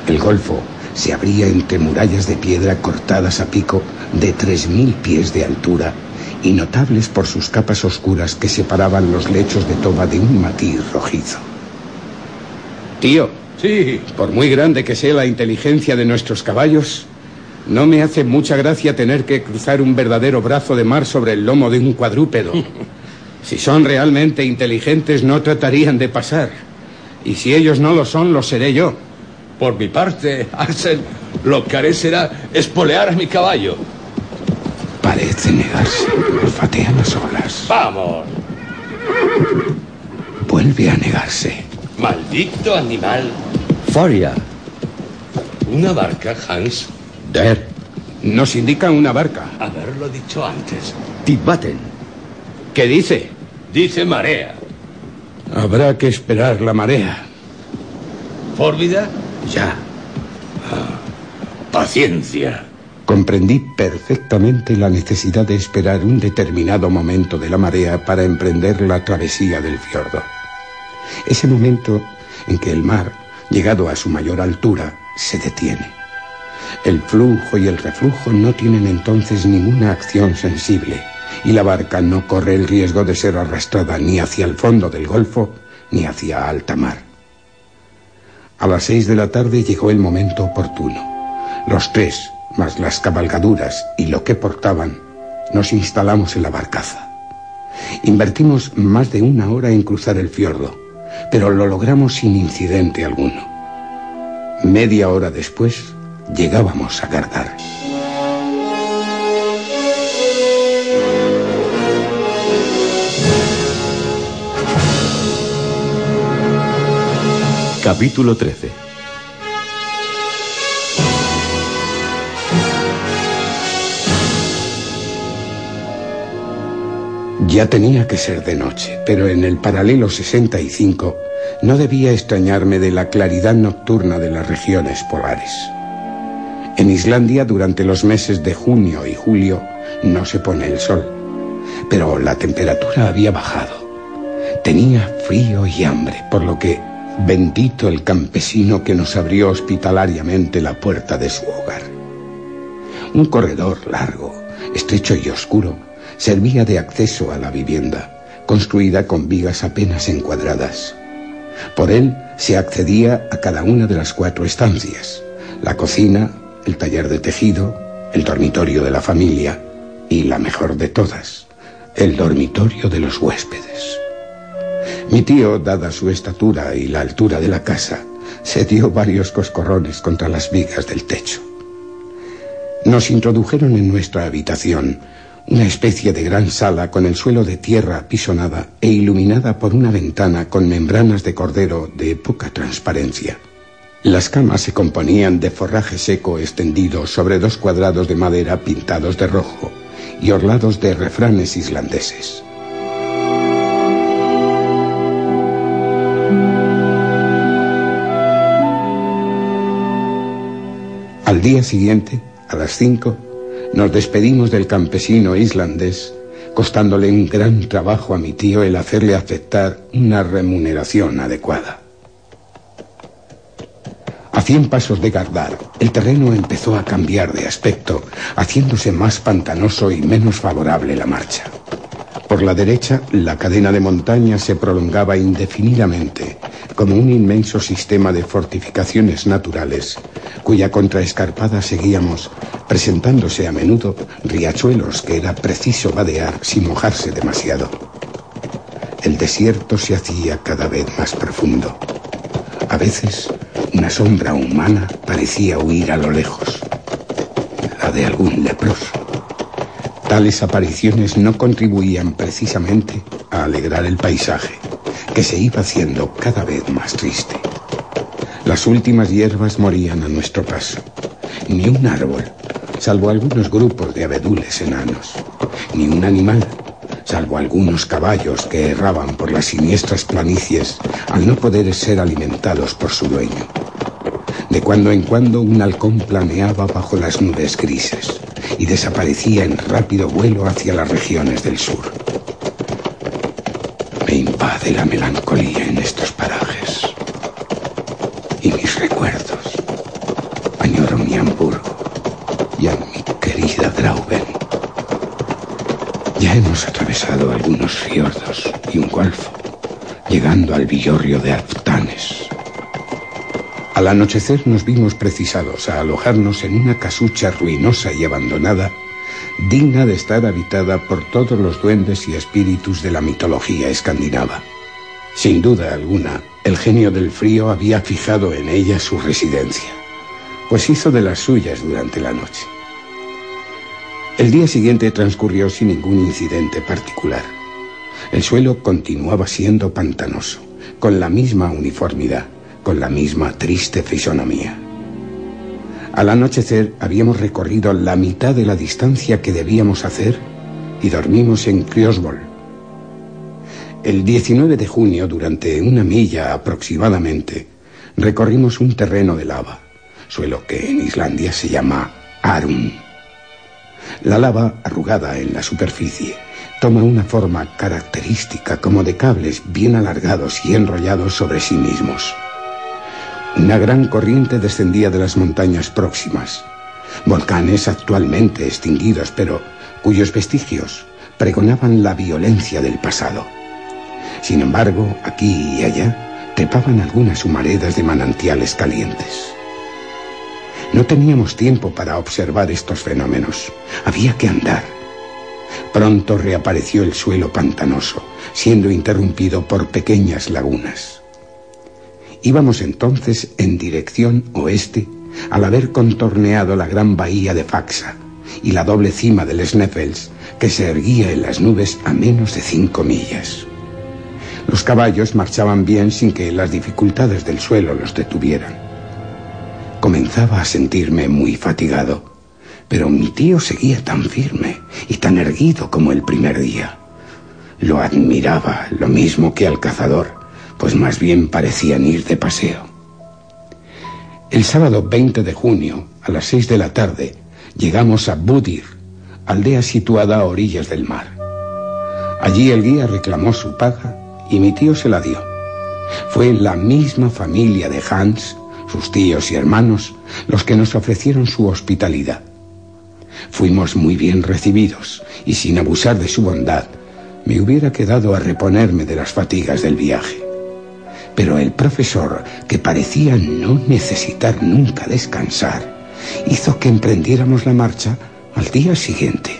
El golfo se abría entre murallas de piedra cortadas a pico de tres mil pies de altura y notables por sus capas oscuras que separaban los lechos de toba de un matiz rojizo. Tío, Sí, por muy grande que sea la inteligencia de nuestros caballos, no me hace mucha gracia tener que cruzar un verdadero brazo de mar sobre el lomo de un cuadrúpedo. Si son realmente inteligentes, no tratarían de pasar. Y si ellos no lo son, lo seré yo. por mi parte, Axel, lo que haré será espolear a mi caballo. Parece negarse. Olfatea las olas. ¡Vamos! Vuelve a negarse. ¡Maldito animal! Foria. ¿Una barca, Hans? Der. Nos indican una barca. Haberlo dicho antes. Tibaten. ¿Qué dice? Dice marea. Habrá que esperar la marea. ¿Fórvida? Ya. Paciencia. Comprendí perfectamente la necesidad de esperar un determinado momento de la marea para emprender la travesía del fiordo. Ese momento en que el mar, llegado a su mayor altura, se detiene. El flujo y el reflujo no tienen entonces ninguna acción sensible y la barca no corre el riesgo de ser arrastrada ni hacia el fondo del golfo ni hacia alta mar. A las seis de la tarde llegó el momento oportuno. Los tres, más las cabalgaduras y lo que portaban, nos instalamos en la barcaza. Invertimos más de una hora en cruzar el fiordo, pero lo logramos sin incidente alguno. Media hora después, llegábamos a Gardar. Capítulo 13 Ya tenía que ser de noche, pero en el paralelo 65 no debía extrañarme de la claridad nocturna de las regiones polares. En Islandia durante los meses de junio y julio no se pone el sol, pero la temperatura había bajado. Tenía frío y hambre, por lo que bendito el campesino que nos abrió hospitalariamente la puerta de su hogar. Un corredor largo, estrecho y oscuro servía de acceso a la vivienda, construida con vigas apenas encuadradas. Por él se accedía a cada una de las cuatro estancias, la cocina, el taller de tejido, el dormitorio de la familia y la mejor de todas, el dormitorio de los huéspedes. Mi tío, dada su estatura y la altura de la casa, se dio varios coscorrones contra las vigas del techo. Nos introdujeron en nuestra habitación una especie de gran sala con el suelo de tierra apisonada e iluminada por una ventana con membranas de cordero de poca transparencia. Las camas se componían de forraje seco extendido sobre dos cuadrados de madera pintados de rojo y orlados de refranes islandeses. Al día siguiente, a las cinco, nos despedimos del campesino islandés, costándole un gran trabajo a mi tío el hacerle aceptar una remuneración adecuada. A cien pasos de Gardar, el terreno empezó a cambiar de aspecto, haciéndose más pantanoso y menos favorable la marcha. Por la derecha, la cadena de montañas se prolongaba indefinidamente, como un inmenso sistema de fortificaciones naturales, cuya contraescarpada seguíamos, presentándose a menudo riachuelos que era preciso vadear sin mojarse demasiado. El desierto se hacía cada vez más profundo. A veces, una sombra humana parecía huir a lo lejos, la de algún leproso. Tales apariciones no contribuían precisamente a alegrar el paisaje, que se iba haciendo cada vez más triste. Las últimas hierbas morían a nuestro paso. Ni un árbol, salvo algunos grupos de abedules enanos. Ni un animal, salvo algunos caballos que erraban por las siniestras planicies al no poder ser alimentados por su dueño. De cuando en cuando un halcón planeaba bajo las nubes grises y desaparecía en rápido vuelo hacia las regiones del sur. Me invade la melancolía en estos recuerdos. Añoro mi Hamburgo y a mi querida Grauben. Ya hemos atravesado algunos fiordos y un golfo, llegando al villorrio de Alftanes. Al anochecer nos vimos precisados a alojarnos en una casucha ruinosa y abandonada, digna de estar habitada por todos los duendes y espíritus de la mitología escandinava. Sin duda alguna, el genio del frío había fijado en ella su residencia, pues hizo de las suyas durante la noche. El día siguiente transcurrió sin ningún incidente particular. El suelo continuaba siendo pantanoso, con la misma uniformidad con la misma triste fisonomía. Al anochecer habíamos recorrido la mitad de la distancia que debíamos hacer y dormimos en Kriosbol. El 19 de junio, durante una milla aproximadamente, recorrimos un terreno de lava, suelo que en Islandia se llama Arum. La lava, arrugada en la superficie, toma una forma característica como de cables bien alargados y enrollados sobre sí mismos. Una gran corriente descendía de las montañas próximas. Volcanes actualmente extinguidos, pero cuyos vestigios pregonaban la violencia del pasado. Sin embargo, aquí y allá trepaban algunas humaredas de manantiales calientes. No teníamos tiempo para observar estos fenómenos. Había que andar. Pronto reapareció el suelo pantanoso, siendo interrumpido por pequeñas lagunas. Íbamos entonces en dirección oeste al haber contorneado la gran bahía de Faxa y la doble cima del Sneffels que se erguía en las nubes a menos de cinco millas. Los caballos marchaban bien sin que las dificultades del suelo los detuvieran. Comenzaba a sentirme muy fatigado, pero mi tío seguía tan firme y tan erguido como el primer día. Lo admiraba, lo mismo que al cazador, pues más bien parecían ir de paseo. El sábado 20 de junio, a las seis de la tarde, llegamos a Budir, aldea situada a orillas del mar. Allí el guía reclamó su paga y mi tío se la dio. Fue la misma familia de Hans, sus tíos y hermanos, los que nos ofrecieron su hospitalidad. Fuimos muy bien recibidos y sin abusar de su bondad, me hubiera quedado a reponerme de las fatigas del viaje. Pero el profesor, que parecía no necesitar nunca descansar, hizo que emprendiéramos la marcha al día siguiente.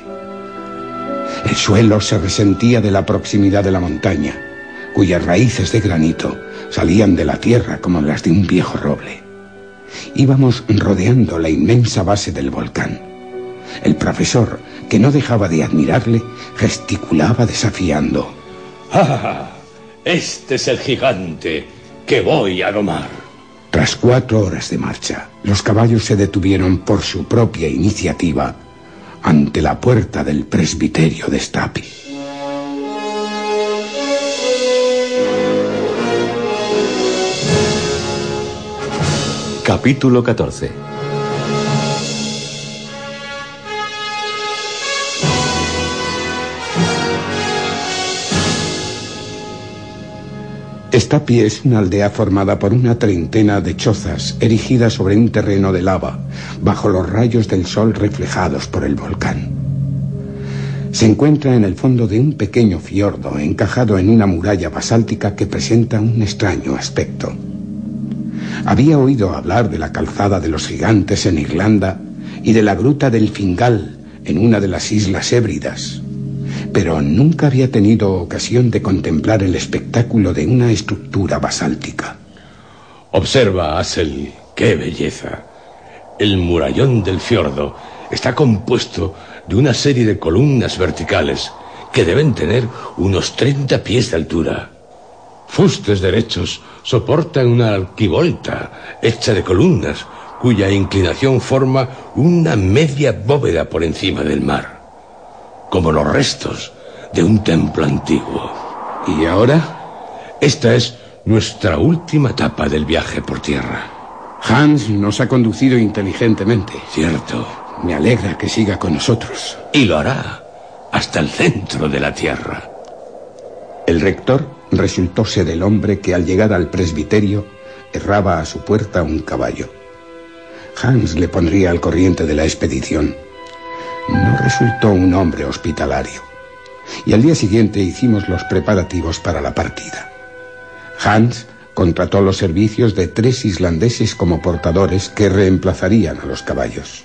El suelo se resentía de la proximidad de la montaña, cuyas raíces de granito salían de la tierra como las de un viejo roble. Íbamos rodeando la inmensa base del volcán. El profesor, que no dejaba de admirarle, gesticulaba desafiando. ¡Ah! Este es el gigante que voy a domar. Tras cuatro horas de marcha, los caballos se detuvieron por su propia iniciativa ante la puerta del presbiterio de Stapi. Capítulo 14 Stapi es una aldea formada por una treintena de chozas erigidas sobre un terreno de lava, bajo los rayos del sol reflejados por el volcán. Se encuentra en el fondo de un pequeño fiordo encajado en una muralla basáltica que presenta un extraño aspecto. Había oído hablar de la calzada de los gigantes en Irlanda y de la gruta del Fingal en una de las islas Hébridas, pero nunca había tenido ocasión de contemplar el espectáculo de una estructura basáltica. Observa, Asel, qué belleza. El murallón del fiordo está compuesto de una serie de columnas verticales que deben tener unos 30 pies de altura. Fustes derechos soportan una arquivolta hecha de columnas cuya inclinación forma una media bóveda por encima del mar, como los restos de un templo antiguo. ¿Y ahora? Esta es nuestra última etapa del viaje por tierra. Hans nos ha conducido inteligentemente. Cierto. Me alegra que siga con nosotros. Y lo hará hasta el centro de la tierra. El rector resultó ser el hombre que al llegar al presbiterio erraba a su puerta un caballo. Hans le pondría al corriente de la expedición. No resultó un hombre hospitalario. Y al día siguiente hicimos los preparativos para la partida. Hans contrató los servicios de tres islandeses como portadores que reemplazarían a los caballos.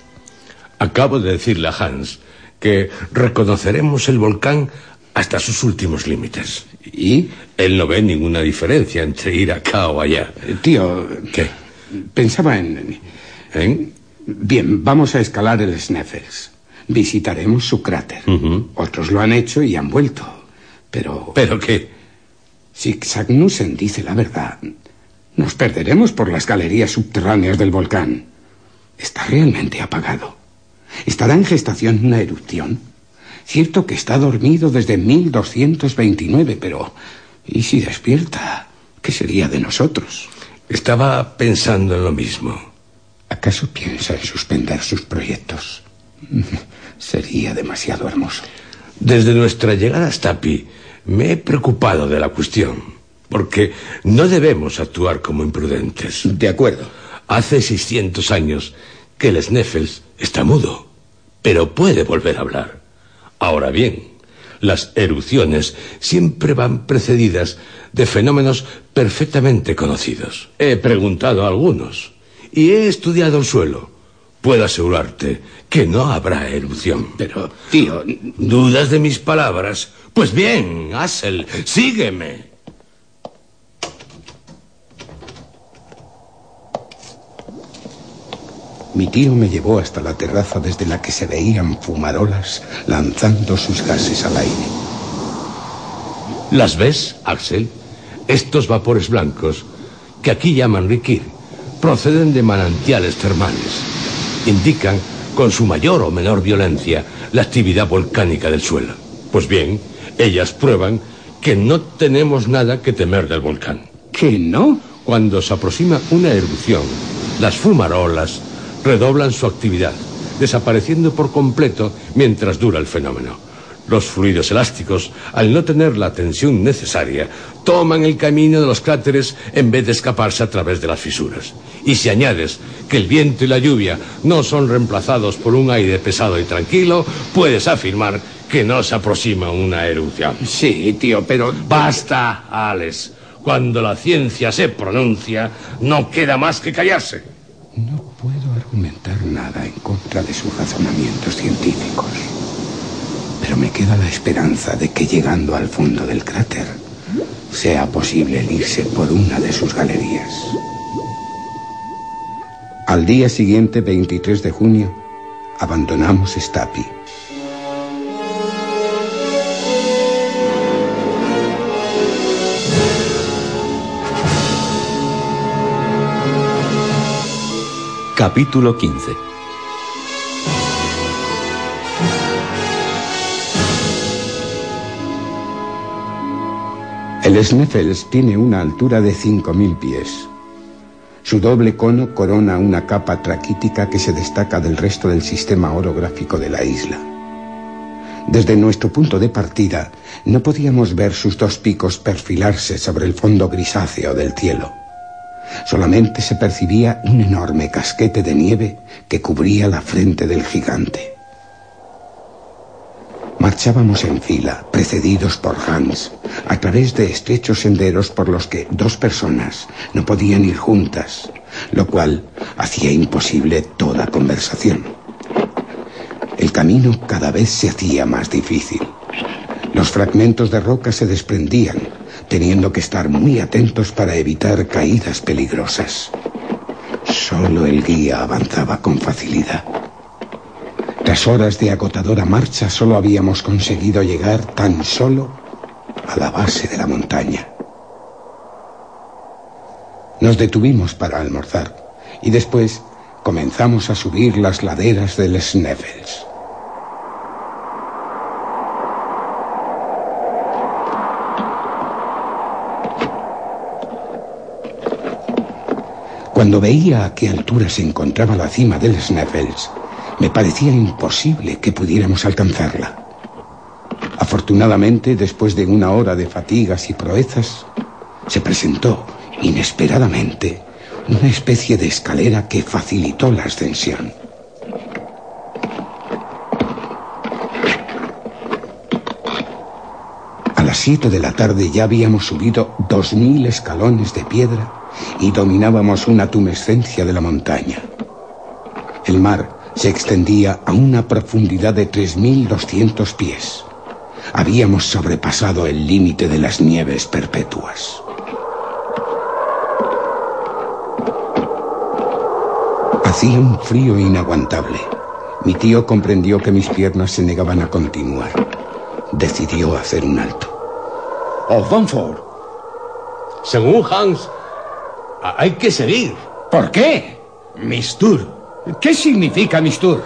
Acabo de decirle a Hans que reconoceremos el volcán hasta sus últimos límites. ¿Y? Él no ve ninguna diferencia entre ir acá o allá. Eh, Tío, ¿Qué? pensaba en... ¿En? Bien, vamos a escalar el Sneffels. Visitaremos su cráter. Otros lo han hecho y han vuelto. Pero ¿Pero qué? si Sagnussen dice la verdad, nos perderemos por las galerías subterráneas del volcán. Está realmente apagado. ¿Estará en gestación una erupción? Cierto que está dormido desde 1229, pero ¿y si despierta? ¿Qué sería de nosotros? Estaba pensando en lo mismo. ¿Acaso piensa en suspender sus proyectos? Sería demasiado hermoso. Desde nuestra llegada a Stapi me he preocupado de la cuestión, porque no debemos actuar como imprudentes. De acuerdo. Hace 600 años que el Sneffels está mudo, pero puede volver a hablar. Ahora bien, las erupciones siempre van precedidas de fenómenos perfectamente conocidos. He preguntado a algunos y he estudiado el suelo. Puedo asegurarte que no habrá erupción. Pero, tío, ¿Dudas de mis palabras? Pues bien, Hassel, sígueme. Mi tío me llevó hasta la terraza desde la que se veían fumarolas lanzando sus gases al aire. ¿Las ves, Axel? Estos vapores blancos, que aquí llaman rikir, proceden de manantiales termales. Indican, con su mayor o menor violencia, la actividad volcánica del suelo. Pues bien, ellas prueban que no tenemos nada que temer del volcán. ¿Que no? Cuando se aproxima una erupción, las fumarolas redoblan su actividad, desapareciendo por completo mientras dura el fenómeno. Los fluidos elásticos, al no tener la tensión necesaria, toman el camino de los cráteres en vez de escaparse a través de las fisuras. Y si añades que el viento y la lluvia no son reemplazados por un aire pesado y tranquilo, puedes afirmar que no se aproxima una erupción. Sí, tío, pero... Basta, Alex. Cuando la ciencia se pronuncia, no queda más que callarse. No puedo argumentar nada en contra de sus razonamientos científicos. Pero me queda la esperanza de que llegando al fondo del cráter sea posible el irse por una de sus galerías. Al día siguiente, 23 de junio, abandonamos Stapi. Capítulo 15 El Sneffels tiene una altura de 5.000 pies. Su doble cono corona una capa traquítica que se destaca del resto del sistema orográfico de la isla. Desde nuestro punto de partida no podíamos ver sus dos picos perfilarse sobre el fondo grisáceo del cielo. Solamente se percibía un enorme casquete de nieve que cubría la frente del gigante. Marchábamos en fila, precedidos por Hans, a través de estrechos senderos por los que dos personas no podían ir juntas, lo cual hacía imposible toda conversación. El camino cada vez se hacía más difícil. Los fragmentos de roca se desprendían, teniendo que estar muy atentos para evitar caídas peligrosas. Solo el guía avanzaba con facilidad. Tras horas de agotadora marcha solo habíamos conseguido llegar tan solo a la base de la montaña. Nos detuvimos para almorzar y después comenzamos a subir las laderas del Sneffels. Cuando veía a qué altura se encontraba la cima del Sneffels, me parecía imposible que pudiéramos alcanzarla. Afortunadamente, después de una hora de fatigas y proezas, se presentó inesperadamente una especie de escalera que facilitó la ascensión. A las siete de la tarde ya habíamos subido dos mil escalones de piedra y dominábamos una tumescencia de la montaña. El mar se extendía a una profundidad de 3.200 pies. Habíamos sobrepasado el límite de las nieves perpetuas. Hacía un frío inaguantable. Mi tío comprendió que mis piernas se negaban a continuar. Decidió hacer un alto. Oh, Banford. Según Hans, hay que seguir. ¿Por qué? Mistur. ¿Qué significa Mistur?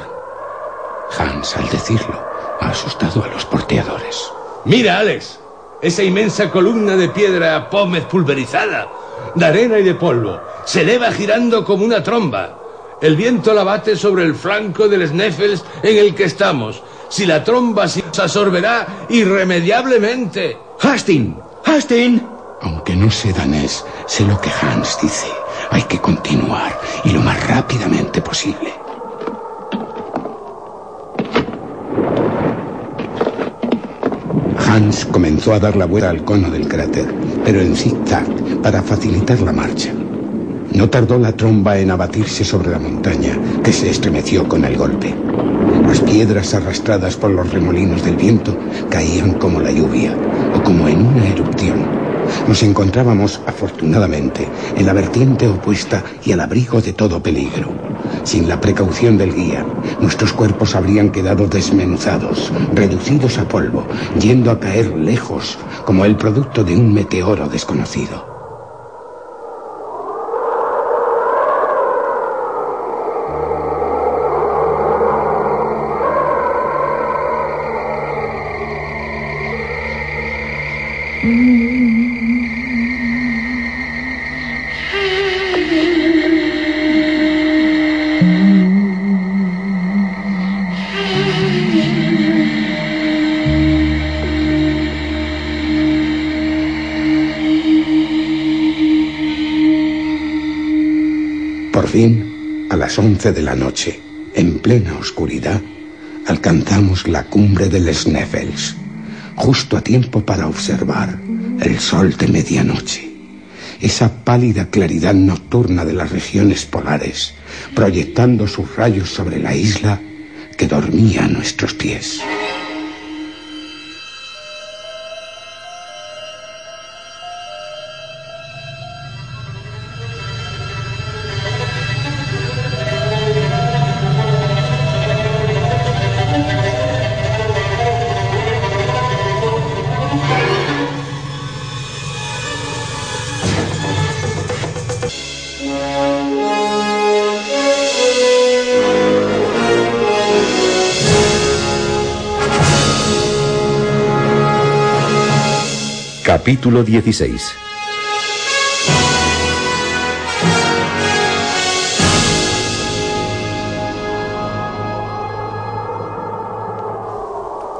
Hans, al decirlo, ha asustado a los porteadores. Mira, Alex, esa inmensa columna de piedra pómez pulverizada, de arena y de polvo, se eleva girando como una tromba. El viento la bate sobre el flanco del Sneffels en el que estamos. Si la tromba se absorberá irremediablemente. ¡Hastin! ¡Hastin! Aunque no sé danés, sé lo que Hans dice. Hay que continuar y lo más rápidamente posible. Hans comenzó a dar la vuelta al cono del cráter, pero en zigzag para facilitar la marcha. No tardó la tromba en abatirse sobre la montaña, que se estremeció con el golpe. Las piedras arrastradas por los remolinos del viento caían como la lluvia o como en una erupción Nos encontrábamos, afortunadamente, en la vertiente opuesta y al abrigo de todo peligro. Sin la precaución del guía, nuestros cuerpos habrían quedado desmenuzados, reducidos a polvo, yendo a caer lejos, como el producto de un meteoro desconocido. de la noche, en plena oscuridad, alcanzamos la cumbre del Sneffels, justo a tiempo para observar el sol de medianoche. Esa pálida claridad nocturna de las regiones polares, proyectando sus rayos sobre la isla que dormía a nuestros pies. Capítulo 16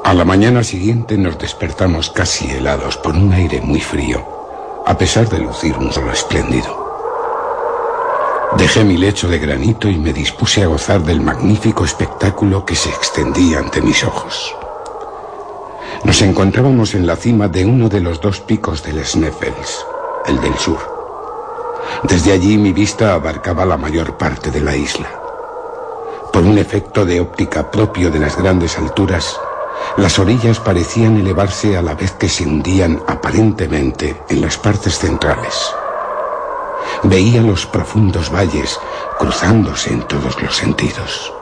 A la mañana siguiente nos despertamos casi helados por un aire muy frío, a pesar de lucir un sol espléndido. Dejé mi lecho de granito y me dispuse a gozar del magnífico espectáculo que se extendía ante mis ojos. Nos encontrábamos en la cima de uno de los dos picos del Sneffels, el del sur. Desde allí mi vista abarcaba la mayor parte de la isla. Por un efecto de óptica propio de las grandes alturas, las orillas parecían elevarse a la vez que se hundían aparentemente en las partes centrales. Veía los profundos valles cruzándose en todos los sentidos.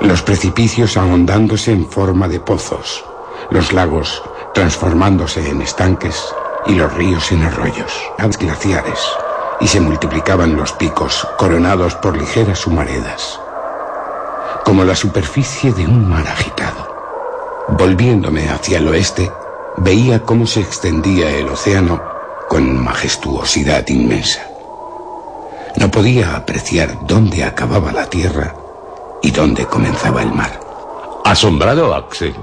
Los precipicios ahondándose en forma de pozos, los lagos transformándose en estanques y los ríos en arroyos, glaciares, y se multiplicaban los picos coronados por ligeras humaredas, como la superficie de un mar agitado. Volviéndome hacia el oeste, veía cómo se extendía el océano con majestuosidad inmensa. No podía apreciar dónde acababa la tierra y dónde comenzaba el mar. ¿Asombrado, Axel?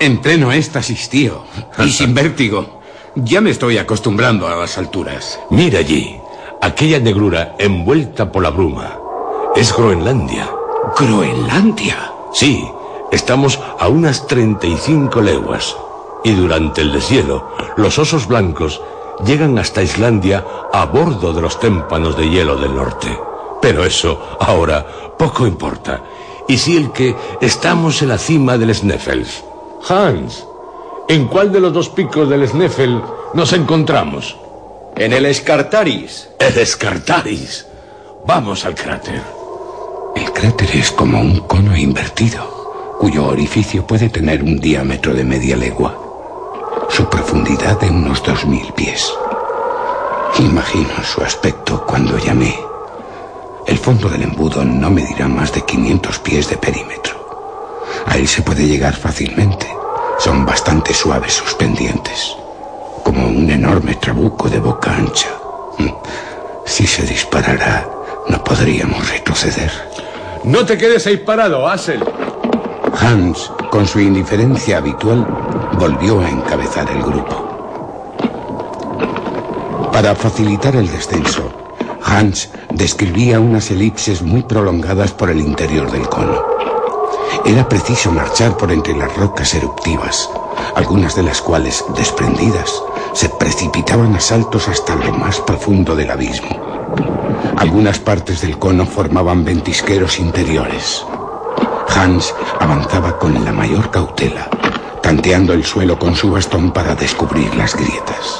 En pleno éxtasis, tío. Y sin vértigo. Ya me estoy acostumbrando a las alturas. Mira allí, aquella negrura envuelta por la bruma. Es Groenlandia. ¿Groenlandia? Sí, estamos a unas 35 leguas. Y durante el deshielo, los osos blancos llegan hasta Islandia a bordo de los témpanos de hielo del norte. Pero eso, ahora, poco importa. Y si el que estamos en la cima del Sneffels. Hans, ¿en cuál de los dos picos del Sneffel nos encontramos? En el Escartaris. El Escartaris. Vamos al cráter. El cráter es como un cono invertido, cuyo orificio puede tener un diámetro de media legua. Su profundidad de unos dos mil pies. Imagino su aspecto cuando llamé. El fondo del embudo no medirá más de 500 pies de perímetro. A él se puede llegar fácilmente. Son bastante suaves sus pendientes. Como un enorme trabuco de boca ancha. Si se disparara, no podríamos retroceder. No te quedes ahí parado, Asel. Hans, con su indiferencia habitual, volvió a encabezar el grupo. Para facilitar el descenso, Hans describía unas elipses muy prolongadas por el interior del cono. Era preciso marchar por entre las rocas eruptivas, algunas de las cuales, desprendidas, se precipitaban a saltos hasta lo más profundo del abismo. Algunas partes del cono formaban ventisqueros interiores. Hans avanzaba con la mayor cautela, tanteando el suelo con su bastón para descubrir las grietas.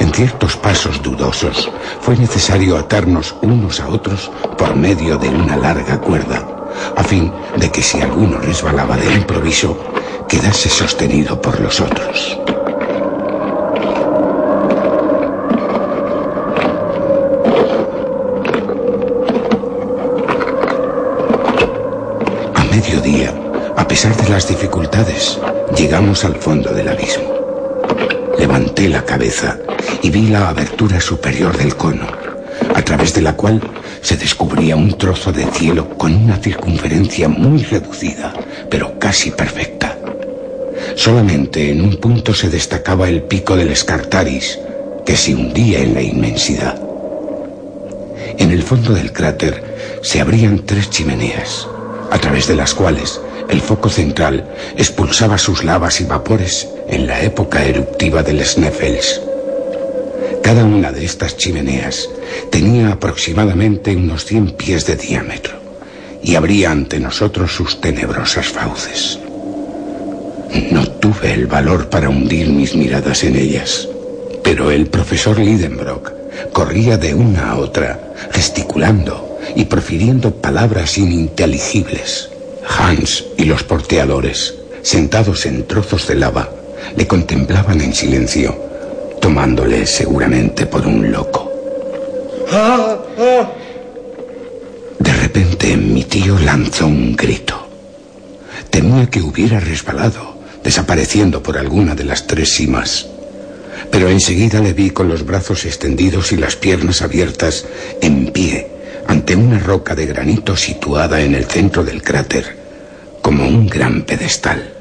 En ciertos pasos dudosos fue necesario atarnos unos a otros por medio de una larga cuerda, a fin de que si alguno resbalaba de improviso, quedase sostenido por los otros. A mediodía, a pesar de las dificultades, llegamos al fondo del abismo. Levanté la cabeza y vi la abertura superior del cono, a través de la cual se descubría un trozo de cielo con una circunferencia muy reducida, pero casi perfecta. Solamente en un punto se destacaba el pico del Escartaris, que se hundía en la inmensidad. En el fondo del cráter se abrían tres chimeneas, a través de las cuales el foco central expulsaba sus lavas y vapores en la época eruptiva del Sneffels. Cada una de estas chimeneas tenía aproximadamente unos 100 pies de diámetro y abría ante nosotros sus tenebrosas fauces. No tuve el valor para hundir mis miradas en ellas, pero el profesor Lidenbrock corría de una a otra, gesticulando y profiriendo palabras ininteligibles. Hans y los porteadores, sentados en trozos de lava, le contemplaban en silencio, tomándole seguramente por un loco. De repente mi tío lanzó un grito. Temía que hubiera resbalado, desapareciendo por alguna de las tres cimas. Pero enseguida le vi con los brazos extendidos y las piernas abiertas, en pie, ante una roca de granito situada en el centro del cráter, como un gran pedestal.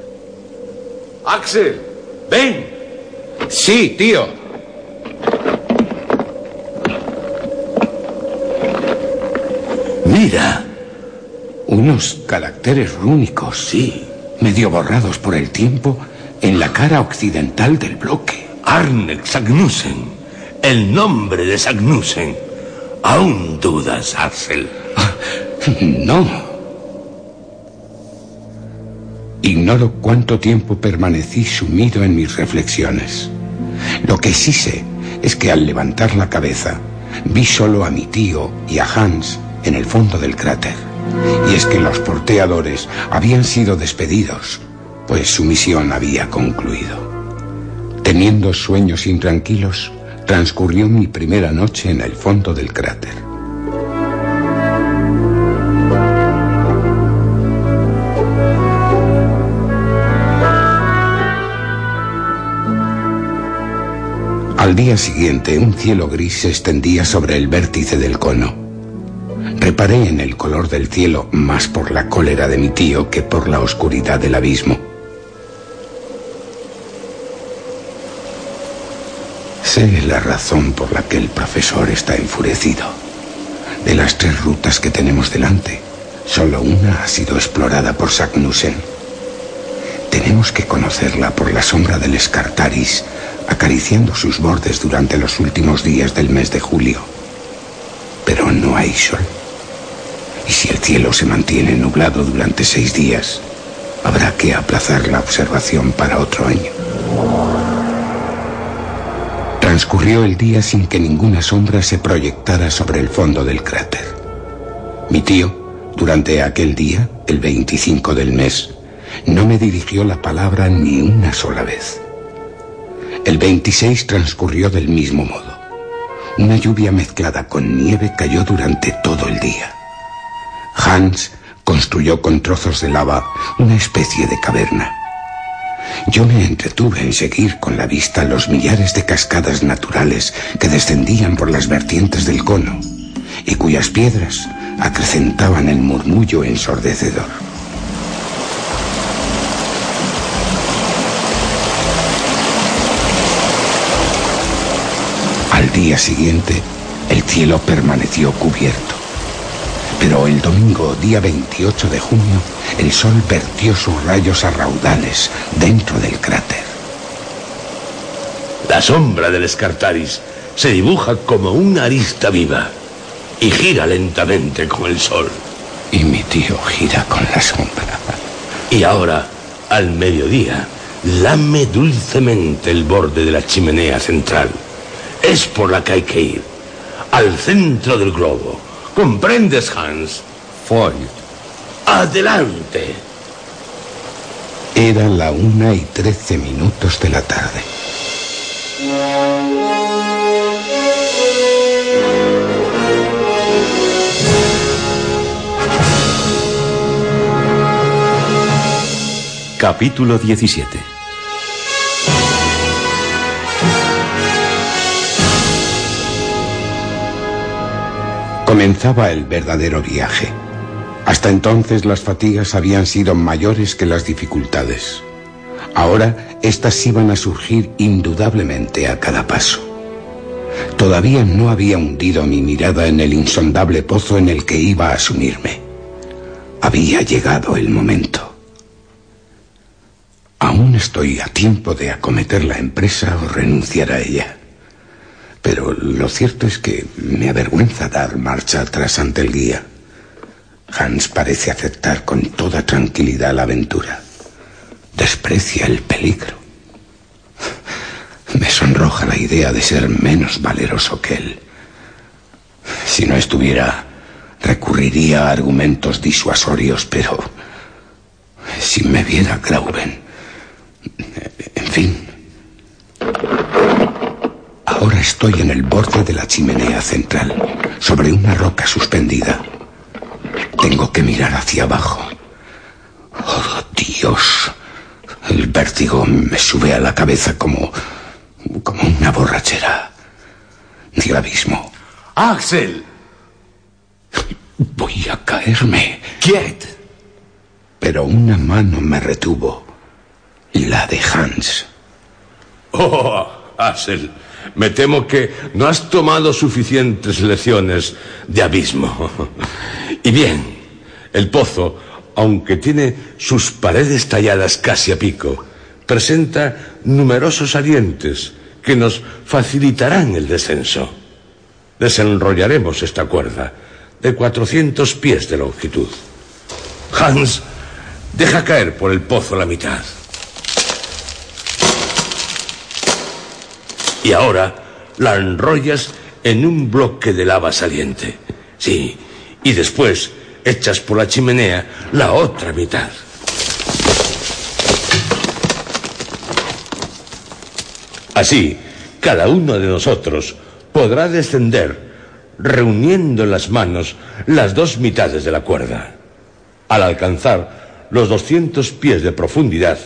Axel, ven. Sí, tío. Mira. Unos caracteres rúnicos, Sí. medio borrados por el tiempo, en la cara occidental del bloque. Arne Sagnussen. El nombre de Sagnussen. Aún dudas, Axel. No. Ignoro cuánto tiempo permanecí sumido en mis reflexiones. Lo que sí sé es que al levantar la cabeza vi solo a mi tío y a Hans en el fondo del cráter. Y es que los porteadores habían sido despedidos, pues su misión había concluido. Teniendo sueños intranquilos, transcurrió mi primera noche en el fondo del cráter. Al día siguiente, un cielo gris se extendía sobre el vértice del cono. Reparé en el color del cielo más por la cólera de mi tío que por la oscuridad del abismo. Sé la razón por la que el profesor está enfurecido. De las tres rutas que tenemos delante, solo una ha sido explorada por Sagnussen. Tenemos que conocerla por la sombra del Escartaris, acariciando sus bordes durante los últimos días del mes de julio. Pero no hay sol. Y si el cielo se mantiene nublado durante seis días, habrá que aplazar la observación para otro año. Transcurrió el día sin que ninguna sombra se proyectara sobre el fondo del cráter. Mi tío, durante aquel día, el 25 del mes, no me dirigió la palabra ni una sola vez. El 26 transcurrió del mismo modo. Una lluvia mezclada con nieve cayó durante todo el día. Hans construyó con trozos de lava una especie de caverna. Yo me entretuve en seguir con la vista los millares de cascadas naturales que descendían por las vertientes del cono y cuyas piedras acrecentaban el murmullo ensordecedor. Al día siguiente, el cielo permaneció cubierto. Pero el domingo, día 28 de junio, el sol vertió sus rayos a raudales dentro del cráter. La sombra del Escartaris se dibuja como una arista viva y gira lentamente con el sol. Y mi tío gira con la sombra. Y ahora, al mediodía, lame dulcemente el borde de la chimenea central, Es por la que hay que ir. Al centro del globo. ¿Comprendes, Hans? Foy. Adelante. Era la una y trece minutos de la tarde. Capítulo 17 Comenzaba el verdadero viaje. Hasta entonces las fatigas habían sido mayores que las dificultades. Ahora éstas iban a surgir indudablemente a cada paso. Todavía no había hundido mi mirada en el insondable pozo en el que iba a sumirme. Había llegado el momento. Aún estoy a tiempo de acometer la empresa o renunciar a ella. Pero lo cierto es que me avergüenza dar marcha atrás ante el guía. Hans parece aceptar con toda tranquilidad la aventura. Desprecia el peligro. Me sonroja la idea de ser menos valeroso que él. Si no estuviera, recurriría a argumentos disuasorios, pero si me viera Grauben, en fin. Ahora estoy en el borde de la chimenea central, sobre una roca suspendida. Tengo que mirar hacia abajo. Oh, Dios. El vértigo me sube a la cabeza como. como una borrachera. Del abismo. Axel. Voy a caerme. Quiet. Pero una mano me retuvo. La de Hans. Oh, Axel. Me temo que no has tomado suficientes lecciones de abismo. Y bien, el pozo, aunque tiene sus paredes talladas casi a pico, presenta numerosos salientes que nos facilitarán el descenso. Desenrollaremos esta cuerda de 400 pies de longitud. Hans, deja caer por el pozo la mitad. Y ahora la enrollas en un bloque de lava saliente. Sí, y después echas por la chimenea la otra mitad. Así, cada uno de nosotros podrá descender reuniendo en las manos las dos mitades de la cuerda. Al alcanzar los 200 pies de profundidad,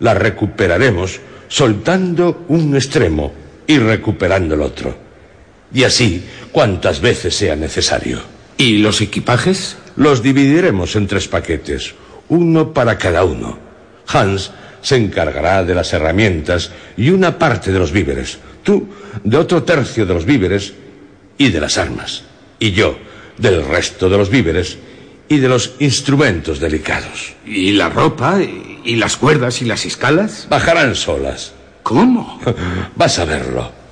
la recuperaremos soltando un extremo y recuperando el otro. Y así cuantas veces sea necesario. ¿Y los equipajes? Los dividiremos en tres paquetes, uno para cada uno. Hans se encargará de las herramientas y una parte de los víveres. Tú de otro tercio de los víveres y de las armas. Y yo del resto de los víveres y de los instrumentos delicados. ¿Y la ropa? ¿Y las cuerdas y las escalas? Bajarán solas. ¿Cómo? Vas a verlo.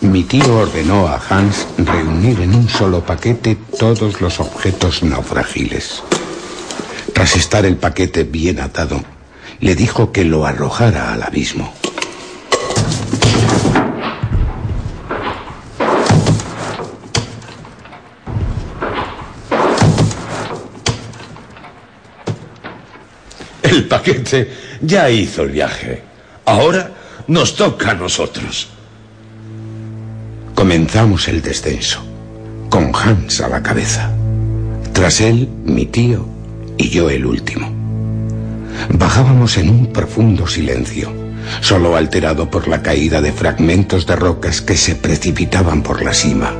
Mi tío ordenó a Hans reunir en un solo paquete todos los objetos naufragiles. Tras estar el paquete bien atado, le dijo que lo arrojara al abismo. Paquete ya hizo el viaje. Ahora nos toca a nosotros. Comenzamos el descenso, con Hans a la cabeza. Tras él, mi tío y yo el último. Bajábamos en un profundo silencio, solo alterado por la caída de fragmentos de rocas que se precipitaban por la cima.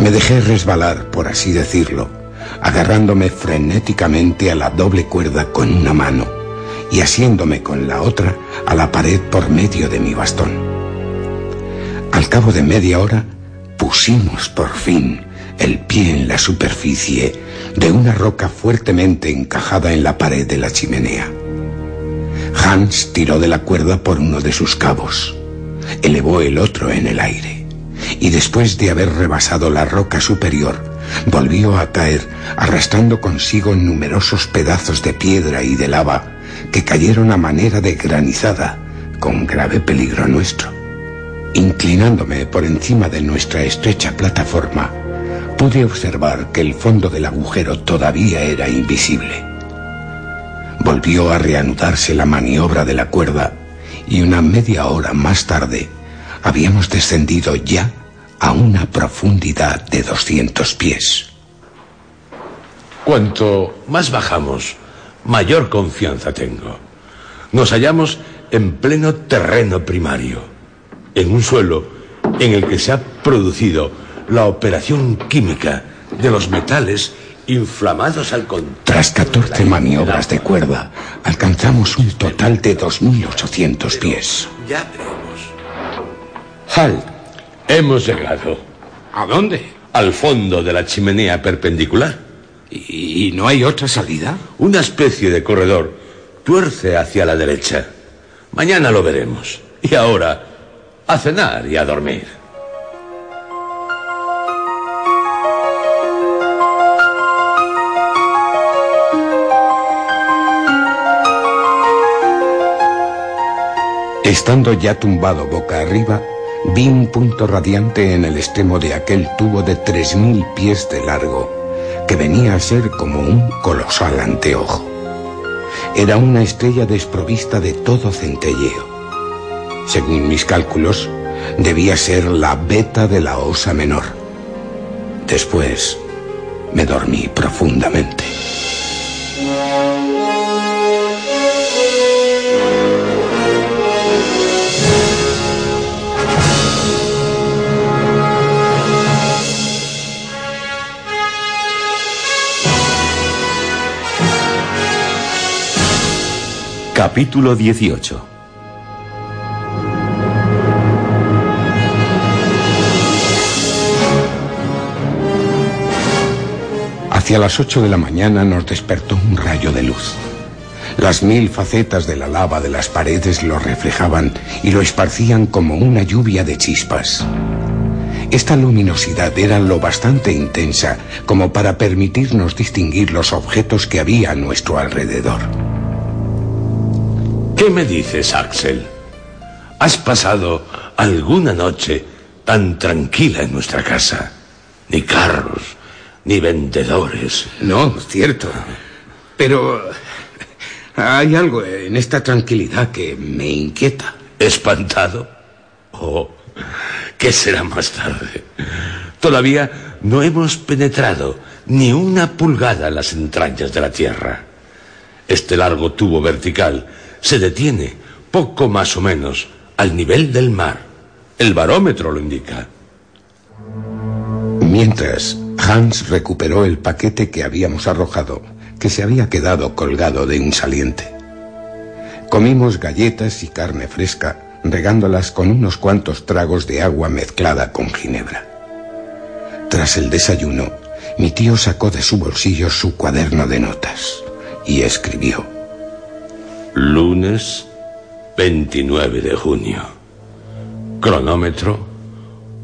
Me dejé resbalar, por así decirlo, agarrándome frenéticamente a la doble cuerda con una mano y asiéndome con la otra a la pared por medio de mi bastón. Al cabo de media hora pusimos por fin el pie en la superficie de una roca fuertemente encajada en la pared de la chimenea. Hans tiró de la cuerda por uno de sus cabos, elevó el otro en el aire y después de haber rebasado la roca superior, volvió a caer arrastrando consigo numerosos pedazos de piedra y de lava que cayeron a manera de granizada, con grave peligro nuestro. Inclinándome por encima de nuestra estrecha plataforma, pude observar que el fondo del agujero todavía era invisible. Volvió a reanudarse la maniobra de la cuerda y una media hora más tarde habíamos descendido ya a una profundidad de 200 pies. Cuanto más bajamos, mayor confianza tengo. Nos hallamos en pleno terreno primario, en un suelo en el que se ha producido la operación química de los metales inflamados al contrario. Tras 14 maniobras de cuerda, alcanzamos un total de 2.800 pies. Ya veremos. Halt. Hemos llegado ¿A dónde? al fondo de la chimenea perpendicular. ¿Y, y no hay otra salida? Una especie de corredor tuerce hacia la derecha. Mañana lo veremos. Y ahora, a cenar y a dormir. Estando ya tumbado boca arriba, vi un punto radiante en el extremo de aquel tubo de 3.000 pies de largo, que venía a ser como un colosal anteojo. Era una estrella desprovista de todo centelleo. Según mis cálculos, debía ser la beta de la osa menor. Después, me dormí profundamente. Capítulo 18 Hacia las ocho de la mañana nos despertó un rayo de luz. Las mil facetas de la lava de las paredes lo reflejaban y lo esparcían como una lluvia de chispas. Esta luminosidad era lo bastante intensa como para permitirnos distinguir los objetos que había a nuestro alrededor. ¿Qué me dices, Axel? ¿Has pasado alguna noche tan tranquila en nuestra casa? Ni carros, ni vendedores. No, cierto. Pero hay algo en esta tranquilidad que me inquieta. ¿Espantado? Oh, ¿qué será más tarde? Todavía no hemos penetrado ni una pulgada en las entrañas de la Tierra. Este largo tubo vertical se detiene poco más o menos al nivel del mar. El barómetro lo indica. Mientras, Hans recuperó el paquete que habíamos arrojado, que se había quedado colgado de un saliente. Comimos galletas y carne fresca, regándolas con unos cuantos tragos de agua mezclada con ginebra. Tras el desayuno, mi tío sacó de su bolsillo su cuaderno de notas y escribió. Lunes 29 de junio. Cronómetro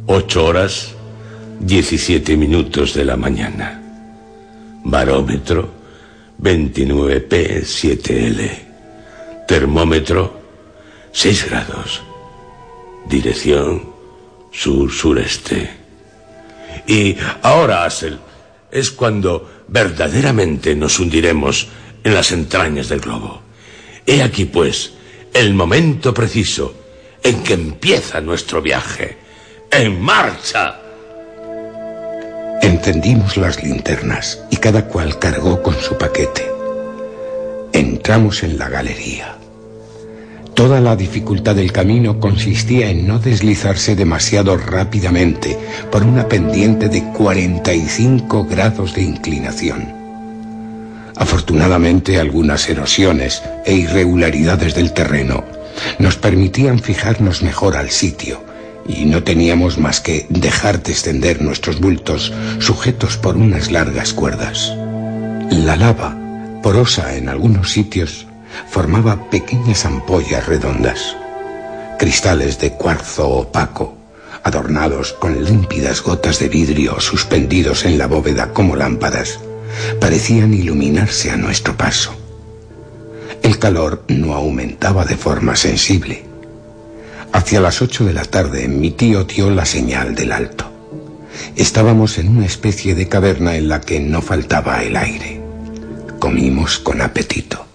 8 horas 17 minutos de la mañana. Barómetro 29P7L. Termómetro 6 grados. Dirección sur-sureste. Y ahora, Asel, es cuando verdaderamente nos hundiremos en las entrañas del globo. He aquí, pues, el momento preciso en que empieza nuestro viaje. ¡En marcha! Encendimos las linternas y cada cual cargó con su paquete. Entramos en la galería. Toda la dificultad del camino consistía en no deslizarse demasiado rápidamente por una pendiente de 45 grados de inclinación. Afortunadamente algunas erosiones e irregularidades del terreno nos permitían fijarnos mejor al sitio y no teníamos más que dejar descender nuestros bultos sujetos por unas largas cuerdas. La lava, porosa en algunos sitios, formaba pequeñas ampollas redondas, cristales de cuarzo opaco, adornados con límpidas gotas de vidrio suspendidos en la bóveda como lámparas, parecían iluminarse a nuestro paso. El calor no aumentaba de forma sensible. Hacia las ocho de la tarde mi tío dio la señal del alto. Estábamos en una especie de caverna en la que no faltaba el aire. Comimos con apetito.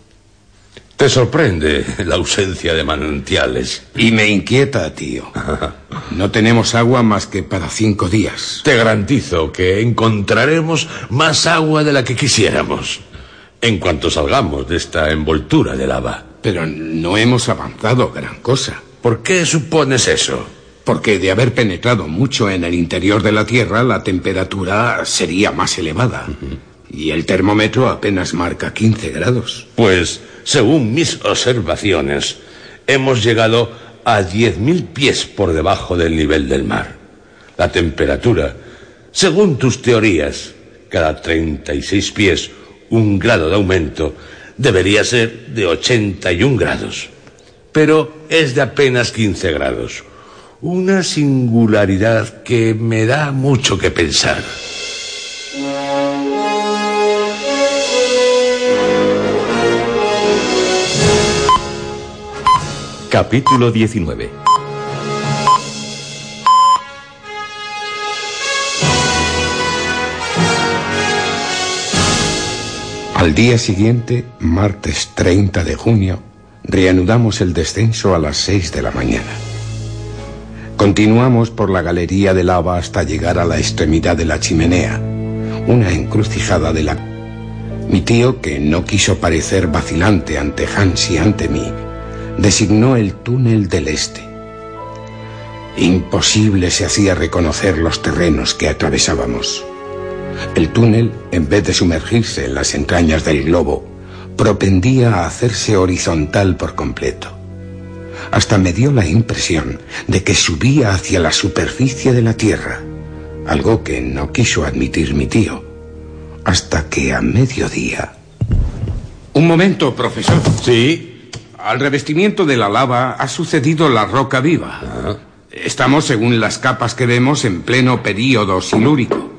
Te sorprende la ausencia de manantiales. Y me inquieta, tío. No tenemos agua más que para cinco días. Te garantizo que encontraremos más agua de la que quisiéramos. En cuanto salgamos de esta envoltura de lava. Pero no hemos avanzado gran cosa. ¿Por qué supones eso? Porque de haber penetrado mucho en el interior de la Tierra, la temperatura sería más elevada. Y el termómetro apenas marca 15 grados. Pues según mis observaciones, hemos llegado a 10.000 pies por debajo del nivel del mar. La temperatura, según tus teorías, cada 36 pies un grado de aumento, debería ser de 81 grados. Pero es de apenas 15 grados. Una singularidad que me da mucho que pensar. Capítulo 19 Al día siguiente, martes 30 de junio, reanudamos el descenso a las 6 de la mañana. Continuamos por la galería de lava hasta llegar a la extremidad de la chimenea, una encrucijada de la... Mi tío, que no quiso parecer vacilante ante Hans y ante mí, designó el túnel del este. Imposible se hacía reconocer los terrenos que atravesábamos. El túnel, en vez de sumergirse en las entrañas del globo, propendía a hacerse horizontal por completo. Hasta me dio la impresión de que subía hacia la superficie de la Tierra, algo que no quiso admitir mi tío, hasta que a mediodía... Un momento, profesor. Sí, al revestimiento de la lava ha sucedido la roca viva. Estamos, según las capas que vemos, en pleno período silúrico.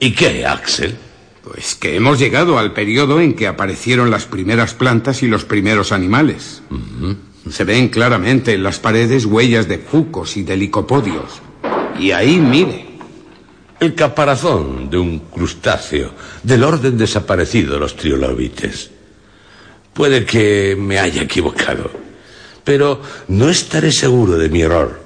¿Y qué, Axel? Pues que hemos llegado al periodo en que aparecieron las primeras plantas y los primeros animales. Se ven claramente en las paredes huellas de fucos y de licopodios. Y ahí, mire. El caparazón de un crustáceo del orden desaparecido de los trilobites. Puede que me haya equivocado, pero no estaré seguro de mi error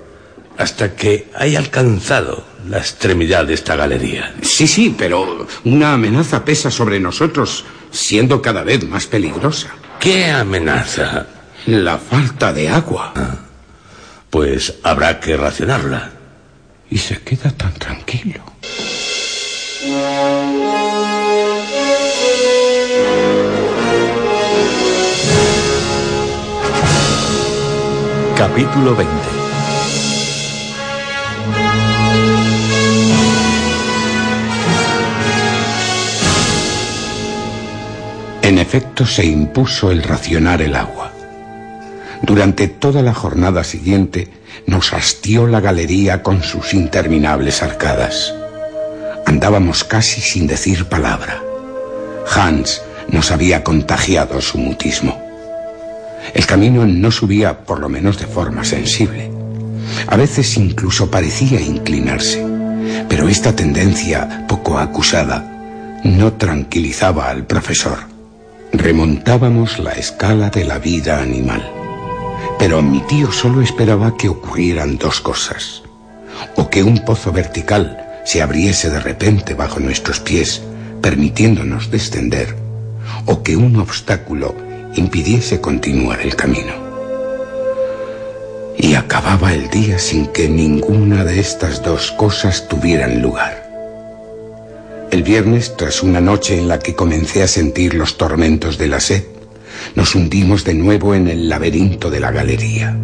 hasta que haya alcanzado la extremidad de esta galería. Sí, sí, pero una amenaza pesa sobre nosotros, siendo cada vez más peligrosa. ¿Qué amenaza? La falta de agua. Ah, pues habrá que racionarla. Y se queda tan tranquilo. Capítulo 20 En efecto, se impuso el racionar el agua. Durante toda la jornada siguiente nos hastió la galería con sus interminables arcadas. Andábamos casi sin decir palabra. Hans nos había contagiado su mutismo. El camino no subía, por lo menos de forma sensible. A veces incluso parecía inclinarse, pero esta tendencia poco acusada no tranquilizaba al profesor. Remontábamos la escala de la vida animal. Pero mi tío solo esperaba que ocurrieran dos cosas. O que un pozo vertical se abriese de repente bajo nuestros pies, permitiéndonos descender, o que un obstáculo impidiese continuar el camino. Y acababa el día sin que ninguna de estas dos cosas tuvieran lugar. El viernes, tras una noche en la que comencé a sentir los tormentos de la sed, nos hundimos de nuevo en el laberinto de la galería.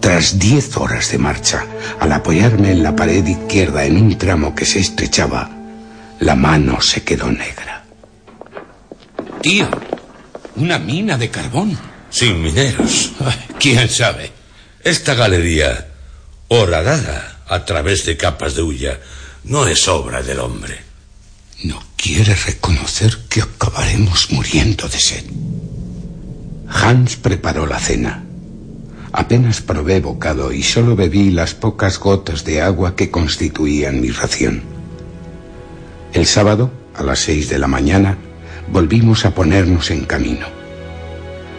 Tras diez horas de marcha, al apoyarme en la pared izquierda en un tramo que se estrechaba, la mano se quedó negra. Tío, una mina de carbón. Sin mineros. ¿Quién sabe? Esta galería, horadada a través de capas de hulla, no es obra del hombre. No quiere reconocer que acabaremos muriendo de sed. Hans preparó la cena. Apenas probé bocado y solo bebí las pocas gotas de agua que constituían mi ración. El sábado, a las seis de la mañana, volvimos a ponernos en camino.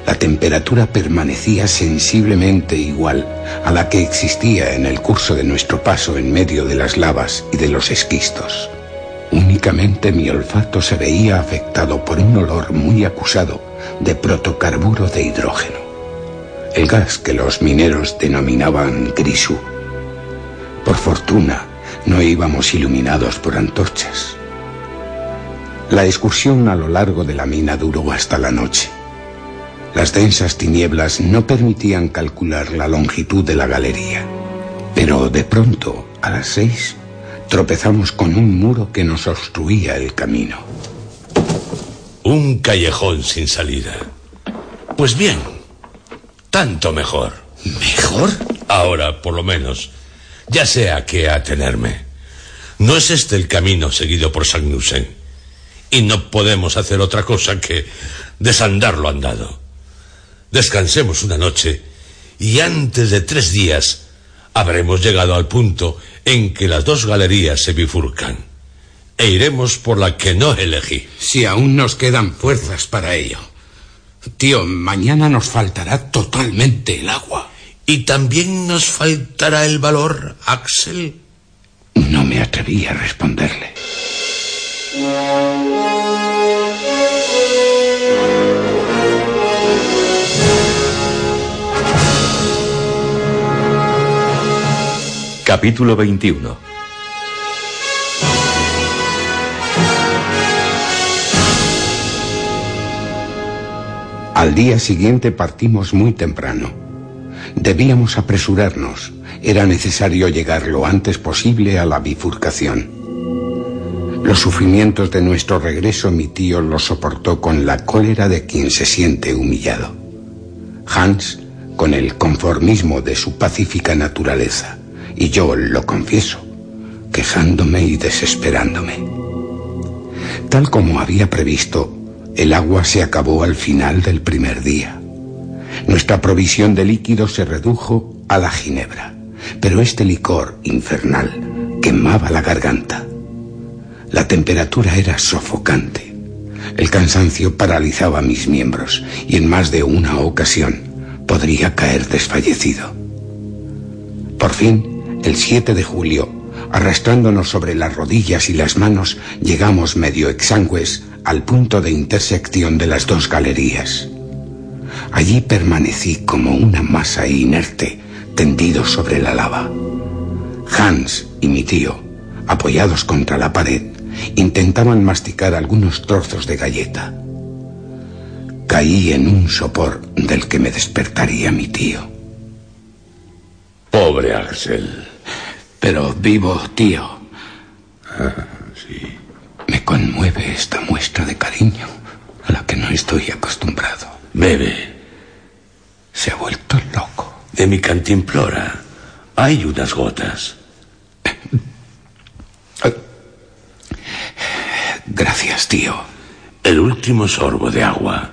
La temperatura permanecía sensiblemente igual a la que existía en el curso de nuestro paso en medio de las lavas y de los esquistos. Únicamente mi olfato se veía afectado por un olor muy acusado de protocarburo de hidrógeno, el gas que los mineros denominaban grisú. Por fortuna, no íbamos iluminados por antorchas. La excursión a lo largo de la mina duró hasta la noche. Las densas tinieblas no permitían calcular la longitud de la galería. Pero de pronto, a las seis, tropezamos con un muro que nos obstruía el camino. Un callejón sin salida. Pues bien, tanto mejor. ¿Mejor? Ahora, por lo menos, ya sé a qué atenerme. No es este el camino seguido por Sagnussen. Y no podemos hacer otra cosa que desandar lo andado. Descansemos una noche y antes de tres días habremos llegado al punto en que las dos galerías se bifurcan. E iremos por la que no elegí. Si aún nos quedan fuerzas para ello. Tío, mañana nos faltará totalmente el agua. ¿Y también nos faltará el valor, Axel? No me atreví a responderle. Capítulo 21 Al día siguiente partimos muy temprano. Debíamos apresurarnos. Era necesario llegar lo antes posible a la bifurcación. Los sufrimientos de nuestro regreso mi tío los soportó con la cólera de quien se siente humillado. Hans con el conformismo de su pacífica naturaleza y yo lo confieso, quejándome y desesperándome. Tal como había previsto, el agua se acabó al final del primer día. Nuestra provisión de líquido se redujo a la ginebra, pero este licor infernal quemaba la garganta. La temperatura era sofocante. El cansancio paralizaba mis miembros y en más de una ocasión podría caer desfallecido. Por fin, el 7 de julio, arrastrándonos sobre las rodillas y las manos, llegamos medio exangües al punto de intersección de las dos galerías. Allí permanecí como una masa inerte, tendido sobre la lava. Hans y mi tío, apoyados contra la pared, intentaban masticar algunos trozos de galleta. Caí en un sopor del que me despertaría mi tío. Pobre Axel. Pero vivo, tío. Ah, sí. Me conmueve esta muestra de cariño a la que no estoy acostumbrado. Bebe. Se ha vuelto loco. De mi cantimplora hay unas gotas. Gracias, tío. El último sorbo de agua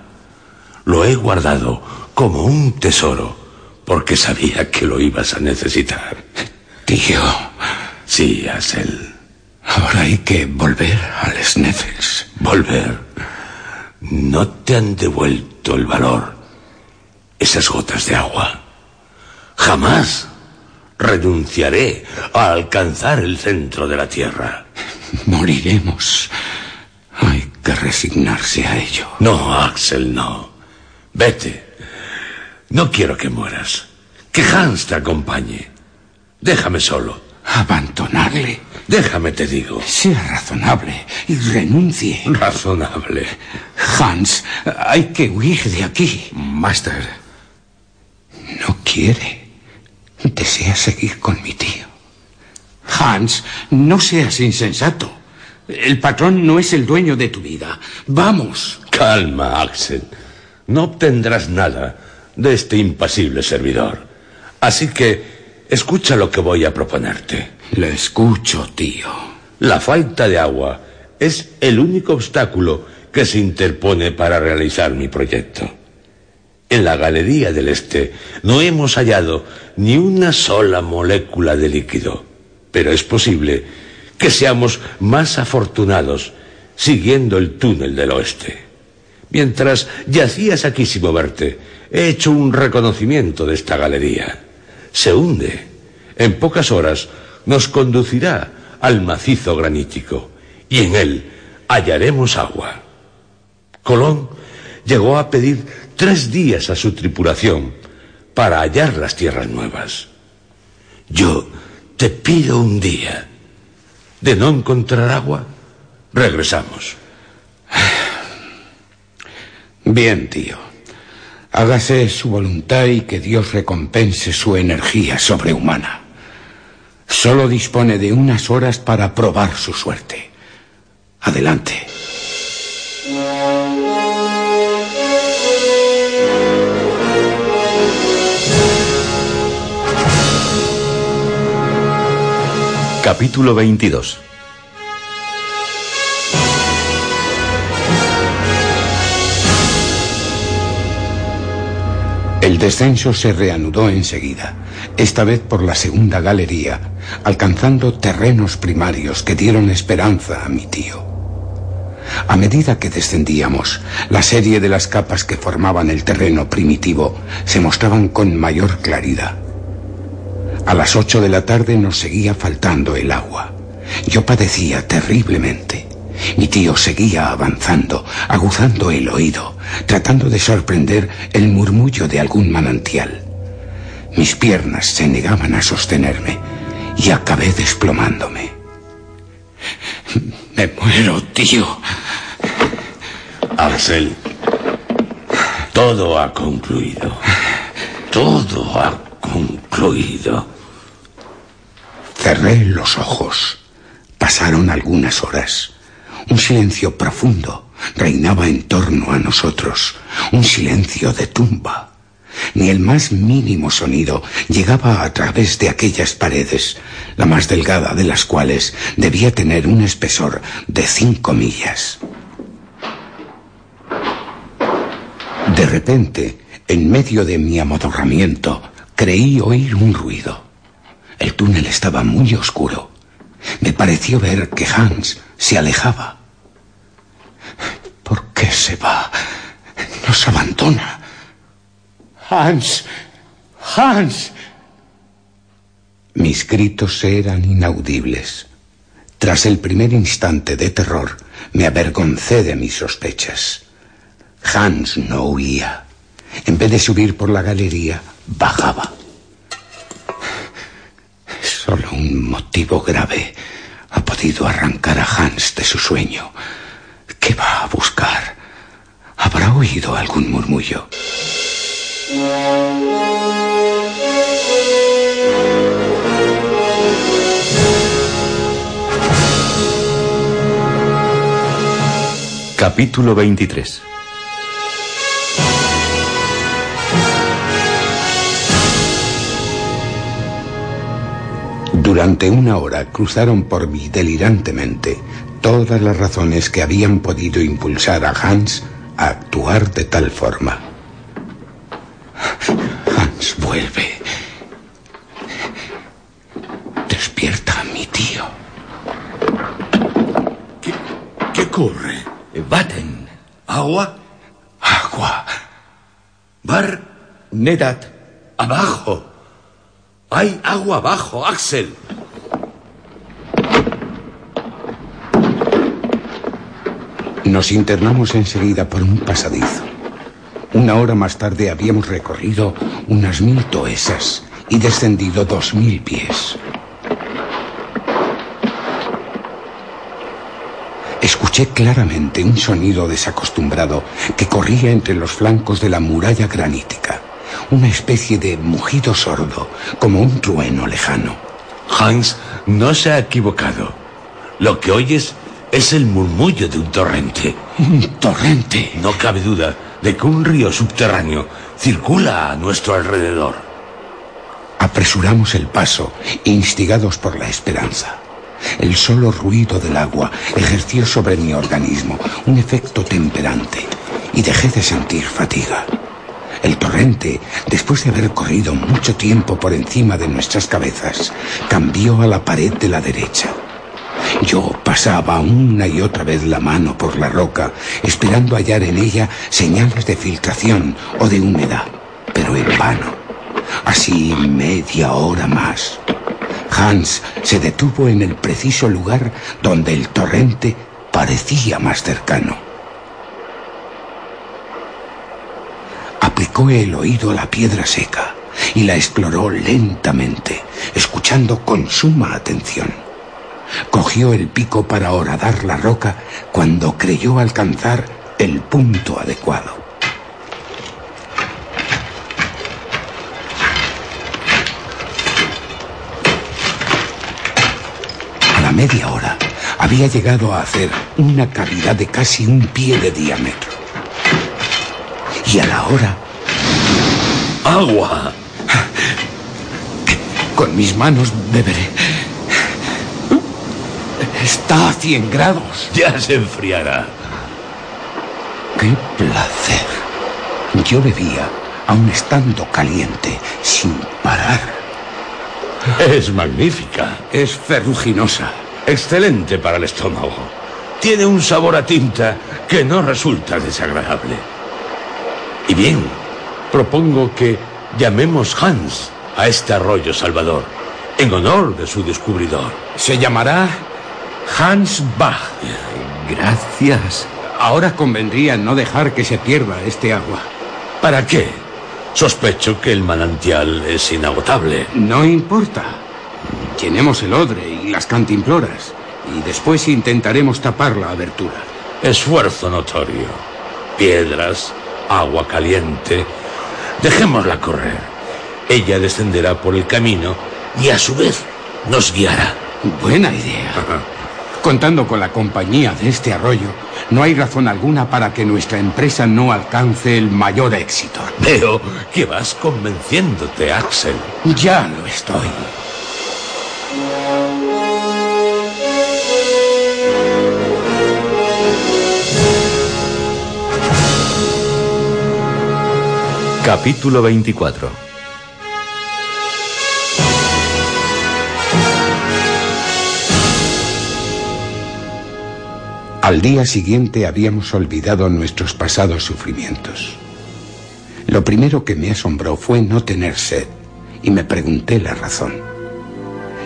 lo he guardado como un tesoro porque sabía que lo ibas a necesitar. Tío. Sí, Axel. Ahora hay que volver al Sneffels. Volver. No te han devuelto el valor esas gotas de agua. Jamás renunciaré a alcanzar el centro de la tierra. Moriremos. Hay que resignarse a ello. No, Axel, no. Vete. No quiero que mueras. Que Hans te acompañe. Déjame solo. ¿Abandonarle? Déjame, te digo. Sea razonable y renuncie. Razonable. Hans, hay que huir de aquí. Master. No quiere. Desea seguir con mi tío. Hans, no seas insensato. El patrón no es el dueño de tu vida. Vamos. Calma, Axel. No obtendrás nada de este impasible servidor. Así que escucha lo que voy a proponerte. Lo escucho, tío. La falta de agua es el único obstáculo que se interpone para realizar mi proyecto. En la galería del este no hemos hallado ni una sola molécula de líquido, pero es posible que seamos más afortunados siguiendo el túnel del oeste. Mientras yacías aquí sin moverte, he hecho un reconocimiento de esta galería. Se hunde. En pocas horas nos conducirá al macizo granítico y en él hallaremos agua. Colón llegó a pedir tres días a su tripulación para hallar las tierras nuevas. Yo te pido un día. De no encontrar agua, regresamos. Bien, tío. Hágase su voluntad y que Dios recompense su energía sobrehumana. Solo dispone de unas horas para probar su suerte. Adelante. Capítulo 22 El descenso se reanudó enseguida, esta vez por la segunda galería, alcanzando terrenos primarios que dieron esperanza a mi tío. A medida que descendíamos, la serie de las capas que formaban el terreno primitivo se mostraban con mayor claridad. A las ocho de la tarde nos seguía faltando el agua. Yo padecía terriblemente. Mi tío seguía avanzando, aguzando el oído, tratando de sorprender el murmullo de algún manantial. Mis piernas se negaban a sostenerme y acabé desplomándome. Me muero, tío. Arcel, todo ha concluido. Todo ha concluido. Cerré los ojos. Pasaron algunas horas. Un silencio profundo reinaba en torno a nosotros, un silencio de tumba. Ni el más mínimo sonido llegaba a través de aquellas paredes, la más delgada de las cuales debía tener un espesor de cinco millas. De repente, en medio de mi amodorramiento, creí oír un ruido. El túnel estaba muy oscuro. Me pareció ver que Hans se alejaba. ¿Por qué se va? Nos abandona. Hans, Hans. Mis gritos eran inaudibles. Tras el primer instante de terror, me avergoncé de mis sospechas. Hans no huía. En vez de subir por la galería, bajaba. Solo un motivo grave ha podido arrancar a Hans de su sueño. ¿Qué va a buscar? ¿Habrá oído algún murmullo? Capítulo 23 Durante una hora cruzaron por mí delirantemente todas las razones que habían podido impulsar a Hans a actuar de tal forma. Hans vuelve. Despierta a mi tío. ¿Qué, qué ocurre? Baten. ¿Agua? Agua. ¿Bar? Nedat. Abajo. Hay agua abajo, Axel. Nos internamos enseguida por un pasadizo. Una hora más tarde habíamos recorrido unas mil toesas y descendido dos mil pies. Escuché claramente un sonido desacostumbrado que corría entre los flancos de la muralla granítica. Una especie de mugido sordo, como un trueno lejano. Hans no se ha equivocado. Lo que oyes es el murmullo de un torrente. Un torrente. No cabe duda de que un río subterráneo circula a nuestro alrededor. Apresuramos el paso, instigados por la esperanza. El solo ruido del agua ejerció sobre mi organismo un efecto temperante y dejé de sentir fatiga. El torrente, después de haber corrido mucho tiempo por encima de nuestras cabezas, cambió a la pared de la derecha. Yo pasaba una y otra vez la mano por la roca, esperando hallar en ella señales de filtración o de humedad, pero en vano. Así media hora más. Hans se detuvo en el preciso lugar donde el torrente parecía más cercano. El oído a la piedra seca y la exploró lentamente, escuchando con suma atención. Cogió el pico para horadar la roca cuando creyó alcanzar el punto adecuado. A la media hora había llegado a hacer una cavidad de casi un pie de diámetro. Y a la hora... ¡Agua! Con mis manos beberé. Está a 100 grados. Ya se enfriará. ¡Qué placer! Yo bebía, aun estando caliente, sin parar. Es magnífica. Es ferruginosa. Excelente para el estómago. Tiene un sabor a tinta que no resulta desagradable. Y bien, propongo que llamemos Hans a este arroyo Salvador, en honor de su descubridor. Se llamará Hans Bach. Gracias. Ahora convendría no dejar que se pierda este agua. ¿Para qué? Sospecho que el manantial es inagotable. No importa. Llenemos el odre y las cantimploras y después intentaremos tapar la abertura. Esfuerzo notorio. Piedras, agua caliente. Dejémosla correr. Ella descenderá por el camino y a su vez nos guiará. Buena idea. Contando con la compañía de este arroyo, no hay razón alguna para que nuestra empresa no alcance el mayor éxito. Veo que vas convenciéndote, Axel. Ya lo estoy. Capítulo 24 Al día siguiente habíamos olvidado nuestros pasados sufrimientos. Lo primero que me asombró fue no tener sed y me pregunté la razón.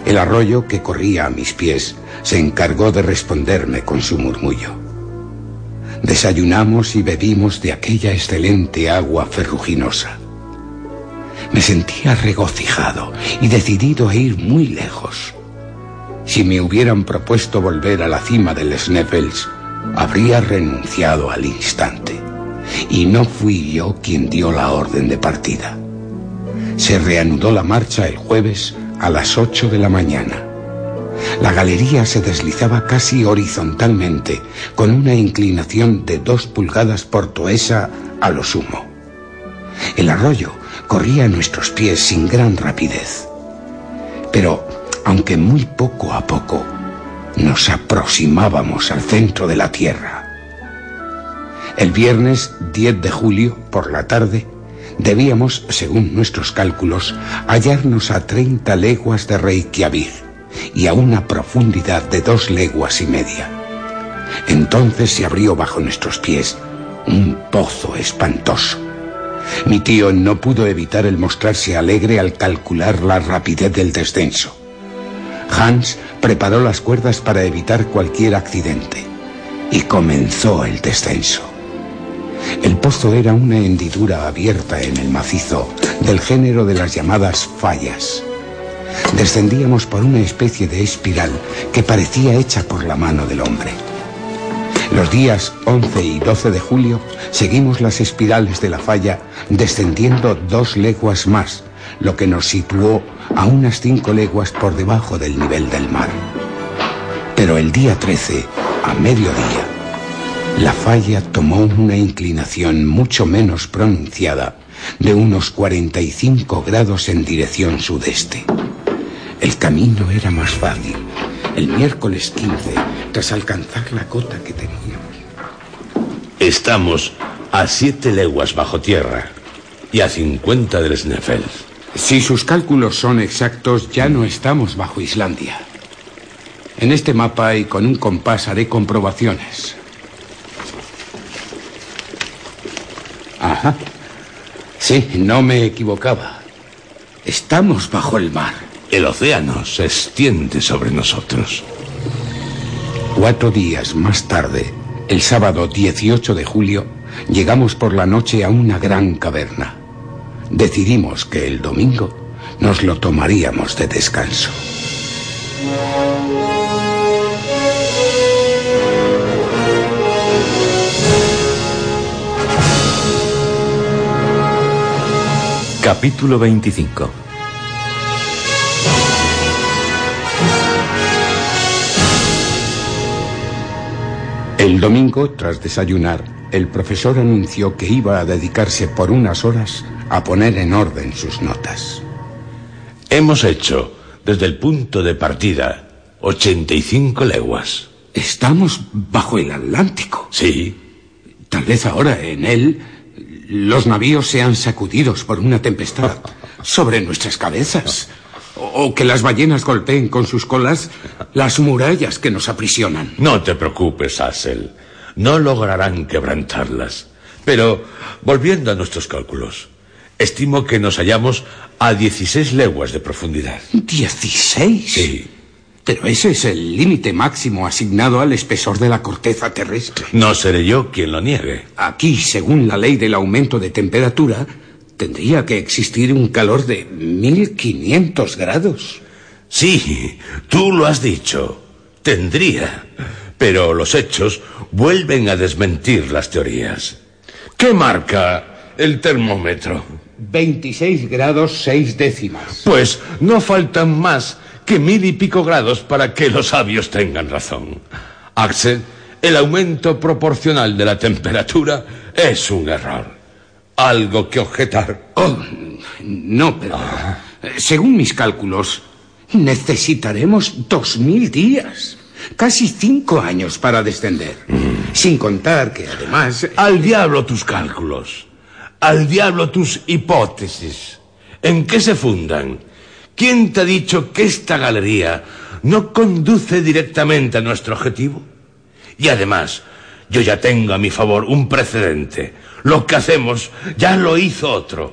El arroyo que corría a mis pies se encargó de responderme con su murmullo. Desayunamos y bebimos de aquella excelente agua ferruginosa. Me sentía regocijado y decidido a ir muy lejos. Si me hubieran propuesto volver a la cima del Sneffels, habría renunciado al instante. Y no fui yo quien dio la orden de partida. Se reanudó la marcha el jueves a las ocho de la mañana. La galería se deslizaba casi horizontalmente, con una inclinación de dos pulgadas portuesa a lo sumo. El arroyo corría a nuestros pies sin gran rapidez. Pero, aunque muy poco a poco, nos aproximábamos al centro de la Tierra. El viernes 10 de julio, por la tarde, debíamos, según nuestros cálculos, hallarnos a 30 leguas de Reykjavik y a una profundidad de dos leguas y media. Entonces se abrió bajo nuestros pies un pozo espantoso. Mi tío no pudo evitar el mostrarse alegre al calcular la rapidez del descenso. Hans preparó las cuerdas para evitar cualquier accidente y comenzó el descenso. El pozo era una hendidura abierta en el macizo del género de las llamadas fallas. Descendíamos por una especie de espiral que parecía hecha por la mano del hombre. Los días 11 y 12 de julio seguimos las espirales de la falla descendiendo dos leguas más, lo que nos situó a unas cinco leguas por debajo del nivel del mar. Pero el día 13, a mediodía, la falla tomó una inclinación mucho menos pronunciada, de unos 45 grados en dirección sudeste. El camino era más fácil. El miércoles 15, tras alcanzar la cota que teníamos. Estamos a siete leguas bajo tierra. y a 50 del Sneffel. Si sus cálculos son exactos, ya no estamos bajo Islandia. En este mapa y con un compás haré comprobaciones. Ajá. Sí, no me equivocaba. Estamos bajo el mar. El océano se extiende sobre nosotros. Cuatro días más tarde, el sábado 18 de julio, llegamos por la noche a una gran caverna. Decidimos que el domingo nos lo tomaríamos de descanso. Capítulo 25 El domingo, tras desayunar, el profesor anunció que iba a dedicarse por unas horas a poner en orden sus notas. Hemos hecho, desde el punto de partida, 85 leguas. Estamos bajo el Atlántico. Sí. Tal vez ahora en él los navíos sean sacudidos por una tempestad sobre nuestras cabezas. O que las ballenas golpeen con sus colas las murallas que nos aprisionan. No te preocupes, Axel. No lograrán quebrantarlas. Pero, volviendo a nuestros cálculos, estimo que nos hallamos a 16 leguas de profundidad. ¿16? Sí. Pero ese es el límite máximo asignado al espesor de la corteza terrestre. No seré yo quien lo niegue. Aquí, según la ley del aumento de temperatura, tendría que existir un calor de 1500 grados. Sí, tú lo has dicho. Tendría. Pero los hechos vuelven a desmentir las teorías. ¿Qué marca el termómetro? 26 grados 6 décimas. Pues no faltan más que mil y pico grados para que los sabios tengan razón. Axel, el aumento proporcional de la temperatura es un error. ¿Algo que objetar? Oh, no, pero... Según mis cálculos, necesitaremos dos mil días. Casi cinco años para descender. Sin contar que además... Al diablo tus cálculos. Al diablo tus hipótesis. ¿En qué se fundan? ¿Quién te ha dicho que esta galería no conduce directamente a nuestro objetivo? Y además, yo ya tengo a mi favor un precedente. Lo que hacemos ya lo hizo otro.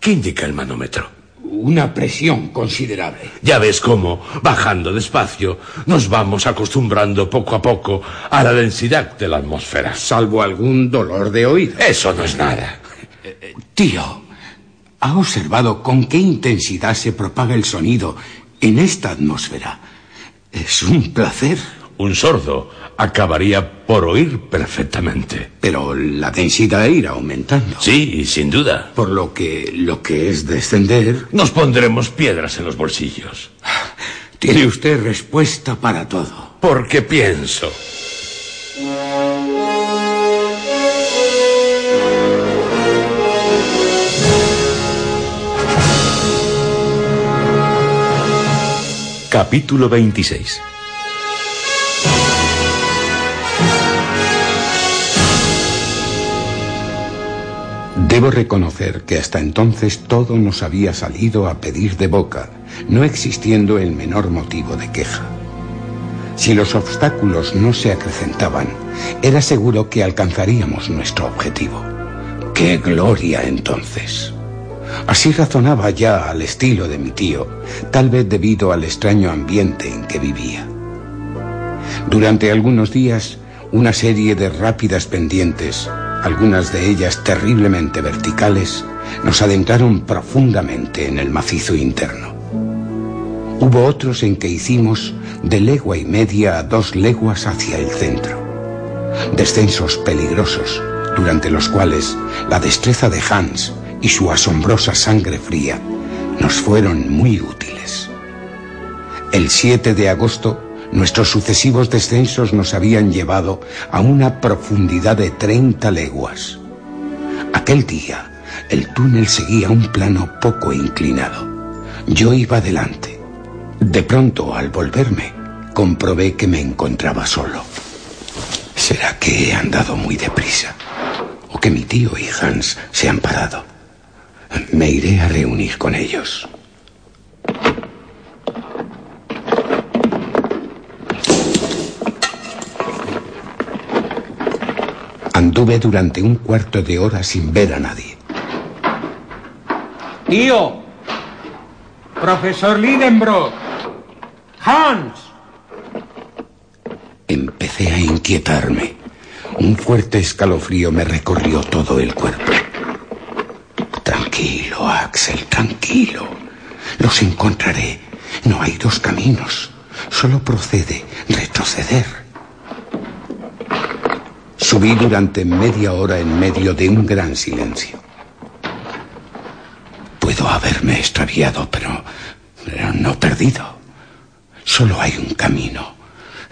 ¿Qué indica el manómetro? Una presión considerable. Ya ves cómo, bajando despacio, nos vamos acostumbrando poco a poco a la densidad de la atmósfera. Salvo algún dolor de oído. Eso no es nada. Tío, ¿ha observado con qué intensidad se propaga el sonido en esta atmósfera? Es un placer. Un sordo acabaría por oír perfectamente. Pero la densidad irá aumentando. Sí, sin duda. Por lo que lo que es descender... Nos pondremos piedras en los bolsillos. Tiene usted respuesta para todo. Porque pienso. Capítulo 26 Debo reconocer que hasta entonces todo nos había salido a pedir de boca, no existiendo el menor motivo de queja. Si los obstáculos no se acrecentaban, era seguro que alcanzaríamos nuestro objetivo. ¡Qué gloria entonces! Así razonaba ya al estilo de mi tío, tal vez debido al extraño ambiente en que vivía. Durante algunos días, una serie de rápidas pendientes, algunas de ellas terriblemente verticales, nos adentraron profundamente en el macizo interno. Hubo otros en que hicimos de legua y media a dos leguas hacia el centro. Descensos peligrosos, durante los cuales la destreza de Hans y su asombrosa sangre fría nos fueron muy útiles. El 7 de agosto, nuestros sucesivos descensos nos habían llevado a una profundidad de 30 leguas. Aquel día, el túnel seguía un plano poco inclinado. Yo iba delante. De pronto, al volverme, comprobé que me encontraba solo. ¿Será que he andado muy deprisa? ¿O que mi tío y Hans se han parado? Me iré a reunir con ellos. Anduve durante un cuarto de hora sin ver a nadie. Tío, profesor Lidenbrock, Hans. Empecé a inquietarme. Un fuerte escalofrío me recorrió todo el cuerpo. Tranquilo, Axel, tranquilo. Los encontraré. No hay dos caminos. Solo procede retroceder. Subí durante media hora en medio de un gran silencio. Puedo haberme extraviado, pero, no perdido. Solo hay un camino.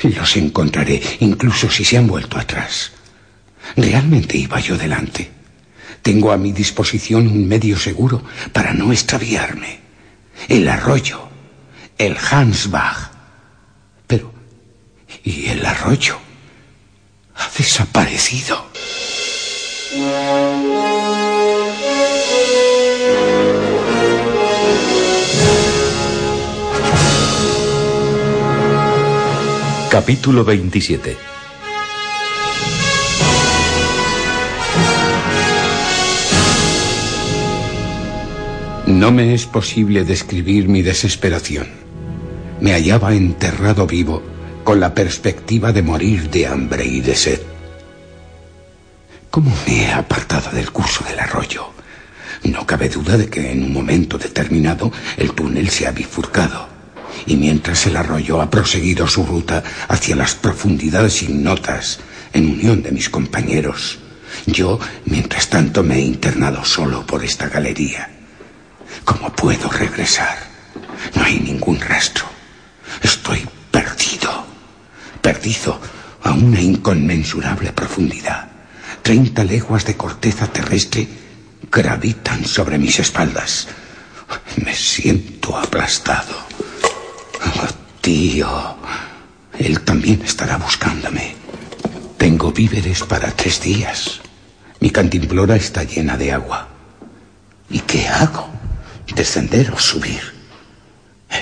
Los encontraré, incluso si se han vuelto atrás. Realmente iba yo delante. Tengo a mi disposición un medio seguro para no extraviarme. El arroyo. El Hansbach. Pero... ¿Y el arroyo? Ha desaparecido. Capítulo 27 No me es posible describir mi desesperación. Me hallaba enterrado vivo con la perspectiva de morir de hambre y de sed. ¿Cómo me he apartado del curso del arroyo? No cabe duda de que en un momento determinado el túnel se ha bifurcado y mientras el arroyo ha proseguido su ruta hacia las profundidades ignotas en unión de mis compañeros, yo, mientras tanto, me he internado solo por esta galería. ¿Cómo puedo regresar? No hay ningún rastro. Estoy perdido perdido a una inconmensurable profundidad. Treinta leguas de corteza terrestre gravitan sobre mis espaldas. Me siento aplastado. Oh, tío, él también estará buscándome. Tengo víveres para tres días. Mi cantimplora está llena de agua. ¿Y qué hago? ¿Descender o subir?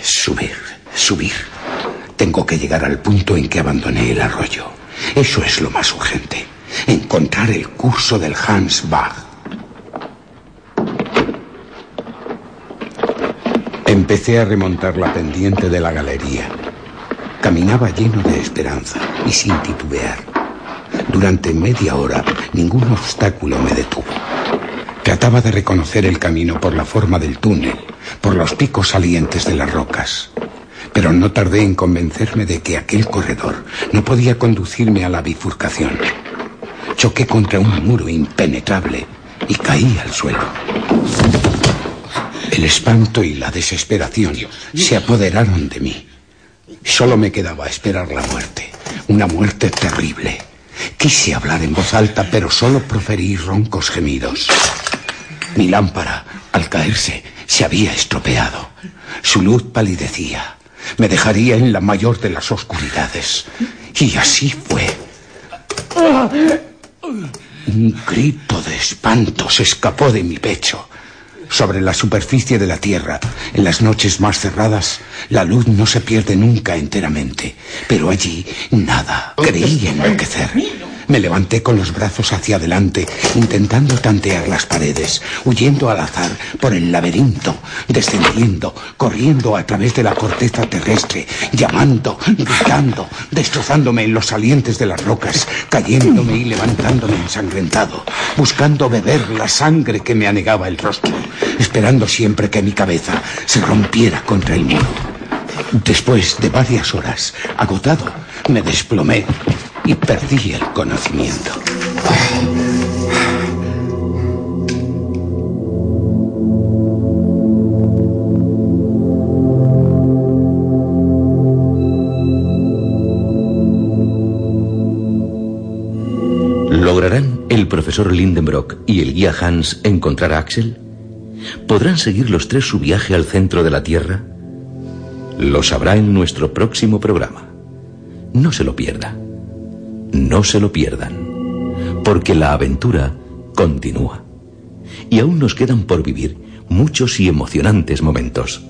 Subir, subir. Tengo que llegar al punto en que abandoné el arroyo. Eso es lo más urgente. Encontrar el curso del Hans Bach. Empecé a remontar la pendiente de la galería. Caminaba lleno de esperanza y sin titubear. Durante media hora ningún obstáculo me detuvo. Trataba de reconocer el camino por la forma del túnel, por los picos salientes de las rocas pero no tardé en convencerme de que aquel corredor no podía conducirme a la bifurcación. Choqué contra un muro impenetrable y caí al suelo. El espanto y la desesperación se apoderaron de mí. Solo me quedaba esperar la muerte, una muerte terrible. Quise hablar en voz alta, pero solo proferí roncos gemidos. Mi lámpara, al caerse, se había estropeado. Su luz palidecía me dejaría en la mayor de las oscuridades. Y así fue. Un grito de espanto se escapó de mi pecho. Sobre la superficie de la Tierra, en las noches más cerradas, la luz no se pierde nunca enteramente. Pero allí, nada. Creí enloquecer. Me levanté con los brazos hacia adelante, intentando tantear las paredes, huyendo al azar por el laberinto, descendiendo, corriendo a través de la corteza terrestre, llamando, gritando, destrozándome en los salientes de las rocas, cayéndome y levantándome ensangrentado, buscando beber la sangre que me anegaba el rostro, esperando siempre que mi cabeza se rompiera contra el muro. Después de varias horas, agotado, me desplomé y perdí el conocimiento. ¿Lograrán el profesor Lindenbrock y el guía Hans encontrar a Axel? ¿Podrán seguir los tres su viaje al centro de la Tierra? Lo sabrá en nuestro próximo programa. No se lo pierda. No se lo pierdan, porque la aventura continúa. Y aún nos quedan por vivir muchos y emocionantes momentos.